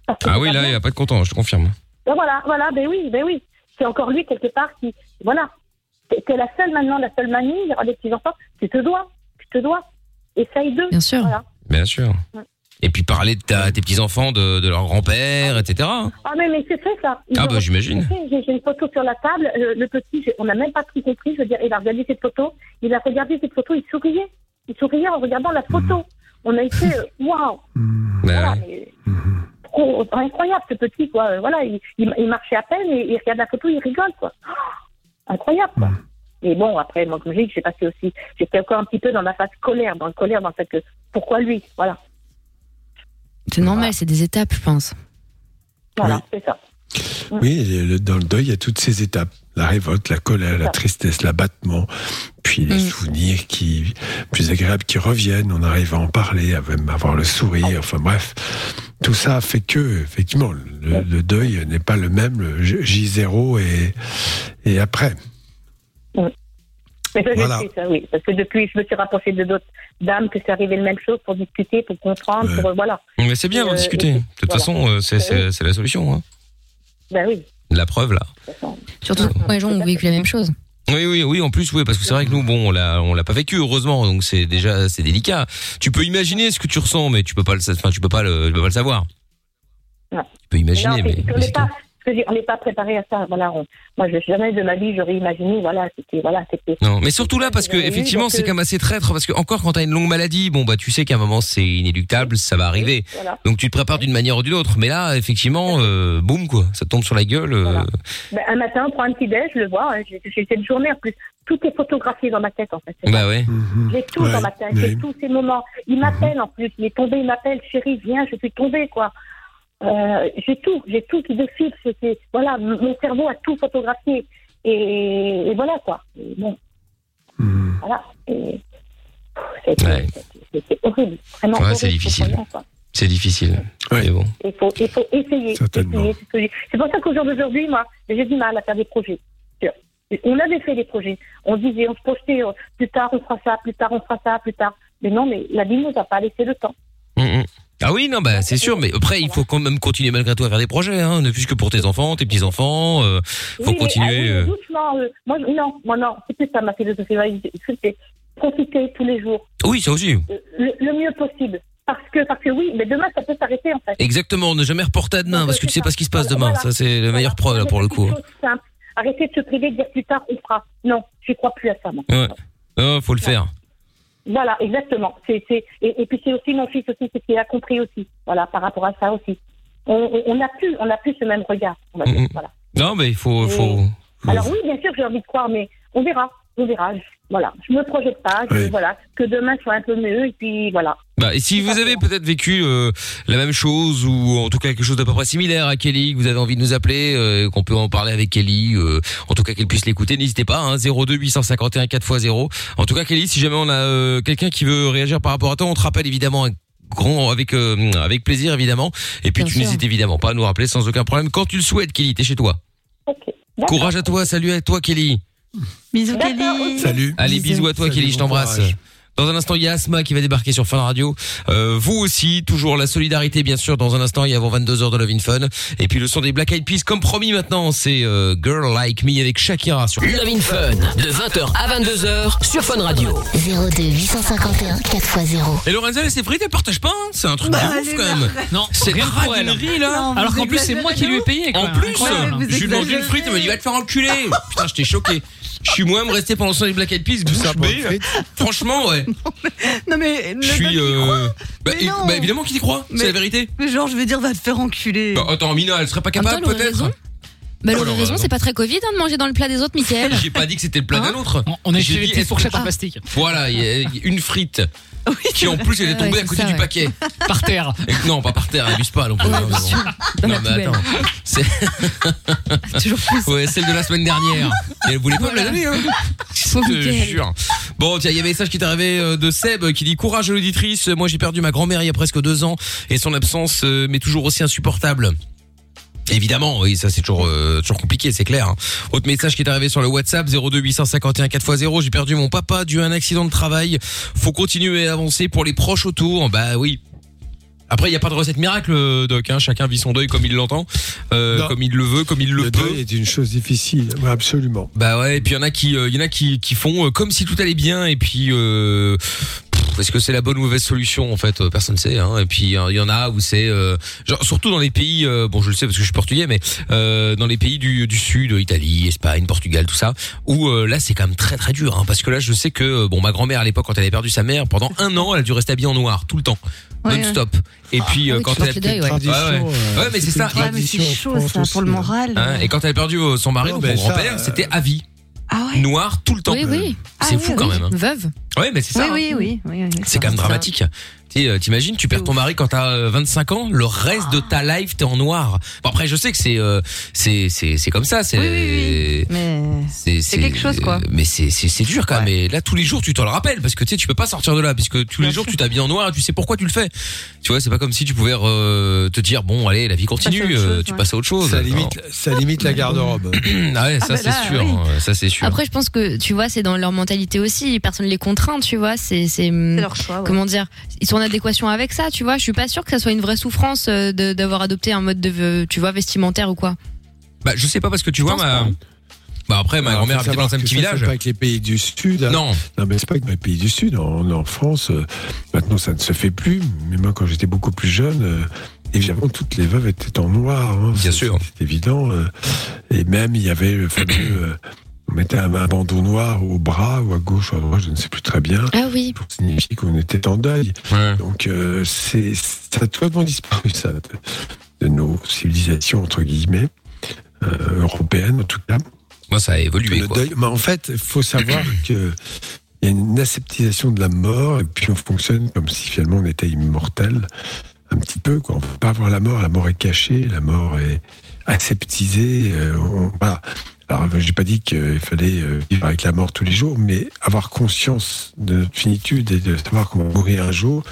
Ah oui, là, il n'y a pas de content, je te confirme. Ben voilà, voilà, ben oui, ben oui. C'est encore lui quelque part qui, voilà. T'es- la seule maintenant, la seule mamie, des petits enfants. Tu te dois, tu te dois. Essaye d'eux. Bien sûr. Voilà. Bien sûr. Et puis parler de ta, tes petits enfants, de, de leur grand-père, etc. hein. Ah mais, mais c'est fait ça. Ils Ah, bah, j'imagine. J'ai j'ai une photo sur la table. Le, le petit, j'ai- on n'a même pas tout compris. Je veux dire, il a regardé cette photo. Il a regardé cette photo. Il souriait. Il souriait en regardant la photo. On a été euh, waouh. Voilà, mais trop- incroyable ce petit quoi. Euh, Voilà, il, il, il marchait à peine et il regarde la photo, il rigole quoi. Oh, incroyable quoi. Et bon après, moi comme je dis, j'ai passé aussi, j'étais encore un petit peu dans ma phase colère, dans le colère dans le fait que pourquoi lui, voilà, C'est normal, c'est des étapes, je pense. voilà, c'est ça. Oui, le- dans le deuil, il y a toutes ces étapes. La révolte, la colère, la tristesse, l'abattement, puis les souvenirs qui, plus agréables qui reviennent. On arrive à en parler, à même avoir le sourire. Enfin bref, tout ça fait que, effectivement, le, le deuil n'est pas le même, le J- J0 et, et après. Mais ça, Voilà. je sais, ça, oui. Parce que depuis, je me suis rapprochée de d'autres dames que c'est arrivé la même chose pour discuter, pour comprendre, pour, euh, voilà. Mais c'est bien Euh, de discuter. De toute voilà. façon, euh, c'est c'est- la solution. Hein. Ben oui. La preuve là. Surtout quand les gens ont vécu la même chose. Oui, oui, oui. En plus, oui, parce que c'est vrai que nous, bon, on l'a, on l'a pas vécu, heureusement. Donc c'est déjà, c'est délicat. Tu peux imaginer ce que tu ressens, mais tu peux pas le, enfin, tu peux pas le, tu peux pas le savoir. Non. Tu peux imaginer, Non, mais. c'est- on n'est pas, ce que je dis, on n'est pas préparé à ça. Voilà, on- moi, je, jamais de ma vie, j'aurais imaginé, voilà, c'était, voilà, c'était. Non, mais surtout là parce que effectivement c'est quand même assez traître parce que encore quand t'as une longue maladie, bon bah tu sais qu'à un moment c'est inéluctable, ça va arriver. Voilà. Donc tu te prépares d'une manière ou d'une autre. Mais là effectivement, euh, boum quoi, ça te tombe sur la gueule. euh, Ben, un matin, on prend un petit déj, je le vois, hein, j'ai j'ai cette journée en plus. Tout est photographié dans ma tête, en fait. c'est Bah ouais. J'ai tout Ouais, dans ma tête, j'ai tous ces moments. Il m'appelle en plus, il est tombé, il m'appelle, chérie, viens, je suis tombée, quoi. Euh, j'ai tout, j'ai tout qui défile. c'est- Voilà, mon cerveau a tout photographié. Et, et voilà, quoi. Et bon. Voilà. Ouais. c'est- c'est horrible, vraiment Ouais, c'est difficile. C'est difficile. Mais bon. Il faut, il faut essayer. C'est pour ça qu'au jour d'aujourd'hui, moi, j'ai du mal à faire des projets. On avait fait des projets. On disait, on se projetait, euh, plus tard on fera ça, plus tard on fera ça, plus tard. Mais non, mais la vie nous a pas laissé le temps. Ah oui, non, bah c'est sûr, mais après il faut quand même continuer malgré tout à faire des projets, hein, ne plus que pour tes enfants, tes petits enfants, euh, faut Oui, mais, continuer. ah oui, euh. doucement. euh, moi, non, moi, non, c'est plus ça ma philosophie. C'est profiter tous les jours, Oui, ça aussi. euh, le, le mieux possible. Parce que, parce que oui, mais demain, ça peut s'arrêter, en fait. Exactement, ne jamais reporter à demain parce que tu sais pas ce qui se passe demain. Voilà. Ça c'est la meilleure preuve là pour le coup. Arrêtez de se priver de dire plus tard, on fera. Non, je crois plus à ça, moi. Ouais. Oh, faut le faire. Voilà, exactement. C'est, c'est, et, et puis c'est aussi mon fils aussi, c'est qu'il a compris aussi. Voilà, par rapport à ça aussi. On, on, on a plus, on a plus ce même regard. On va dire. Voilà. Non, mais il faut, faut. Alors oui, bien sûr, j'ai envie de croire, mais on verra, on verra. Voilà, je me projette pas. je- Voilà, que demain soit un peu mieux et puis voilà. Bah, et si vous avez peut-être vécu euh, la même chose ou en tout cas quelque chose d'à peu près similaire à Kelly, que vous avez envie de nous appeler, euh, qu'on peut en parler avec Kelly, euh, en tout cas qu'elle puisse l'écouter, n'hésitez pas, hein, 02 851 4x0. En tout cas Kelly, si jamais on a euh, quelqu'un qui veut réagir par rapport à toi, on te rappelle évidemment un grand avec euh, avec plaisir évidemment. Et puis Bien tu n'hésites évidemment pas à nous rappeler sans aucun problème quand tu le souhaites Kelly, t'es chez toi. Courage à toi, salut à toi Kelly. Bisous Kelly. Salut. Allez, bisous à toi, Salut, Kelly, je bon t'embrasse. Dans un instant, il y a Asma qui va débarquer sur Fun Radio. Euh, vous aussi, toujours la solidarité, bien sûr. Dans un instant, il y a avant 22h de Love in Fun. Et puis le son des Black Eyed Peas, comme promis maintenant, c'est euh, Girl Like Me avec Shakira sur Love in Fun, de 20h à 22h sur Fun Radio. 02 851 4x0. Et Lorenza, elle s'est frites, elle partage pas, hein c'est un truc Bah, de ouf allez, quand même. Non, c'est rien pour elle. cradinerie là. Non, Alors qu'en plus, c'est moi qui lui ai payé. En plus, Incroyable. je lui demande une exagérez. frite, elle m'a dit va te faire enculer. Putain, j'étais choqué. Je suis moi me rester pendant le son des Black Eyed Peas, bouche bée. Franchement, ouais. Non mais Je suis. Euh... Bah, Mais et- non. bah, évidemment qu'il y croit, c'est la vérité. Mais genre, je veux dire, va te faire enculer. Bah, attends, Mina, elle serait pas capable peut-être Bah, Oh, raison, euh, c'est pas très Covid hein, de manger dans le plat des autres, Mickaël. J'ai pas dit que c'était le plat d'un autre. On- a J'ai acheté des fourchettes en plastique. Voilà, il y a- il y a une frite. qui en plus elle est tombée Ouais, à côté ça, du ouais. paquet. Par terre. Et- non, pas par terre, elle abuse pas. Ouais, hein, mais bon. sûr. Dans Non mais attends, c'est Toujours plus. ouais, celle de la semaine dernière. Et elle voulait pas me la donner. Hein. Je te jure. Bon, tiens, il y a un message qui est arrivé euh, de Seb qui dit courage à l'auditrice. Moi, j'ai perdu ma grand-mère il y a presque deux ans et son absence euh, m'est toujours aussi insupportable. Évidemment, oui, ça c'est toujours euh, toujours compliqué, c'est clair. hein. Autre message qui est arrivé sur le WhatsApp 02 851 4x0. J'ai perdu mon papa dû à un accident de travail. Faut continuer à avancer pour les proches autour. Bah oui. Après, il n'y a pas de recette miracle, euh, Doc. Hein. Chacun vit son deuil comme il l'entend, euh, comme il le veut, comme il le, Le peut. deuil est une chose difficile, ouais, absolument. Bah ouais, et puis il y en a qui, euh, il y en a qui, qui font euh, comme si tout allait bien, et puis euh, est-ce que c'est la bonne ou mauvaise solution en fait euh, Personne ne sait. Hein. Et puis euh, il y en a où c'est, euh, genre surtout dans les pays, euh, bon je le sais parce que je suis portugais, mais euh, dans les pays du, du sud, Italie, Espagne, Portugal, tout ça, où euh, là c'est quand même très très dur, hein, parce que là je sais que bon ma grand-mère à l'époque quand elle avait perdu sa mère, pendant un an elle a dû rester habillée en noir tout le temps, Ouais, non-stop. Et puis Ah euh, oui, quand elle a deuil, ouais. Ouais, ouais. Ouais, mais c'est ça. une Ouais, mais c'est tradition chaud ça pour le aussi. moral. Hein, et quand elle a perdu son mari, ben mon grand-père, euh, c'était à vie, Ah ouais. noir tout le temps. Oui, oui. C'est Ah fou quand même. hein. Veuve. Ouais, mais c'est ça. Oui, hein. oui, oui, oui, oui. C'est quand même dramatique. Tu sais, euh, T'imagines, tu perds ton mari quand t'as euh, 25 ans, le reste de ta life t'es en noir. Bon après, je sais que c'est euh, c'est c'est c'est comme ça, c'est Mais c'est c'est quelque chose, quoi. Mais c'est c'est c'est dur quand même. Et là tous les jours tu t'en le rappelles parce que tu sais tu peux pas sortir de là puisque tous les jours tu t'habilles en noir et tu sais pourquoi tu le fais. Tu vois, c'est pas comme si tu pouvais euh, te dire bon allez la vie continue, Passer euh, chose, tu ouais. passes à autre chose. Ça limite, ça limite la garde-robe. ah ouais, ça bah c'est sûr, oui. ça c'est sûr. Après, je pense que tu vois, c'est dans leur mentalité aussi. Personne les contraint, tu vois. C'est c'est leur choix. comment dire Ils sont en adéquation avec ça, tu vois. Je suis pas sûre que ça soit une vraie souffrance euh, d'avoir adopté un mode de, tu vois, vestimentaire ou quoi. Bah je sais pas parce que tu vois ma bah après ma grand-mère habitait dans un petit ça, village. C'est pas avec les pays du Sud. hein. Non. Non, mais c'est pas avec les pays du Sud. En, en France, euh, maintenant, ça ne se fait plus. Mais moi, quand j'étais beaucoup plus jeune, euh, évidemment, toutes les veuves étaient en noir. hein. Bien C'est- sûr. C'est évident. euh. et même, il y avait le fameux. Euh, on mettait un, un bandeau noir au bras ou à gauche ou à droite, je ne sais plus très bien. Ah oui. Pour signifier qu'on était en deuil. Donc, euh, c'est, ça a totalement disparu, ça, de, de nos civilisations, entre guillemets, euh, européennes en tout cas. Moi, ça a évolué. Le quoi. deuil- mais en fait, il faut savoir que il y a une acceptation de la mort, et puis on fonctionne comme si finalement on était immortel, un petit peu. Quoi. On ne peut pas voir la mort, la mort est cachée, la mort est aseptisée. euh, on- voilà. Alors, je n'ai pas dit qu'il fallait euh, vivre avec la mort tous les jours, mais avoir conscience de notre finitude et de savoir qu'on mourir un jour,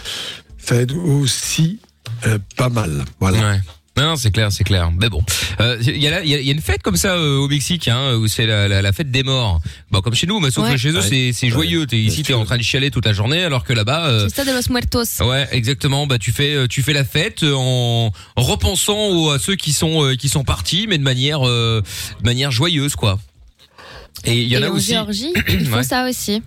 ça aide aussi euh, pas mal. Voilà. Non, c'est clair, c'est clair. Mais bon, Euh, il y, a il y, a- il y a une fête comme ça euh, au Mexique, hein, où c'est la, la, la fête des morts. Bon, comme chez nous, mais sauf Ouais. que chez eux, c'est c'est joyeux. T'es ici, t'es en train de chialer toute la journée, alors que là-bas. euh, C'est ça de los muertos. Ouais, exactement. Bah tu fais euh, tu fais la fête euh, en, en repensant aux- à ceux qui sont euh, qui sont partis, mais de manière euh, de manière joyeuse quoi. Et il y en Et a en aussi. Géorgie, ils font Ouais. ça aussi.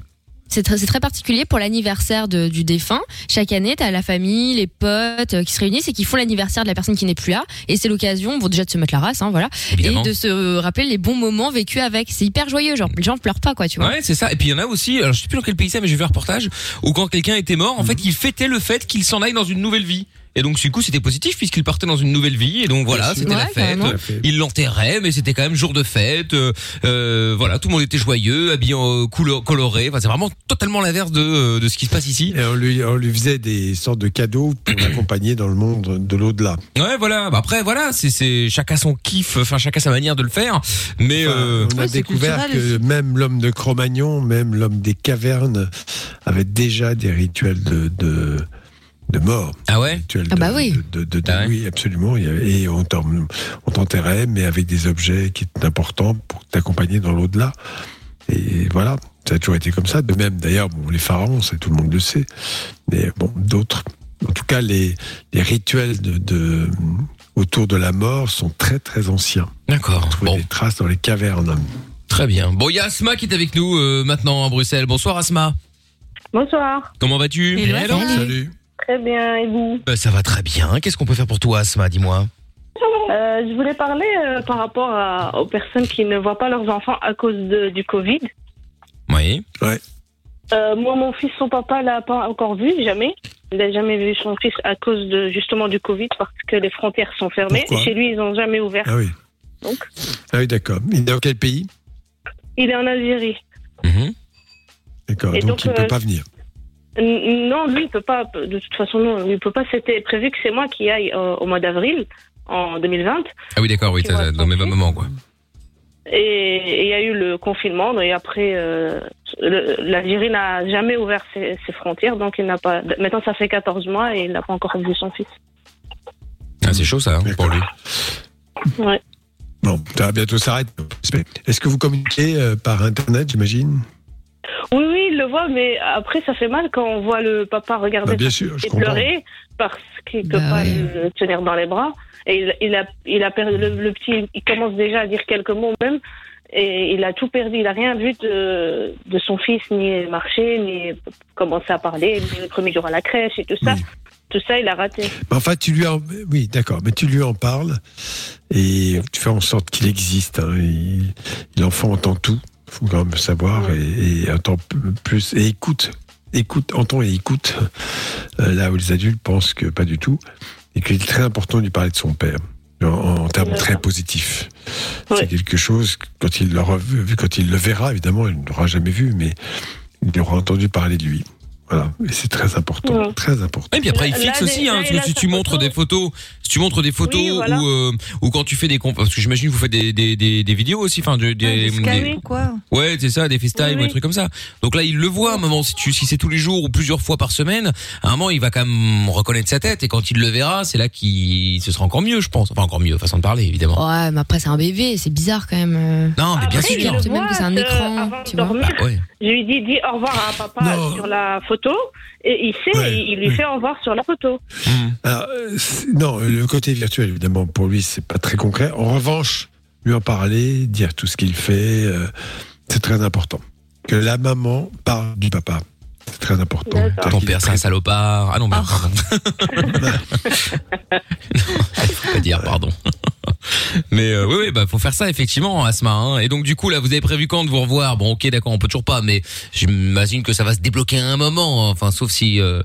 C'est très, c'est très particulier pour l'anniversaire du défunt. Chaque année, t'as la famille, les potes euh, qui se réunissent et qui font l'anniversaire de la personne qui n'est plus là. Et c'est l'occasion, bon, déjà de se mettre la race, hein, voilà, Évidemment. et de se rappeler les bons moments vécus avec. C'est hyper joyeux, genre les gens pleurent pas, quoi, tu vois. Ouais, c'est ça. Et puis il y en a aussi, alors je sais plus dans quel pays c'est, mais j'ai vu un reportage où quand quelqu'un était mort, en fait, Mhm. il fêtait le fait qu'il s'en aille dans une nouvelle vie. Et donc du coup, c'était positif puisqu'il partait dans une nouvelle vie. Et donc voilà, c'était la fête. carrément. Il l'enterrait, mais c'était quand même jour de fête. Euh, euh, voilà, tout le monde était joyeux, habillé en couleur coloré. Enfin, c'est vraiment totalement l'inverse de euh, de ce qui se passe ici. Et on lui, on lui faisait des sortes de cadeaux pour l'accompagner dans le monde de l'au-delà. Ouais, voilà. Bah, après, voilà, c'est c'est chacun son kiff, enfin chacun sa manière de le faire. Mais Enfin, euh, on a Ouais, découvert culturel que même l'homme de Cro-Magnon, même l'homme des cavernes, avait déjà des rituels de, de, de mort. ah ouais. Ah bah oui. de- de- de- Ah ouais. Oui, absolument. Et on t'en- on t'enterrait, mais avec des objets qui étaient importants pour t'accompagner dans l'au-delà. Et voilà, ça a toujours été comme ça. De même, d'ailleurs, bon, les pharaons, c'est tout le monde le sait. Mais bon, d'autres. En tout cas, les, les rituels de, de- autour de la mort sont très très anciens. D'accord. On trouve Bon, des traces dans les cavernes. très bien. Bon, il y a Asma qui est avec nous euh, maintenant à Bruxelles. Bonsoir Asma. Bonsoir. Comment vas-tu? Hello, Hello. Salut. Très bien, et vous Bah, ça va très bien. Qu'est-ce qu'on peut faire pour toi, Asma Dis-moi. Euh, Je voulais parler euh, par rapport à- aux personnes qui ne voient pas leurs enfants à cause de- du Covid. Oui. Euh, moi, mon fils, son papa l'a pas encore vu, jamais. Il n'a jamais vu son fils à cause de justement du Covid parce que les frontières sont fermées. Pourquoi Chez lui, ils n'ont jamais ouvert. Ah oui. Donc. Ah oui, d'accord. Il est dans quel pays Il est en Algérie. Mhm. D'accord. Et Donc, donc, il ne peut euh, pas venir. N- Non, lui, il peut pas. De toute façon, non, lui, il peut pas. C'était prévu que c'est moi qui aille euh, au mois d'avril en 2020. Ah oui, d'accord. Oui, va dans mes moments quoi. Et il y a eu le confinement. Et après, euh, l'Algérie n'a jamais ouvert ses, ses frontières. Donc, il n'a pas. Maintenant, ça fait 14 mois et il n'a pas encore vu son fils. Ah, c'est chaud ça hein, pour lui. Ouais. Bon, ça va bientôt s'arrêter. Est-ce que vous communiquez euh, par Internet, j'imagine? Oui, oui, il le voit, mais après, ça fait mal quand on voit le papa regarder Bah, Bien sûr, et pleurer parce qu'il ne peut Bah pas ouais. le tenir dans les bras. Et il, il a, il a perdu, le, le petit, il commence déjà à dire quelques mots même. Et il a tout perdu. Il a rien vu de, de son fils, ni marcher, ni commencer à parler, ni le premier jour à la crèche et tout ça. Oui. Tout ça, il a raté. Mais Enfin, tu lui en... Oui, d'accord, mais tu lui en parles et tu fais en sorte qu'il existe. hein. L'enfant entend tout, faut quand même savoir, et, et entend plus, et écoute, écoute, entend et écoute, euh, là où les adultes pensent que pas du tout, et qu'il est très important de lui parler de son père. En, en termes très positifs. C'est quelque chose, quand il l'aura vu, quand il le verra, évidemment, il ne l'aura jamais vu, mais il aura entendu parler de lui. Voilà, et c'est très important, très important. Et puis après, il fixe là, aussi, là, hein, parce que si tu montres photo. des photos, si tu montres des photos Oui, voilà. ou euh, ou quand tu fais des parce que j'imagine que vous faites des des des, des vidéos aussi, enfin des, des, des- quoi ouais, c'est ça, des FaceTime Oui, ou oui. des trucs comme ça. Donc là, il le voit, à un moment, si tu si c'est tous les jours ou plusieurs fois par semaine, à un moment, il va quand même reconnaître sa tête, et quand il le verra, c'est là qu'il ce sera encore mieux, je pense, enfin encore mieux, façon de parler, évidemment. Ouais, mais après c'est un bébé, c'est bizarre quand même. euh. Non, mais bien Après, sûr. C'est même que c'est un écran, tu vois. dormir. Ah ouais. Je lui dis, dis au revoir à papa Non. sur la photo. Et il sait, Ouais, il, il lui oui. fait au revoir sur la photo. Alors, euh, non, le côté virtuel, évidemment, pour lui, c'est pas très concret. En revanche, lui en parler, dire tout ce qu'il fait, euh, c'est très important. Que la maman parle du papa, c'est très important. Ton père, c'est un salopard. Ah non, merde, pardon. non, faut pas dire, pardon. Mais euh, oui, oui, bah faut faire ça effectivement, Asma. Hein. Et donc du coup là, vous avez prévu quand de vous revoir? Bon, ok, d'accord, on peut toujours pas, mais j'imagine que ça va se débloquer à un moment. Enfin, sauf si euh,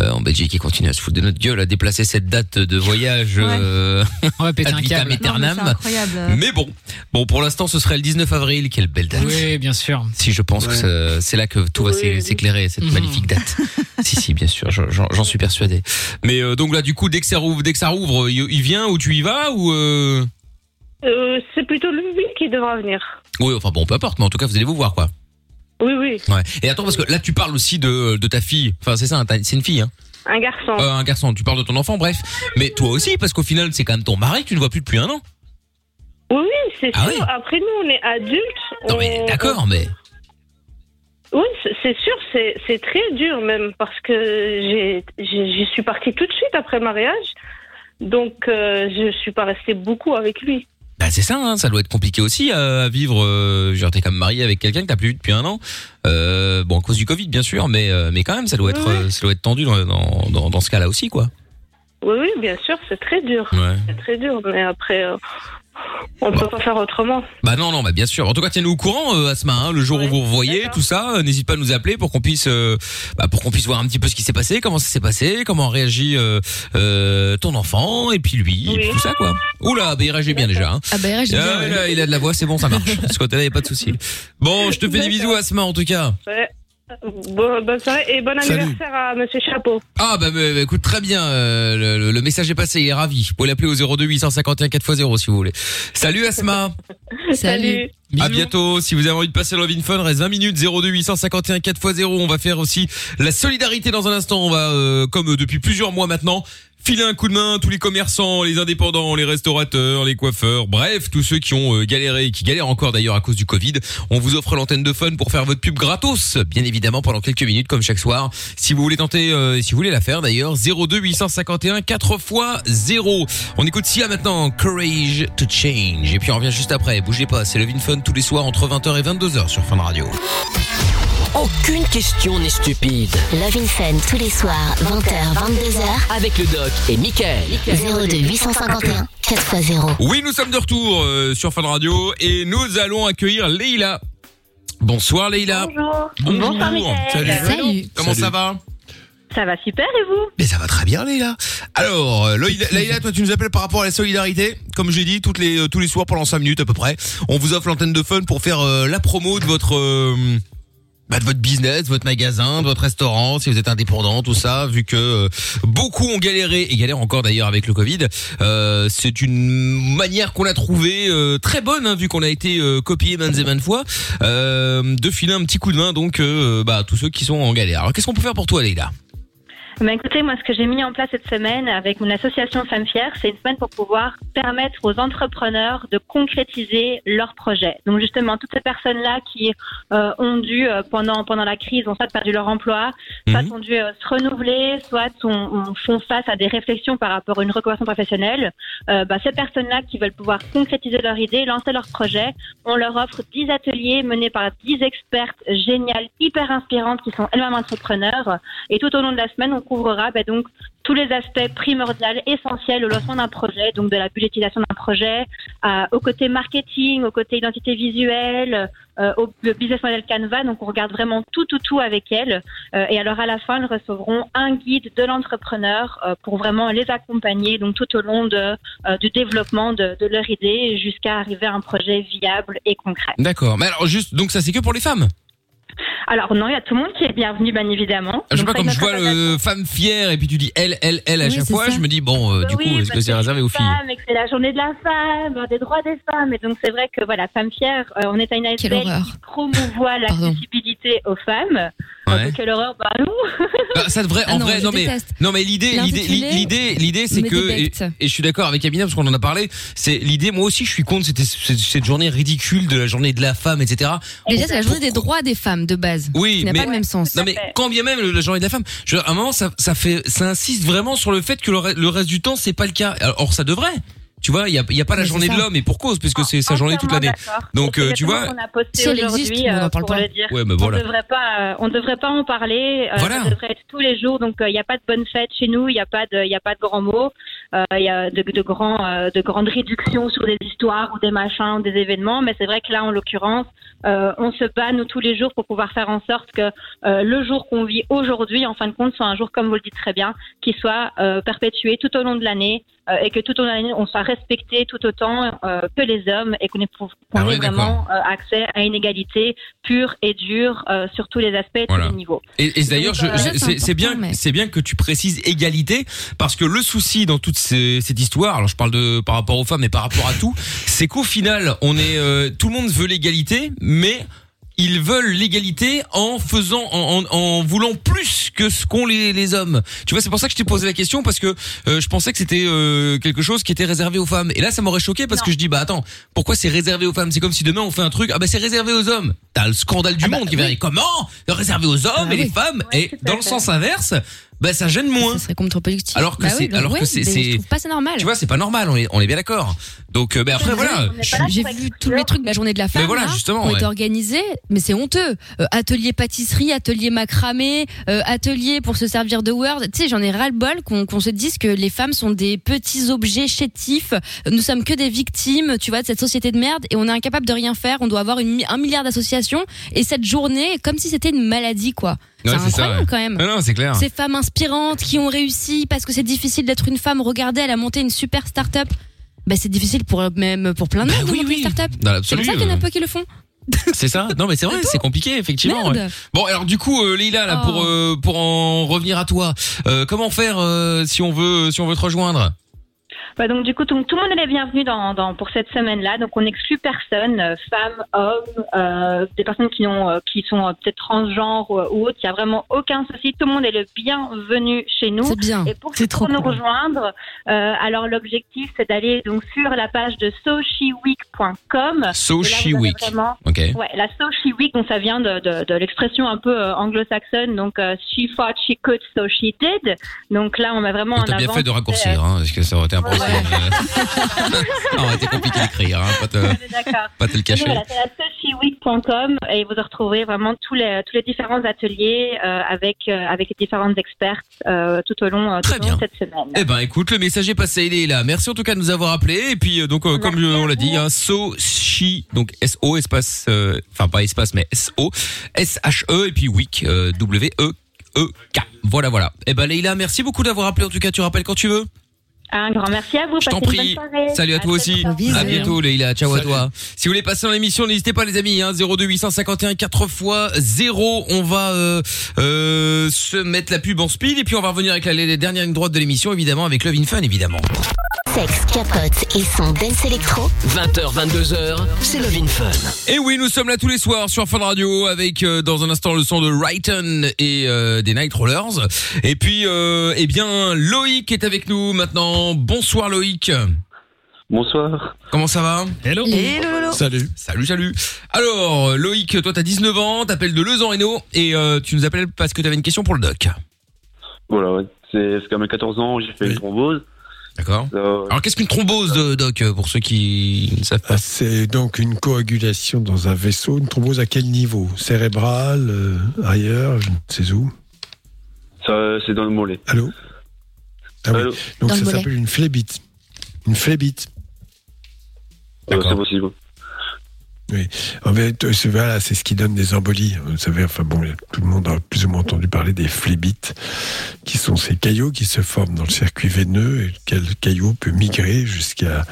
euh, en Belgique ils continuent à se foutre de notre gueule, à déplacer cette date de voyage euh, On va péter ad un vitam câble. aeternam. Non, mais c'est incroyable. Mais bon, bon pour l'instant, ce serait le 19 avril. Quelle belle date. Oui, bien sûr. Si je pense que c'est- là que tout va Oui, s'é- oui. s'éclairer cette Mhm. magnifique date. si si bien sûr, j'en- suis persuadé. Mais euh, donc là du coup dès que ça rouvre, dès que ça rouvre, il, il vient ou tu y vas ou euh... C'est plutôt lui qui devra venir. Oui, enfin bon, peu importe, mais en tout cas vous allez vous voir quoi. Oui, oui. Ouais. Et attends parce que là tu parles aussi de de ta fille. Enfin c'est ça, hein, c'est une fille hein. Un garçon. Euh, un garçon, tu parles de ton enfant, bref. Mais toi aussi parce qu'au final c'est quand même ton mari que tu ne vois plus depuis un an. Oui, oui, c'est Ah sûr. oui. Après, nous, on est adultes. Non mais on- d'accord, mais Oui, c'est- sûr, c'est très dur même parce que j'ai j'y suis partie tout de suite après le mariage. Donc, euh, je suis pas restée beaucoup avec lui. Bah c'est ça, hein, ça doit être compliqué aussi euh, à vivre. Euh, genre t'es comme marié avec quelqu'un que t'as plus vu depuis un an. Euh, bon à cause du Covid bien sûr, mais euh, mais quand même ça doit être Ouais. euh, ça doit être tendu dans dans, dans, dans ce cas-là aussi quoi. Oui, oui, bien sûr, c'est très dur. Ouais. C'est très dur, mais après, euh, on peut pas faire autrement. Bah non non bah bien sûr. En tout cas tiens-nous au courant euh, Asma, hein, le jour où vous revoyez tout ça, euh, n'hésite pas à nous appeler pour qu'on puisse euh, bah, pour qu'on puisse voir un petit peu ce qui s'est passé, comment ça s'est passé, comment réagit euh, euh, ton enfant et puis lui et puis tout ça quoi. Oula bah il réagit bien déjà. Hein. Ah bah Ah, bien. ouais, là, il a de la voix, c'est bon, ça marche. De ce côté-là, il a pas de souci. Bon, je te fais des bisous, Asma, en tout cas. Ouais. Bon, bonne soirée et bon Salut. anniversaire à Monsieur Chapeau. Ah bah, bah, bah, écoute très bien, euh, le, le- le message est passé, il est ravi. Vous pouvez l'appeler au 02 851 4x0 si vous voulez. Salut Asma, Salut. à bientôt. Si vous avez envie de passer le Love in Fun, reste 20 minutes 02 851 4x0. On va faire aussi la solidarité dans un instant. On va, euh, comme depuis plusieurs mois maintenant, filer un coup de main tous les commerçants, les indépendants, les restaurateurs, les coiffeurs, bref, tous ceux qui ont euh, galéré et qui galèrent encore d'ailleurs à cause du Covid. On vous offre l'antenne de Fun pour faire votre pub gratos, bien évidemment pendant quelques minutes comme chaque soir. Si vous voulez tenter, euh, si vous voulez la faire d'ailleurs, 02 851 4 x 0. On écoute Sia maintenant, Courage to Change. Et puis on revient juste après. Bougez pas, c'est le Vin Fun tous les soirs entre 20h et 22h sur Fun Radio. Aucune question n'est stupide. Love in Fun tous les soirs, 20h, 22h. Avec le doc et Michael. 02 851 4x0. Oui, nous sommes de retour euh, sur Fun Radio et nous allons accueillir Leïla. Bonsoir Leïla. Bonjour. Bonjour. Bonsoir, Mickaël. Salut. Salut. Comment Salut. ça va? Ça va super et vous? Mais ça va très bien, Leïla. Alors, euh, Leïla, toi, tu nous appelles par rapport à la solidarité. Comme j'ai dit, toutes les, euh, tous les soirs pendant 5 minutes à peu près, on vous offre l'antenne de fun pour faire euh, la promo de votre... bah, de votre business, de votre magasin, de votre restaurant, si vous êtes indépendant, tout ça, vu que euh, beaucoup ont galéré et galèrent encore d'ailleurs avec le Covid. Euh, c'est une manière qu'on a trouvée euh, très bonne, hein, vu qu'on a été euh, copié maintes et maintes fois, euh, de filer un petit coup de main donc bah, à tous ceux qui sont en galère. Alors qu'est-ce qu'on peut faire pour toi, Leïla? Bah, écoutez, moi, ce que j'ai mis en place cette semaine avec mon association Femmes Fières, c'est une semaine pour pouvoir permettre aux entrepreneurs de concrétiser leurs projets. Donc, justement, toutes ces personnes-là qui euh, ont dû, euh, pendant, pendant la crise, ont soit perdu leur emploi, soit Mhm. ont dû euh, se renouveler, soit ont, ont- font face à des réflexions par rapport à une reconversion professionnelle, euh, bah, ces personnes-là qui veulent pouvoir concrétiser leur idée, lancer leur projet, on leur offre 10 ateliers menés par 10 expertes géniales, hyper inspirantes, qui sont elles-mêmes entrepreneurs. Et tout au long de la semaine, on couvrira bah, donc tous les aspects primordiaux, essentiels au lancement d'un projet, donc de la budgétisation d'un projet, à- au côté marketing, au côté identité visuelle, euh, au business model Canva. Donc on regarde vraiment tout, tout, tout avec elles. Euh, et alors à la fin, elles recevront un guide de l'entrepreneur euh, pour vraiment les accompagner donc tout au long de, euh, du développement de leur idée jusqu'à arriver à un projet viable et concret. D'accord. Mais alors juste, donc ça c'est que pour les femmes? Alors non, il y a tout le monde qui est bienvenu, bien évidemment. Je sais pas, comme je vois le femme fière et puis tu dis elle, elle, elle à Oui, chaque fois, ça. je me dis bon, euh, du Oui, coup, est-ce que c'est réservé aux filles? femmes et que c'est la journée de la femme, des droits des femmes. Et donc c'est vrai que voilà, Femme Fière, euh, on est à une ASBL qui promouvoit l'accessibilité aux femmes. Ouais. Quelle horreur, bah non. Bah, ça devrait, Ah en non, vrai, je non mais, déteste. non mais l'idée, l'idée, L'intitulé l'idée, l'idée, c'est me que, et, débecte. et je suis d'accord avec Amina parce qu'on en a parlé, c'est l'idée, moi aussi je suis contre cette, cette, cette journée ridicule de la journée de la femme, etc. Déjà, c'est la journée des droits des femmes de base. Oui, qui n'a mais pas le même sens. Non mais quand bien même le- la journée de la femme, je, veux dire, à un moment ça, ça fait, ça insiste vraiment sur le fait que le, re- le reste du temps c'est pas le cas. Alors or, ça devrait. Tu vois, il y a, il y a pas la journée de l'homme et pour cause, puisque c'est sa journée toute l'année. Donc euh, tu vois. qu'on a posté Si aujourd'hui, on euh, parle pour pas. le dire. Ouais, bah voilà. On devrait pas, euh, on devrait pas en parler. euh, Voilà. Ça devrait être tous les jours. Donc il n'y a pas de bonne fête chez nous. Il n'y a pas de, il y a pas de grands mots. Euh, Il y a de, de grands, euh, de grandes réductions sur des histoires ou des machins, ou des événements. Mais c'est vrai que là, en l'occurrence, euh, on se bat nous tous les jours pour pouvoir faire en sorte que euh, le jour qu'on vit aujourd'hui, en fin de compte, soit un jour comme vous le dites très bien, qui soit euh, perpétué tout au long de l'année euh, et que tout au long de l'année on soit respecté tout autant euh, que les hommes et qu'on ait, Ah ouais, ait vraiment euh, accès à une égalité pure et dure euh, sur tous les aspects et tous Voilà. les niveaux. Et, et d'ailleurs, c'est bien, important, mais- c'est bien que tu précises égalité, parce que le souci dans toute ces- cette histoire, alors je parle de par rapport aux femmes, mais par rapport à tout, c'est qu'au final, on est, euh, tout le monde veut l'égalité, mais ils veulent l'égalité en faisant, en, en, en voulant plus que ce qu'ont les, les hommes. Tu vois, c'est pour ça que je t'ai posé la question parce que euh, je pensais que c'était euh, quelque chose qui était réservé aux femmes. Et là, ça m'aurait choqué parce que je dis, bah attends, pourquoi c'est réservé aux femmes? C'est comme si demain on fait un truc, ah bah c'est réservé aux hommes. T'as le scandale du monde qui va dire comment? Réservé aux hommes Ah et les oui. femmes et dans le sens inverse, bah ça gêne moins. Ça serait contre-productif. Alors que Bah c'est, oui, bah alors ouais, que c'est, c'est, pas ça normal. tu vois, c'est pas normal. On est, on est bien d'accord. Donc, euh, ben après voilà. J'ai vu tous les trucs de la journée de la femme Mais voilà, là, justement, ont été ouais. organisés, mais c'est honteux. Euh, atelier pâtisserie, atelier macramé, euh, atelier pour se servir de Word. Tu sais, j'en ai ras le bol qu'on qu'on se dise que les femmes sont des petits objets chétifs. Nous sommes que des victimes, tu vois, de cette société de merde et on est incapable de rien faire. On doit avoir une, un milliard d'associations et cette journée, comme si c'était une maladie, quoi. Ouais, c'est c'est ça, incroyable ouais. quand même. Non, non, c'est clair. Ces femmes inspirantes qui ont réussi parce que c'est difficile d'être une femme. Regardez, elle a monté une super start-up. Bah, c'est difficile pour même pour plein de monde de monter une start-up. C'est pour ça qu'il y en a euh, peu qui le font. C'est ça Non mais c'est vrai, c'est compliqué effectivement. Ouais. Bon alors du coup euh, Leïla là pour Oh. euh, pour en revenir à toi, euh, comment faire euh, si on veut si on veut te rejoindre? Bah, donc du coup, tout, tout le monde est les bienvenus dans, dans, pour cette semaine-là. Donc on n'exclut personne, euh, femmes, hommes, euh, des personnes qui, ont, euh, qui sont euh, peut-être transgenres ou autres. Il n'y a vraiment aucun souci. Tout le monde est le bienvenu chez nous. C'est bien. Et pour, C'est trop pour nous cool. rejoindre, euh, alors l'objectif c'est d'aller donc sur la page de sochiweek.com. Sochi Et là, vous avez Week. Vraiment, Ok. Ouais, la Sochi Week, donc ça vient de, de, de l'expression un peu anglo-saxonne. Donc euh, she fought, she could, so she did. Donc là, on met vraiment en T'as bien avant. fait de raccourcir hein, parce que ça aurait été impossible. Ça aurait été compliqué d'écrire, hein, pas te pas te le cacher. Voilà, c'est la et vous retrouverez vraiment tous les, tous les différents ateliers euh, avec, euh, avec les différentes expertes euh, tout au long, tout au long de cette semaine. Eh ben écoute, le message est passé, il est là. Merci en tout cas de nous avoir appelés. Et puis donc comme on l'a dit, hein, Sochi, donc S O espace, enfin pas espace mais S O S H E et puis Week euh, W E E K. Voilà voilà. Eh ben Leïla, merci beaucoup d'avoir appelé. En tout cas, tu rappelles quand tu veux. Un grand merci à vous. Je t'en prie. bonne soirée. Salut à toi très aussi. À bientôt Leïla. Ciao à toi. Si vous voulez passer dans l'émission, n'hésitez pas les amis. Hein, 02 851 4 fois 0. On va euh, euh, se mettre la pub en speed et puis on va revenir avec la, les dernières lignes droites de l'émission évidemment avec Love in Fun évidemment. Sexe, capote et son dance électro. 20h, 22h, c'est Love in Fun. Et oui, nous sommes là tous les soirs sur Fun Radio avec euh, dans un instant le son de Righton et euh, des Night Rollers. Et puis, euh, eh bien, Loïc est avec nous maintenant. Bonsoir Loïc. Bonsoir. Comment ça va Hello. Salut. Salut, salut. Alors, Loïc, toi t'as 19 ans, t'appelles de Lezan Reno et euh, tu nous appelles parce que t'avais une question pour le doc. Voilà, ouais. c'est c'est quand même 14 ans, j'ai fait une thrombose. D'accord. Euh, Alors, qu'est-ce qu'une thrombose, euh, doc, pour ceux qui ne savent pas? Ah, C'est donc une coagulation dans un vaisseau. Une thrombose à quel niveau? Cérébral, euh, ailleurs, je ne sais où? ça, c'est dans le mollet. Allô? Ah oui. Donc Dans ça s'appelle une phlébite. Une phlébite. Euh, c'est possible. Oui. En fait, euh, c'est voilà, c'est ce qui donne des embolies. Vous savez, enfin bon, tout le monde a plus ou moins entendu parler des phlébites, qui sont ces caillots qui se forment dans le circuit veineux et quel caillot peut migrer jusqu'à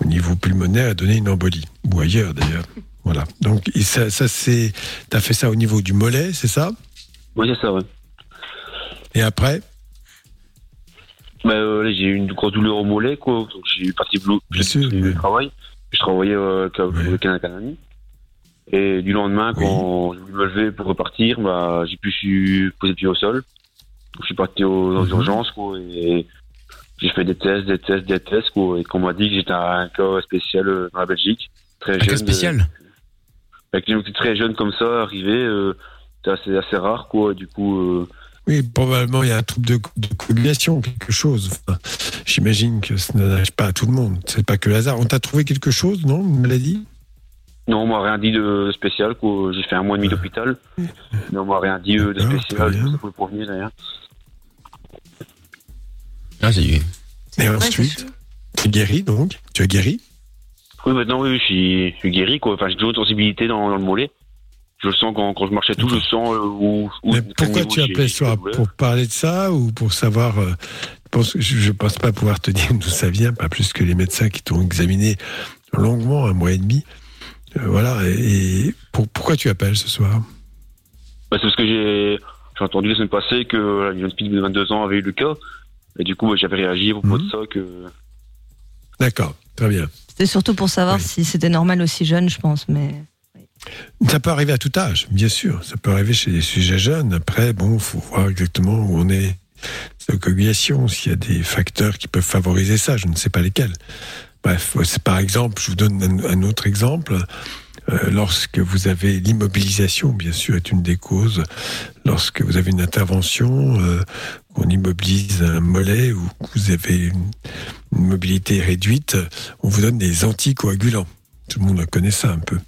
au niveau pulmonaire et donner une embolie ou ailleurs d'ailleurs. Voilà. Donc et ça, ça c'est, t'as fait ça au niveau du mollet, c'est ça? Oui, c'est ça, ouais. Et après? Bah, euh, j'ai eu une grosse douleur au mollet, quoi. Donc, j'ai eu parti boulot, Bien sûr, travail. Je travaillais euh, avec un, ami. Et du lendemain, quand je me lever pour repartir, bah, j'ai pu poser pied au sol. Donc, je suis parti aux, Mhm. urgences, quoi. Et j'ai fait des tests, des tests, des tests, quoi. Et qu'on m'a dit que j'étais un cas spécial euh, dans la Belgique. Très Un jeune. cas spécial Avec une très jeune comme ça, arrivé, euh, c'est assez, assez rare, quoi. Et du coup, euh, Oui, probablement il y a un trouble de, de coagulation, quelque chose. Enfin, J'imagine que ça n'arrive pas à tout le monde. C'est pas que le hasard. On t'a trouvé quelque chose, non? Une maladie? Non, on m'a rien dit de spécial. quoi. J'ai fait un mois et demi d'hôpital. Mais on m'a rien dit euh, de spécial. Ça pouvait provenir d'ailleurs. Ah, c'est Et ensuite, tu es guéri donc? Tu as guéri? Oui, maintenant, oui, je suis, je suis guéri. Quoi. Enfin, j'ai toujours une sensibilité dans, dans le mollet. Je le sens quand, quand je marchais tout, je sens euh, où, où quel Pourquoi tu j'ai ça. Pour parler de ça ou pour savoir euh, je pense- Je ne pense pas pouvoir te dire d'où ça vient, pas plus que les médecins qui t'ont examiné longuement, un mois et demi. Euh, voilà. Et, et pour- pourquoi tu appelles ce soir? Bah, c'est parce que j'ai j'ai entendu la semaine passée que une jeune fille de 22 ans avait eu le cas. Et du coup, bah, j'avais réagi à propos de ça. que D'accord, très bien. C'était surtout pour savoir si c'était normal aussi jeune, je pense. Mais Ça peut arriver à tout âge, bien sûr. Ça peut arriver chez des sujets jeunes. Après, bon, faut voir exactement où on est. La coagulation, s'il y a des facteurs qui peuvent favoriser ça, je ne sais pas lesquels. Bref, c'est par exemple, je vous donne un, autre exemple. Euh, lorsque vous avez l'immobilisation, bien sûr, est une des causes. Lorsque vous avez une intervention, euh, on immobilise un mollet ou que vous avez une mobilité réduite, on vous donne des anticoagulants. Tout le monde connaît ça un peu.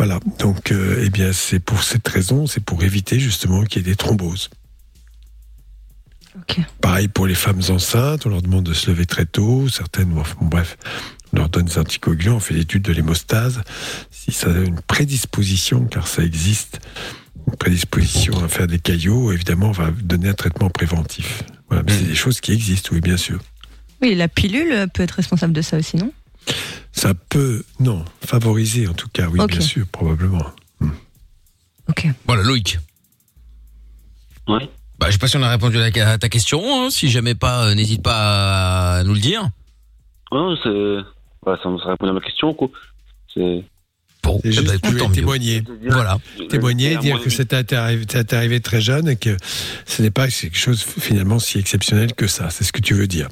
Voilà, donc euh, eh bien c'est pour cette raison, c'est pour éviter justement qu'il y ait des thromboses. Pareil pour les femmes enceintes, on leur demande de se lever très tôt, certaines, bon, bref, on leur donne des anticoagulants, on fait l'étude de l'hémostase, si ça a une prédisposition, car ça existe, une prédisposition à faire des caillots, évidemment on va donner un traitement préventif. Voilà, mais c'est des choses qui existent, oui bien sûr. oui, la pilule peut être responsable de ça aussi, non? Ça peut, non, favoriser en tout cas, oui Ok. bien sûr, probablement. Voilà, Loïc. Ouais. Bah, je sais pas si on a répondu à ta- question. hein. Si jamais pas, euh, n'hésite pas à nous le dire. Ouais, c'est. Voilà, ça, ça répond à ma question, quoi. C'est. Bon, C'est juste tu voulais témoigner. Voilà. Témoigner, dire que ça t'est arrivé, arrivé très jeune et que ce n'est pas quelque chose finalement si exceptionnel que ça. C'est ce que tu veux dire.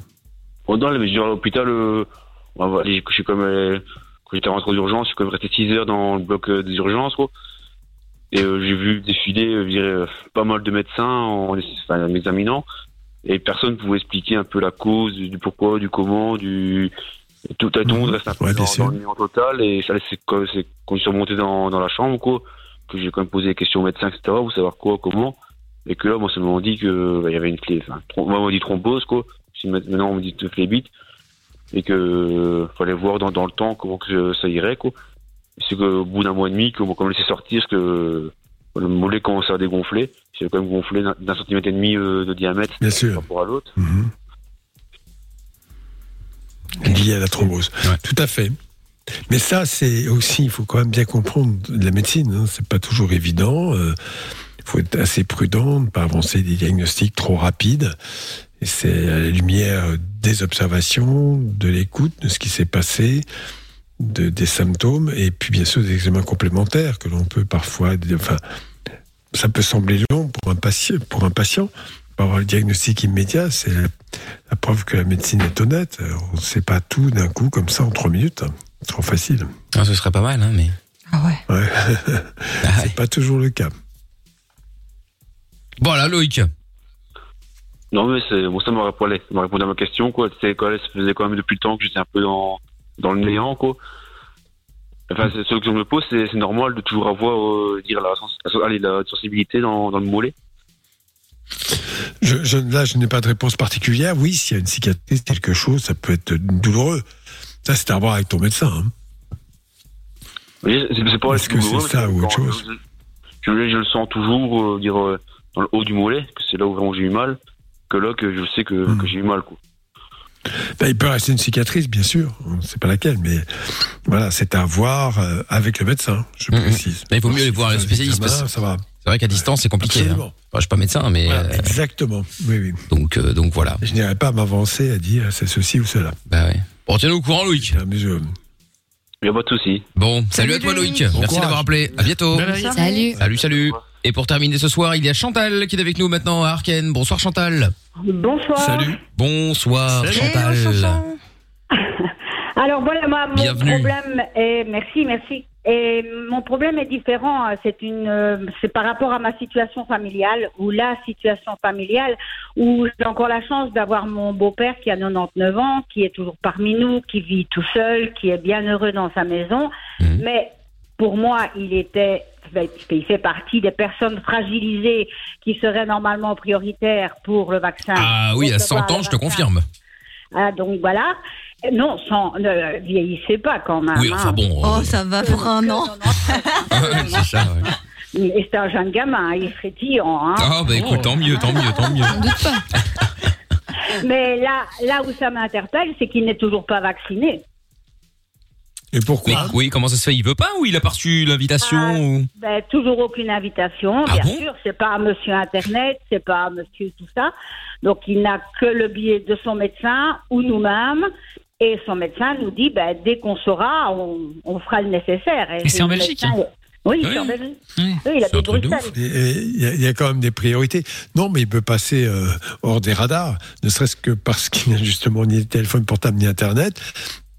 Bon, non, mais je dire, à l'hôpital, euh, je suis comme. euh, quand j'étais rentré aux urgences, je suis quand même resté 6 heures dans le bloc euh, des urgences, quoi. Et euh, j'ai vu défiler, euh, je dirais, euh, pas mal de médecins en, enfin, en m'examinant. Et personne ne pouvait expliquer un peu la cause, du, pourquoi, du comment, du. Tout, tout le monde reste un peu Ouais, dans, dans le total. Et ça, c'est quand, quand je suis remonté dans, dans la chambre, quoi, que j'ai quand même posé des questions aux médecins, etc., pour savoir quoi, comment. Et que là, moi, ça m'a dit que bah, il y avait une clé, enfin, moi, on m'a dit thrombose, quoi. Si Maintenant, on me dit phlébite. Et que euh, fallait voir dans, dans le temps comment que ça irait, quoi. C'est qu'au bout d'un mois et demi, qu'on même laissé sortir, que euh, le mollet commençait à dégonfler. J'ai quand même gonflé d'un centimètre et demi euh, de diamètre Bien sûr. par rapport à l'autre. Mhm. Lié à la thrombose. Tout à fait. Mais ça, c'est aussi, il faut quand même bien comprendre de la médecine. Hein, c'est pas toujours évident. euh, Il faut être assez prudent, ne pas avancer des diagnostics trop rapides. Et c'est à la lumière des observations, de l'écoute, de ce qui s'est passé, de, des symptômes, et puis bien sûr des examens complémentaires que l'on peut parfois. Enfin, ça peut sembler long pour un patient. Pour un patient. Pour avoir le diagnostic immédiat, c'est la, la preuve que la médecine est honnête. On ne sait pas tout d'un coup comme ça en trois minutes. C'est trop facile. Ah, ce serait pas mal, hein, mais. Ah ouais. Ouais. c'est pas toujours le cas. Voilà, Loïc. Non, mais c'est, bon, ça m'a répondu, ça m'a répondu à ma question, quoi. C'est quoi, ça faisait quand même depuis le temps que j'étais un peu dans, dans le néant, quoi. Enfin, c'est, ce que je me pose, c'est, normal de toujours avoir, euh, dire la, allez, sensibilité dans, dans le mollet. Je, je- là, je n'ai pas de réponse particulière. Oui, s'il y a une cicatrice, quelque chose, ça peut être douloureux. Ça, c'est à voir avec ton médecin. hein. Oui, c'est, pas Est-ce que c'est ça ou autre chose? Je le sens toujours, euh, dire, euh, dans le haut du mollet, que c'est là où vraiment j'ai eu mal, que là, que je sais que, Hmm. que j'ai eu mal, quoi. Ben, il peut rester une cicatrice, bien sûr. On ne sait pas laquelle, mais voilà, c'est à voir euh, avec le médecin, je précise. Mais il vaut mieux aller voir le spécialiste. Parce- ça va. C'est vrai qu'à distance, c'est compliqué. hein. Enfin, je suis pas médecin, mais Voilà, euh, exactement. Oui, oui. donc euh, donc voilà. Je n'irai pas m'avancer à dire c'est ceci ou cela. Bah ouais. Bon, tiens-nous au courant, Loïc. Il n'y a pas de souci. Bon, salut, à toi, Loïc. Merci d'avoir appelé. À bientôt. Salut. Salut, salut. Et pour terminer ce soir, il y a Chantal qui est avec nous maintenant à Arken. Bonsoir Chantal. Bonsoir. Salut. Bonsoir Chantal. Alors voilà, moi, mon Bienvenue. problème est merci, merci. Et mon problème est différent. C'est une, euh, c'est par rapport à ma situation familiale ou la situation familiale où j'ai encore la chance d'avoir mon beau-père qui a 99 ans, qui est toujours parmi nous, qui vit tout seul, qui est bien heureux dans sa maison. Mhm. Mais pour moi, il était, il fait partie des personnes fragilisées qui seraient normalement prioritaires pour le vaccin. Ah oui, à Recevoir 100 ans, je te confirme. Ah, donc voilà. Non, sans, ne vieillissez pas quand même. Oui, enfin hein. bon. Oh, euh, ça va pour un an. c'est ça. ouais. Et c'est un jeune gamin, il serait tirant. Hein. Ah bah écoute, tant mieux, tant mieux, tant mieux. Doute pas. Mais là, là où ça m'interpelle, c'est qu'il n'est toujours pas vacciné. Et Mais pourquoi oui, comment ça se fait? Il veut pas ou il a pas reçu l'invitation Ah. ou... Ben, toujours aucune invitation, Ah bien bon? sûr. C'est pas monsieur Internet, c'est pas monsieur tout ça. Donc il n'a que le billet de son médecin ou nous-mêmes. Et son médecin nous dit, ben, dès qu'on saura, on, on fera le nécessaire. Et c'est en Belgique médecin- Oui, Oui. c'est en Belgique. Oui. Il de Bruxelles. ouf. Et- et Il y, a- il y a quand même des priorités. Non, mais il peut passer euh, hors des radars, ne serait-ce que parce qu'il n'a justement ni téléphone portable ni Internet.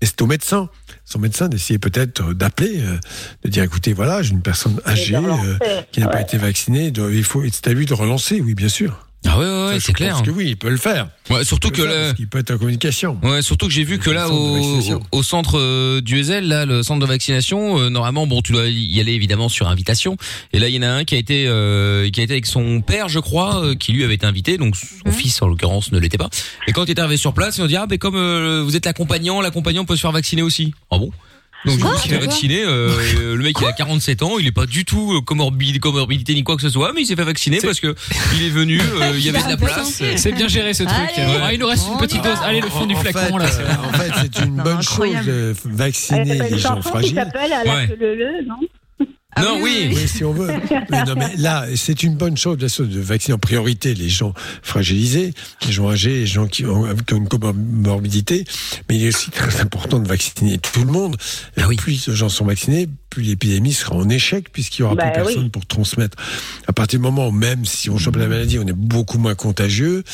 Et c'est au médecin. Son médecin d'essayer peut-être euh, d'appeler, euh, de dire écoutez, voilà, j'ai une personne âgée euh, qui n'a pas été vaccinée. il faut, c'est à lui de relancer, oui, bien sûr. Ah ouais, ouais, ouais, c'est clair. pense que oui, il peut le faire. Ouais, surtout Il que peut le faire là, parce qu'il peut être en communication. Ouais, surtout que j'ai vu que là au, vaccination. au centre euh, du Ezel, là le centre de vaccination, euh, normalement bon tu dois y aller évidemment sur invitation. Et là il y en a un qui a été euh, qui a été avec son père je crois, euh, qui lui avait été invité, donc son fils en l'occurrence ne l'était pas. Et quand il est arrivé sur place, ils ont dit ah ben comme euh, vous êtes l'accompagnant, l'accompagnant peut se faire vacciner aussi. Ah bon? Donc du coup, il s'est fait vacciner. euh, euh, le mec, il a 47 ans, il est pas du tout euh, comorbidité ni quoi que ce soit, mais il s'est fait vacciner parce que il est venu, euh, il y avait de la place. C'est bien géré ce truc. Allez. Il nous reste une petite dose. Allez, le fond du flacon fait, là. c'est euh, en fait, c'est une bonne chose de vacciner les une gens fragiles. s'appelle À la Ouais. queue le le, non? Ah non, oui. Oui, si on veut. Oui, non, mais là, c'est une bonne chose, bien sûr, de vacciner en priorité les gens fragilisés, les gens âgés, les gens qui ont, qui ont une comorbidité. Mais il est aussi très important de vacciner tout le monde. Et Ah oui. Plus les gens sont vaccinés, plus l'épidémie sera en échec, puisqu'il y aura Bah plus personne oui. pour transmettre. À partir du moment où, même si on chope la maladie, on est beaucoup moins contagieux.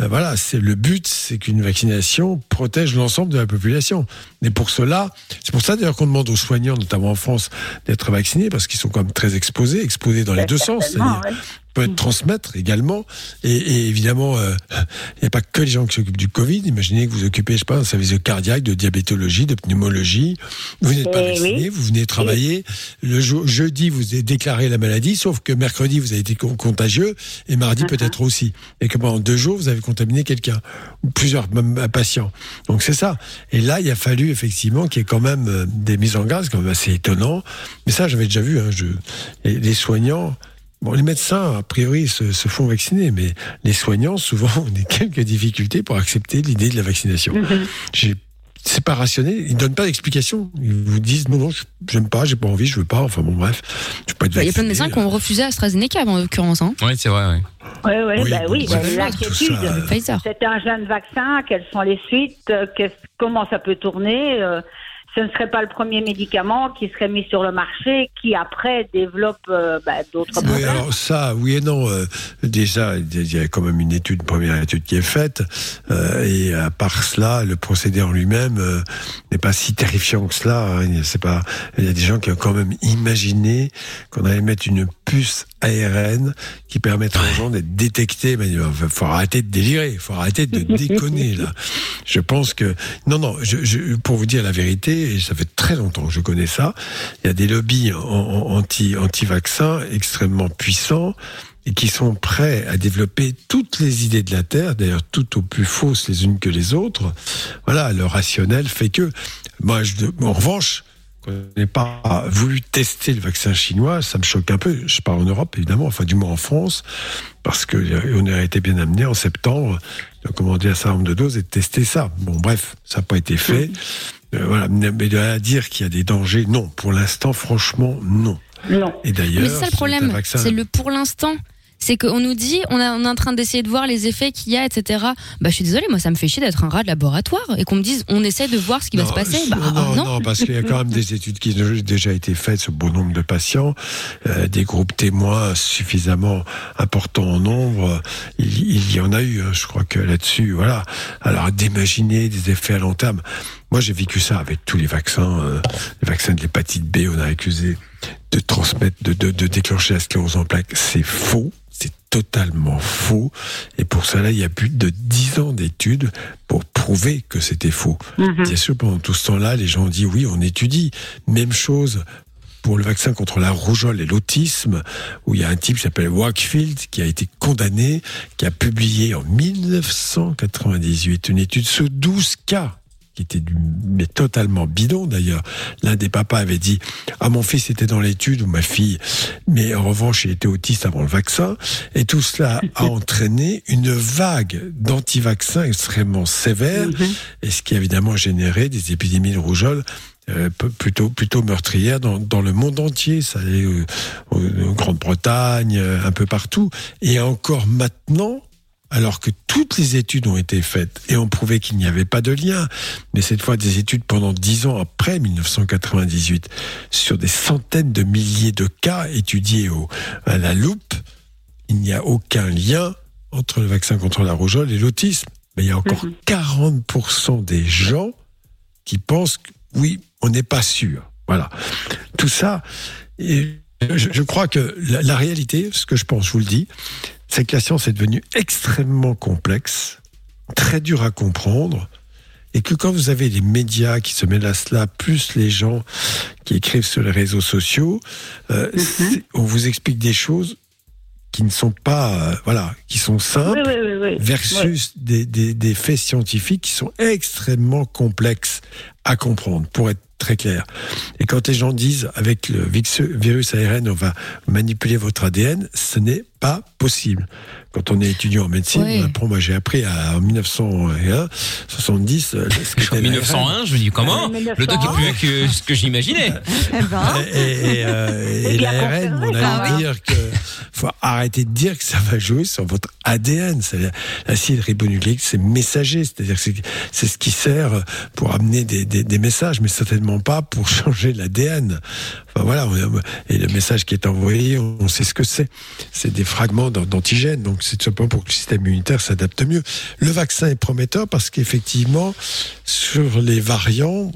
euh, voilà, c'est le but, c'est qu'une vaccination protège l'ensemble de la population. Mais pour cela, c'est pour ça d'ailleurs qu'on demande aux soignants, notamment en France, d'être vaccinés, parce qu'ils sont quand même très exposés, exposés dans les Ben, deux sens. ouais. Peut transmettre également. Et, et évidemment, euh, il n'y a pas que les gens qui s'occupent du Covid. Imaginez que vous occupez, je sais pas, un service de cardiaque, de diabétologie, de pneumologie. Vous n'êtes pas Eh vacciné, oui. vous venez travailler. Le jour- jeudi, vous avez déclaré la maladie, sauf que mercredi, vous avez été con- contagieux et mardi Uh-huh. peut-être aussi. Et que pendant deux jours, vous avez contaminé quelqu'un ou plusieurs même, euh, patients. Donc c'est ça. Et là, il a fallu effectivement qu'il y ait quand même euh, des mises en garde, c'est quand même assez étonnant. Mais ça, j'avais déjà vu. Hein, je, les soignants. Bon, les médecins, a priori, se, se font vacciner, mais les soignants, souvent, ont des quelques difficultés pour accepter l'idée de la vaccination. J'ai- C'est pas rationnel, ils donnent pas d'explication. Ils vous disent non, non, je- j'aime pas, j'ai pas envie, je veux pas. Enfin bon, bref, je peux pas être Bah, Il y a plein de vacciné, médecins qui ont refusé AstraZeneca en l'occurrence. Hein. Ouais, c'est vrai. Ouais. Oui, oui, Oui, bah oui, bah, l'inquiétude. euh. C'est un jeune vaccin, quelles sont les suites, euh, comment ça peut tourner euh, Ce ne serait pas le premier médicament qui serait mis sur le marché, qui après développe euh, bah, d'autres Oui, problèmes. alors ça, oui et non. Euh, déjà, il y a quand même une étude, une première étude qui est faite, euh, et à part cela, le procédé en lui-même n'est pas si terrifiant que cela. hein. C'est pas. Il y a des gens qui ont quand même imaginé qu'on allait mettre une puce ARN qui permettrait aux gens d'être détectés. Mais il faut arrêter de délirer, il faut arrêter de déconner là. Je pense que non, non. Je, je- pour vous dire la vérité, et ça fait très longtemps que je connais ça. Il y a des lobbies en- anti anti-vaccins extrêmement puissants et qui sont prêts à développer toutes les idées de la Terre, d'ailleurs toutes au plus fausses les unes que les autres. Voilà, le rationnel fait que, moi, je, en revanche, qu'on n'ait pas voulu tester le vaccin chinois, ça me choque un peu. Je parle en Europe, évidemment, enfin du moins en France, parce que euh, on a été bien amené en septembre de commander un certain nombre de doses et de tester ça. Bon, bref, ça n'a pas été fait. Euh, voilà, mais de à dire qu'il y a des dangers, non. Pour l'instant, franchement, non. Non. Et d'ailleurs, Mais c'est ça le problème, vaccin- c'est le pour l'instant. C'est qu'on nous dit, on, a- on est en train d'essayer de voir les effets qu'il y a, etc. Bah, je suis désolée, moi, ça me fait chier d'être un rat de laboratoire et qu'on me dise, on essaie de voir ce qui va se passer. Bah, non, non. non, parce qu'il y a quand même des études qui ont déjà été faites sur bon nombre de patients, euh, des groupes témoins suffisamment importants en nombre. Il, il y en a eu, hein, je crois que là-dessus, voilà. Alors d'imaginer des effets à long terme. Moi, j'ai vécu ça avec tous les vaccins, euh, les vaccins de l'hépatite B. On a accusé de transmettre, de, de, de déclencher la sclérose en plaques. C'est faux. C'est totalement faux. Et pour cela, il y a plus de 10 ans d'études pour prouver que c'était faux. Bien sûr, pendant tout ce temps-là, les gens ont dit oui, on étudie. Même chose pour le vaccin contre la rougeole et l'autisme, où il y a un type qui s'appelle Wakefield qui a été condamné, qui a publié en 1998 une étude sur 12 cas qui était du, mais totalement bidon d'ailleurs. L'un des papas avait dit Ah, mon fils était dans l'étude ou ma fille, mais en revanche, il était autiste avant le vaccin. Et tout cela a entraîné une vague d'anti-vaccins extrêmement sévère, et ce qui a évidemment généré des épidémies de rougeole. euh, plutôt plutôt meurtrières dans, dans le monde entier, ça allait euh, en en Grande-Bretagne, euh, un peu partout, et encore maintenant, alors que toutes les études ont été faites et ont prouvé qu'il n'y avait pas de lien, mais cette fois des études pendant dix ans après 1998, sur des centaines de milliers de cas étudiés au, à la loupe, il n'y a aucun lien entre le vaccin contre la rougeole et l'autisme. Mais il y a encore 40% des gens qui pensent que oui, on n'est pas sûr. Voilà. Tout ça, et je, je crois que la, la réalité, ce que je pense, je vous le dis, c'est que la science est devenue extrêmement complexe, très dure à comprendre, et que quand vous avez les médias qui se mêlent à cela, plus les gens qui écrivent sur les réseaux sociaux, euh, c'est- on vous explique des choses qui ne sont pas, euh, voilà, qui sont simples, Oui, oui, oui, oui. versus des, des, des faits scientifiques qui sont extrêmement complexes à comprendre, pour être très clair. Et quand les gens disent avec le virus ARN, on va manipuler votre ADN, ce n'est pas possible. Quand on est étudiant en médecine, Ouais. on apprend, moi j'ai appris à, en 1901, 70, euh, ce En. 1901, je me dis comment Le doc est plus là que ce que j'imaginais. Et, et, euh, et l'ARN, on allait oui. dire que faut arrêter de dire que ça va jouer sur votre ADN. L'acide ribonucléique, c'est messager, c'est-à-dire que c'est- c'est ce qui sert pour amener des, des, des messages, mais certainement pas pour changer l'ADN. Enfin voilà, et le message qui est envoyé, on sait ce que c'est. C'est des fragments d'an- d'antigènes, donc c'est tout simplement pour que le système immunitaire s'adapte mieux. Le vaccin est prometteur parce qu'effectivement, sur les variants,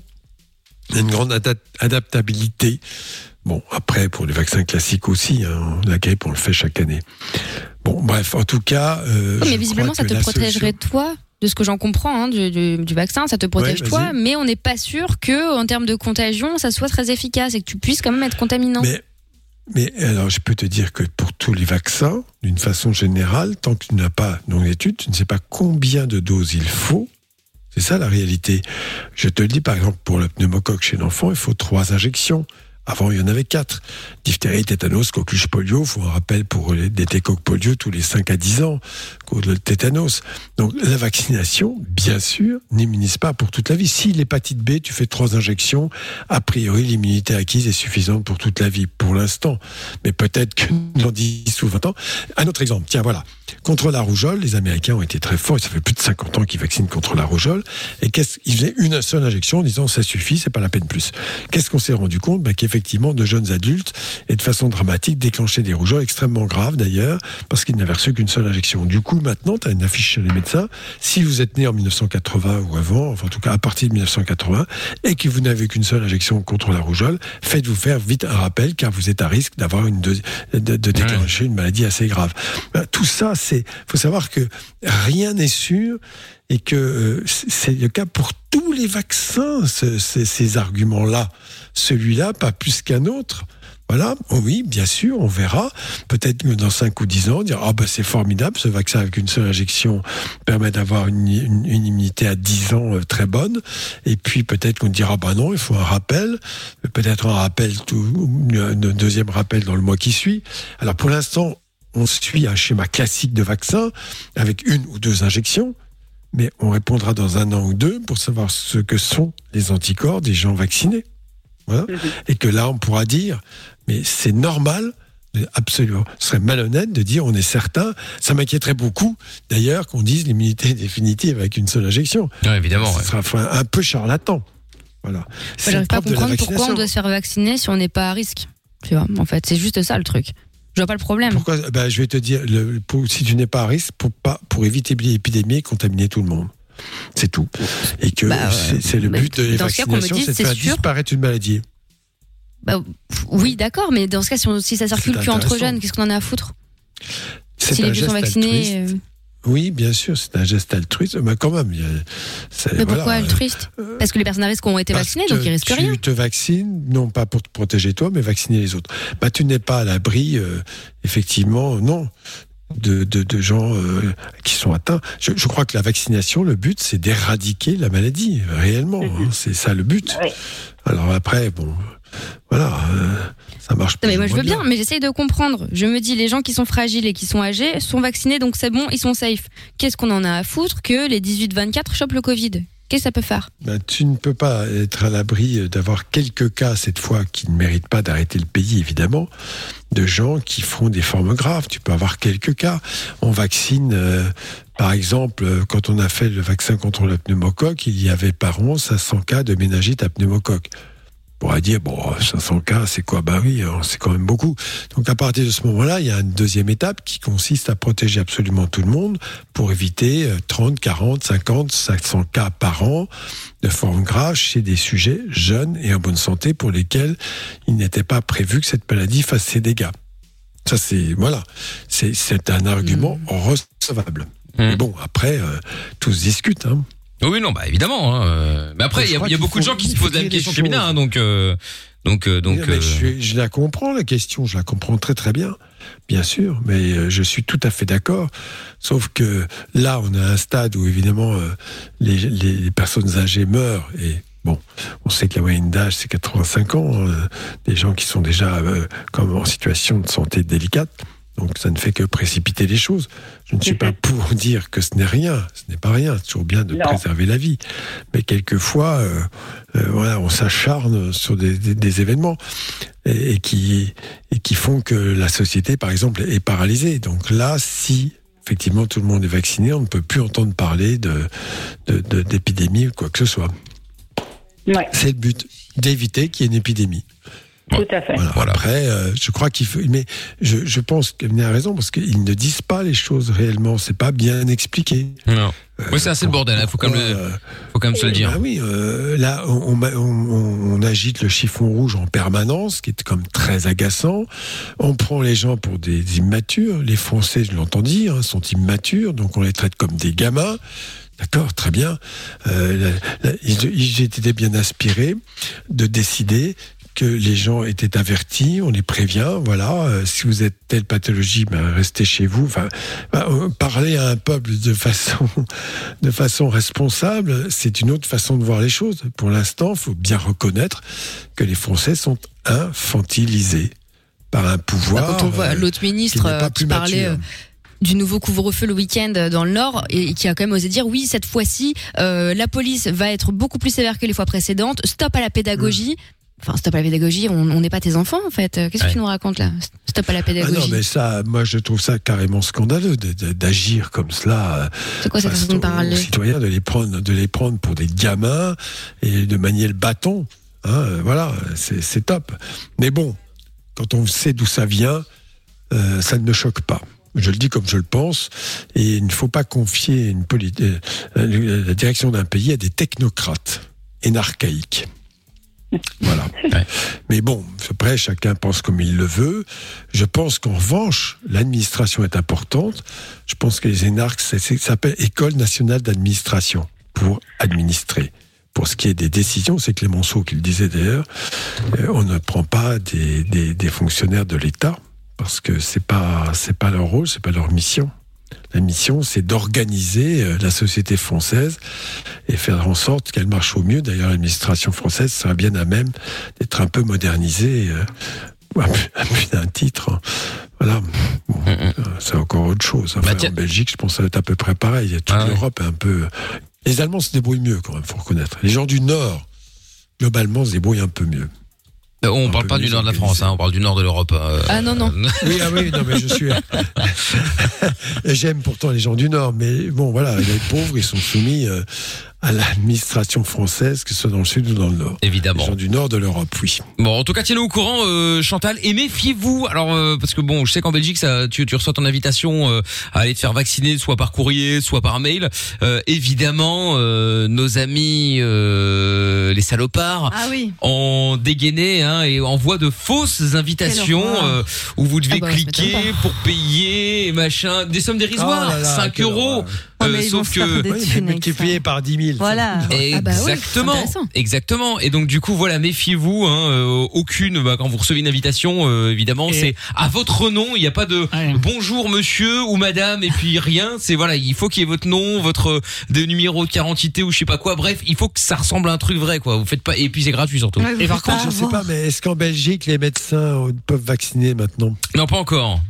il y a une grande ada- adaptabilité. Bon, après, pour les vaccins classiques aussi, hein, la grippe, on le fait chaque année. Bon, bref, en tout cas. euh, Oui, mais visiblement, ça te protégerait toi. De ce que j'en comprends hein, du, du- du vaccin, ça te protège Ouais, toi, mais on n'est pas sûr que, en termes de contagion, ça soit très efficace et que tu puisses quand même être contaminant. Mais, mais alors, je peux te dire que pour tous les vaccins, d'une façon générale, tant que tu n'as pas dans l'étude, tu ne sais pas combien de doses il faut. C'est ça la réalité. Je te le dis, par exemple, pour le pneumocoque chez l'enfant, il faut trois injections. Avant, il y en avait quatre. Diphtérie, tétanos, coqueluche, polio. faut un rappel pour les, des técoques polio tous les 5 à 10 ans, contre le tétanos. Donc, la vaccination, bien sûr, n'immunise pas pour toute la vie. Si l'hépatite B, tu fais trois injections, a priori, l'immunité acquise est suffisante pour toute la vie, pour l'instant. Mais peut-être que dans 10 ou 20 ans. Un autre exemple. Tiens, voilà. Contre la rougeole, les Américains ont été très forts. Ça fait plus de 50 ans qu'ils vaccinent contre la rougeole. Et qu'est-ce qu'ils faisaient une seule injection en disant ça suffit, c'est pas la peine plus. Qu'est-ce qu'on s'est rendu compte? Ben, Qu'effectivement, de jeunes adultes, et de façon dramatique, déclenchaient des rougeoles extrêmement graves d'ailleurs, parce qu'ils n'avaient reçu qu'une seule injection. Du coup, maintenant, tu as une affiche chez les médecins. Si vous êtes né en 1980 ou avant, enfin en tout cas à partir de 1980, et que vous n'avez qu'une seule injection contre la rougeole, faites-vous faire vite un rappel, car vous êtes à risque d'avoir une de, de déclencher une maladie assez grave. Ben, tout ça, c'est, faut savoir que rien n'est sûr et que euh, c'est le cas pour tous les vaccins, ce- ces, ces arguments-là. Celui-là, pas plus qu'un autre. Voilà, oh oui, bien sûr, on verra. Peut-être que dans 5 ou 10 ans, on dira, ah bah c'est formidable, ce vaccin avec une seule injection permet d'avoir une, immunité à 10 ans euh, très bonne. Et puis peut-être qu'on dira, bah non, il faut un rappel, peut-être un rappel, tout, un deuxième rappel dans le mois qui suit. Alors pour l'instant, on suit un schéma classique de vaccin avec une ou deux injections. Mais on répondra dans un an ou deux pour savoir ce que sont les anticorps des gens vaccinés. Voilà. Et que là, on pourra dire, mais c'est normal, absolument. Ce serait malhonnête de dire, on est certain. Ça m'inquiéterait beaucoup, d'ailleurs, qu'on dise l'immunité définitive avec une seule injection. Ouais, évidemment. Ce ouais. sera un peu charlatan. Voilà. C'est J'arrive le pas à comprendre pourquoi on doit se faire vacciner si on n'est pas à risque. Tu vois, en fait, c'est juste ça le truc. Je vois pas le problème. Pourquoi ben, Je vais te dire, le, pour- si tu n'es pas à risque, pour, pas, pour éviter l'épidémie et contaminer tout le monde. C'est tout. Et que Bah, c'est le but de la dans ce cas, qu'on me vaccination, dise, c'est de c'est faire sûr. disparaître une maladie. Bah, oui, d'accord, mais dans ce cas, si, on- si ça circule plus entre jeunes, qu'est-ce qu'on en a à foutre? C'est Si les vieux sont vaccinés. euh, Oui, bien sûr, c'est un geste altruiste, mais quand même. il y a- c'est- Mais voilà, pourquoi euh, altruiste? Parce que les personnes à risque ont été vaccinées, que donc ils risquent tu rien. te vaccines, non pas pour te protéger toi, mais vacciner les autres. Bah, tu n'es pas à l'abri, euh, effectivement, non, de, de, de gens euh, qui sont atteints. Je, je crois que la vaccination, le but, c'est d'éradiquer la maladie, réellement. hein, c'est ça le but. Alors après, bon, voilà, euh, ça marche pas. Non, mais moi je veux bien, mais j'essaye de comprendre. Je me dis, les gens qui sont fragiles et qui sont âgés sont vaccinés, donc c'est bon, ils sont safe. Qu'est-ce qu'on en a à foutre que les 18-24 chopent le Covid? Qu'est-ce que ça peut faire? Ben, tu ne peux pas être à l'abri d'avoir quelques cas, cette fois, qui ne méritent pas d'arrêter le pays, évidemment, de gens qui font des formes graves. Tu peux avoir quelques cas. On vaccine, euh, par exemple, quand on a fait le vaccin contre le pneumocoque, il y avait par an 500 cas de méningite à pneumocoque. On pourrait dire, bon, 500 cas, c'est quoi Bah oui, hein, c'est quand même beaucoup. Donc à partir de ce moment-là, il y a une deuxième étape qui consiste à protéger absolument tout le monde pour éviter euh, 30, 40, 50, 500 cas par an de forme grave chez des sujets jeunes et en bonne santé pour lesquels il n'était pas prévu que cette maladie fasse ses dégâts. Ça, c'est voilà, c'est un argument recevable. Mais bon, après, euh, tout se discute. Hein. Oui, non, bah évidemment. hein, euh, Mais après, il y a, crois il y a qu'il beaucoup de gens qui se posent la même question des que Mina, hein, donc, euh, donc, euh, donc. Mais je, je la comprends, la question, je la comprends très très bien, bien sûr, mais je suis tout à fait d'accord. Sauf que là, on a un stade où évidemment les, les- les personnes âgées meurent et bon, on sait que la moyenne d'âge c'est 85 ans, euh, des gens qui sont déjà euh, comme en situation de santé délicate. Donc ça ne fait que précipiter les choses. Je ne suis pas pour dire que ce n'est rien, ce n'est pas rien. C'est toujours bien de Non. préserver la vie, mais quelquefois, euh, euh, voilà, on s'acharne sur des, des- des événements et, et qui et qui font que la société, par exemple, est paralysée. Donc là, si effectivement tout le monde est vacciné, on ne peut plus entendre parler de de- de- d'épidémie ou quoi que ce soit. C'est le but d'éviter qu'il y ait une épidémie. Tout à fait. Voilà. Après, euh, je crois qu'il faut. Mais je, je pense qu'Emine a raison parce qu'ils ne disent pas les choses réellement. C'est pas bien expliqué. Non. oui, c'est assez le bordel. Il faut quand même, le- faut quand même se le dire. Ah oui, euh, là, on, on, on- on agite le chiffon rouge en permanence, ce qui est comme très agaçant. On prend les gens pour des immatures. Les Français, je l'entends dire, hein, sont immatures, donc on les traite comme des gamins. D'accord, très bien. Euh, la- la- ils, ils étaient bien inspirés de décider que les gens étaient avertis, on les prévient, voilà, euh, si vous êtes telle pathologie, ben, restez chez vous. Enfin, ben, euh, parler à un peuple de façon, de façon responsable, c'est une autre façon de voir les choses. Pour l'instant, il faut bien reconnaître que les Français sont infantilisés par un pouvoir. Bah, Quand on voit euh, l'autre ministre qui pas parlait du nouveau couvre-feu le week-end dans le Nord et qui a quand même osé dire oui cette fois-ci euh, la police va être beaucoup plus sévère que les fois précédentes. Stop à la pédagogie. Enfin stop à la pédagogie. On n'est pas tes enfants en fait. Qu'est-ce que tu nous racontes là Stop à la Ah pédagogie. non, mais ça, moi, je trouve ça carrément scandaleux d'agir comme cela. euh, C'est quoi cette façon de aux parler citoyens, de les prendre, de les prendre pour des gamins et de manier le bâton. Hein, euh, voilà, c'est top. Mais bon, quand on sait d'où ça vient, euh, ça ne me choque pas. Je le dis comme je le pense, et il ne faut pas confier une la direction d'un pays à des technocrates énarchaïques. Voilà. Mais bon, après, chacun pense comme il le veut. Je pense qu'en revanche, l'administration est importante. Je pense que les énarques, ça s'appelle École nationale d'administration pour administrer. pour ce qui est des décisions, c'est Clémenceau qui le disait d'ailleurs, euh, on ne prend pas des, des, des fonctionnaires de l'État parce que c'est pas c'est pas leur rôle, c'est pas leur mission. La mission, c'est d'organiser euh, la société française et faire en sorte qu'elle marche au mieux. D'ailleurs, l'administration française sera bien à même d'être un peu modernisée, euh, à plus- d'un titre. hein. Voilà. Bon, euh, c'est encore autre chose. Enfin, en Belgique, je pense que ça va être à peu près pareil. Toute l'Europe est un peu. Les Allemands se débrouillent mieux, quand même, faut reconnaître. Les gens du Nord, globalement, se débrouillent un peu mieux. Euh, On parle pas du nord de la France, hein, on parle du nord de l'Europe. euh. Ah non, non. Oui, ah oui, non, mais je suis. J'aime pourtant les gens du Nord, mais bon, voilà, les pauvres, ils sont soumis euh, à l'administration française, que ce soit dans le Sud ou dans le Nord. Évidemment. Les gens du Nord de l'Europe, oui. Bon, en tout cas, tiens-nous au courant, euh, Chantal, et méfiez-vous. Alors, euh, parce que bon, je sais qu'en Belgique, ça, tu, tu reçois ton invitation euh, à aller te faire vacciner, soit par courrier, soit par mail. Euh, évidemment, euh, nos amis, euh, les salopards, Ah oui. ont dégainé hein, et envoient de fausses invitations euh, où vous devez Ah bah, cliquer pour payer, et machin, des sommes dérisoires, Oh là là, 5 quelle euros. Euh, vont sauf que des Oui, thunes avec multiplié par 10 000. Voilà. Ah bah oui, Exactement, exactement. Et donc du coup, voilà, méfiez-vous. Hein, euh, aucune, bah, quand vous recevez une invitation, euh, évidemment, c'est à votre nom. Il n'y a pas de Ouais. bonjour monsieur ou madame et puis rien. C'est voilà, il faut qu'il y ait votre nom, votre des numéros de quarantité ou je sais pas quoi. Bref, il faut que ça ressemble à un truc vrai, quoi. Vous faites pas. Et puis c'est gratuit surtout. Ouais, Et par pas Je sais avoir. pas, mais est-ce qu'en Belgique, les médecins euh, peuvent vacciner maintenant? Non, pas encore.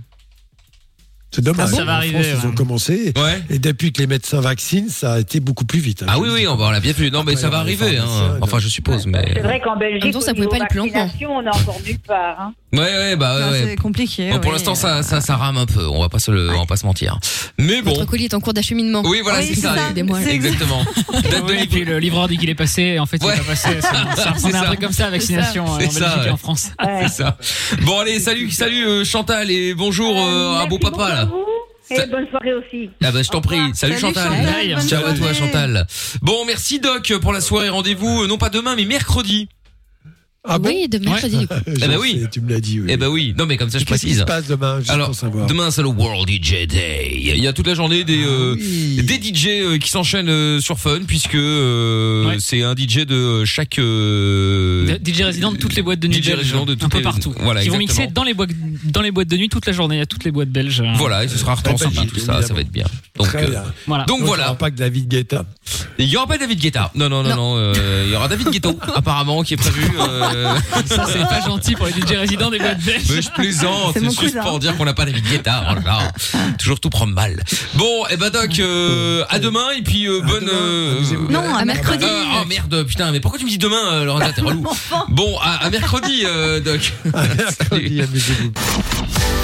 C'est dommage. Ah, ça va en arriver, France, ils ont ouais. commencé. Ouais. Et depuis que les médecins vaccinent, ça a été beaucoup plus vite. hein, Ah oui, oui, on va on l'a bien vu. Non, mais ça va arriver. Hein. Enfin, je suppose, C'est mais. vrai qu'en En Belgique, temps, ça pouvait pas aller plus longtemps. on est encore nulle part. Hein. Ouais, ouais, bah Non, ouais. ouais. C'est compliqué. Bon, pour l'instant, ça, ça, ça rame un peu. On va pas se le, on va pas se mentir. Mais bon. Votre colis est en cours d'acheminement. Oui, voilà, Oui, c'est ça. ça. Exactement. Date de Oui, et puis le livreur dit qu'il est passé, en fait, Ouais. il est pas passé. C'est un, truc comme ça, vaccination euh, en C'est Belgique ça, ouais. et en France. C'est ça. Bon allez, salut, salut euh, Chantal et bonjour euh, à beau papa Et bonne soirée aussi. Ah bah je t'en prie. Salut, Salut, Chantal. Chantal, Ciao à toi. Chantal. Bon, merci Doc pour la soirée. Rendez-vous euh, non pas demain mais mercredi. Ah bon Oui, de mercredi. Je bah oui. sais, Tu me l'as dit, oui. Eh bah oui. Non mais comme ça je Qu'est-ce qui précise. se passe demain, juste Alors, pour savoir demain c'est le World DJ Day. Il y a toute la journée des euh, Ah oui. des DJ euh, qui s'enchaînent euh, sur Fun puisque euh, Ouais. c'est un DJ de chaque euh, DJ résident de toutes les boîtes de nuit DJ résident de un toutes peu les- partout. Voilà, Qui vont mixer dans les boîtes dans les boîtes de nuit toute la journée. Il y a toutes les boîtes belges. euh, Voilà, et ce sera Belgique, tout ça, ça va être bien. Donc Très euh, bien. Voilà. donc Donc voilà. pas que David Guetta. Il y aura pas David Guetta. Non, non, non, non. euh, il y aura David Guetta, apparemment, qui est prévu. Euh, Ça, c'est pas gentil pour les DJ résidents des boîtes belges. Mais je plaisante, C'est juste cousin. pour dire qu'on n'a pas David Guetta. Oh là là. Toujours tout prendre mal. Bon, et ben Doc, euh, à demain et puis euh, bonne. euh, Non, à Ah, mercredi. euh, oh merde, putain, mais pourquoi tu me dis demain, euh, Lorenza, t'es relou. Bon, à, à mercredi, euh, Doc. À mercredi, amusez-vous.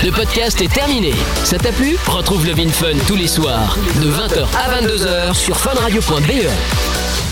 Le podcast est terminé. Ça t'a plu? Retrouve le Vin Fun tous les soirs de 20h à 22h sur funradio.be.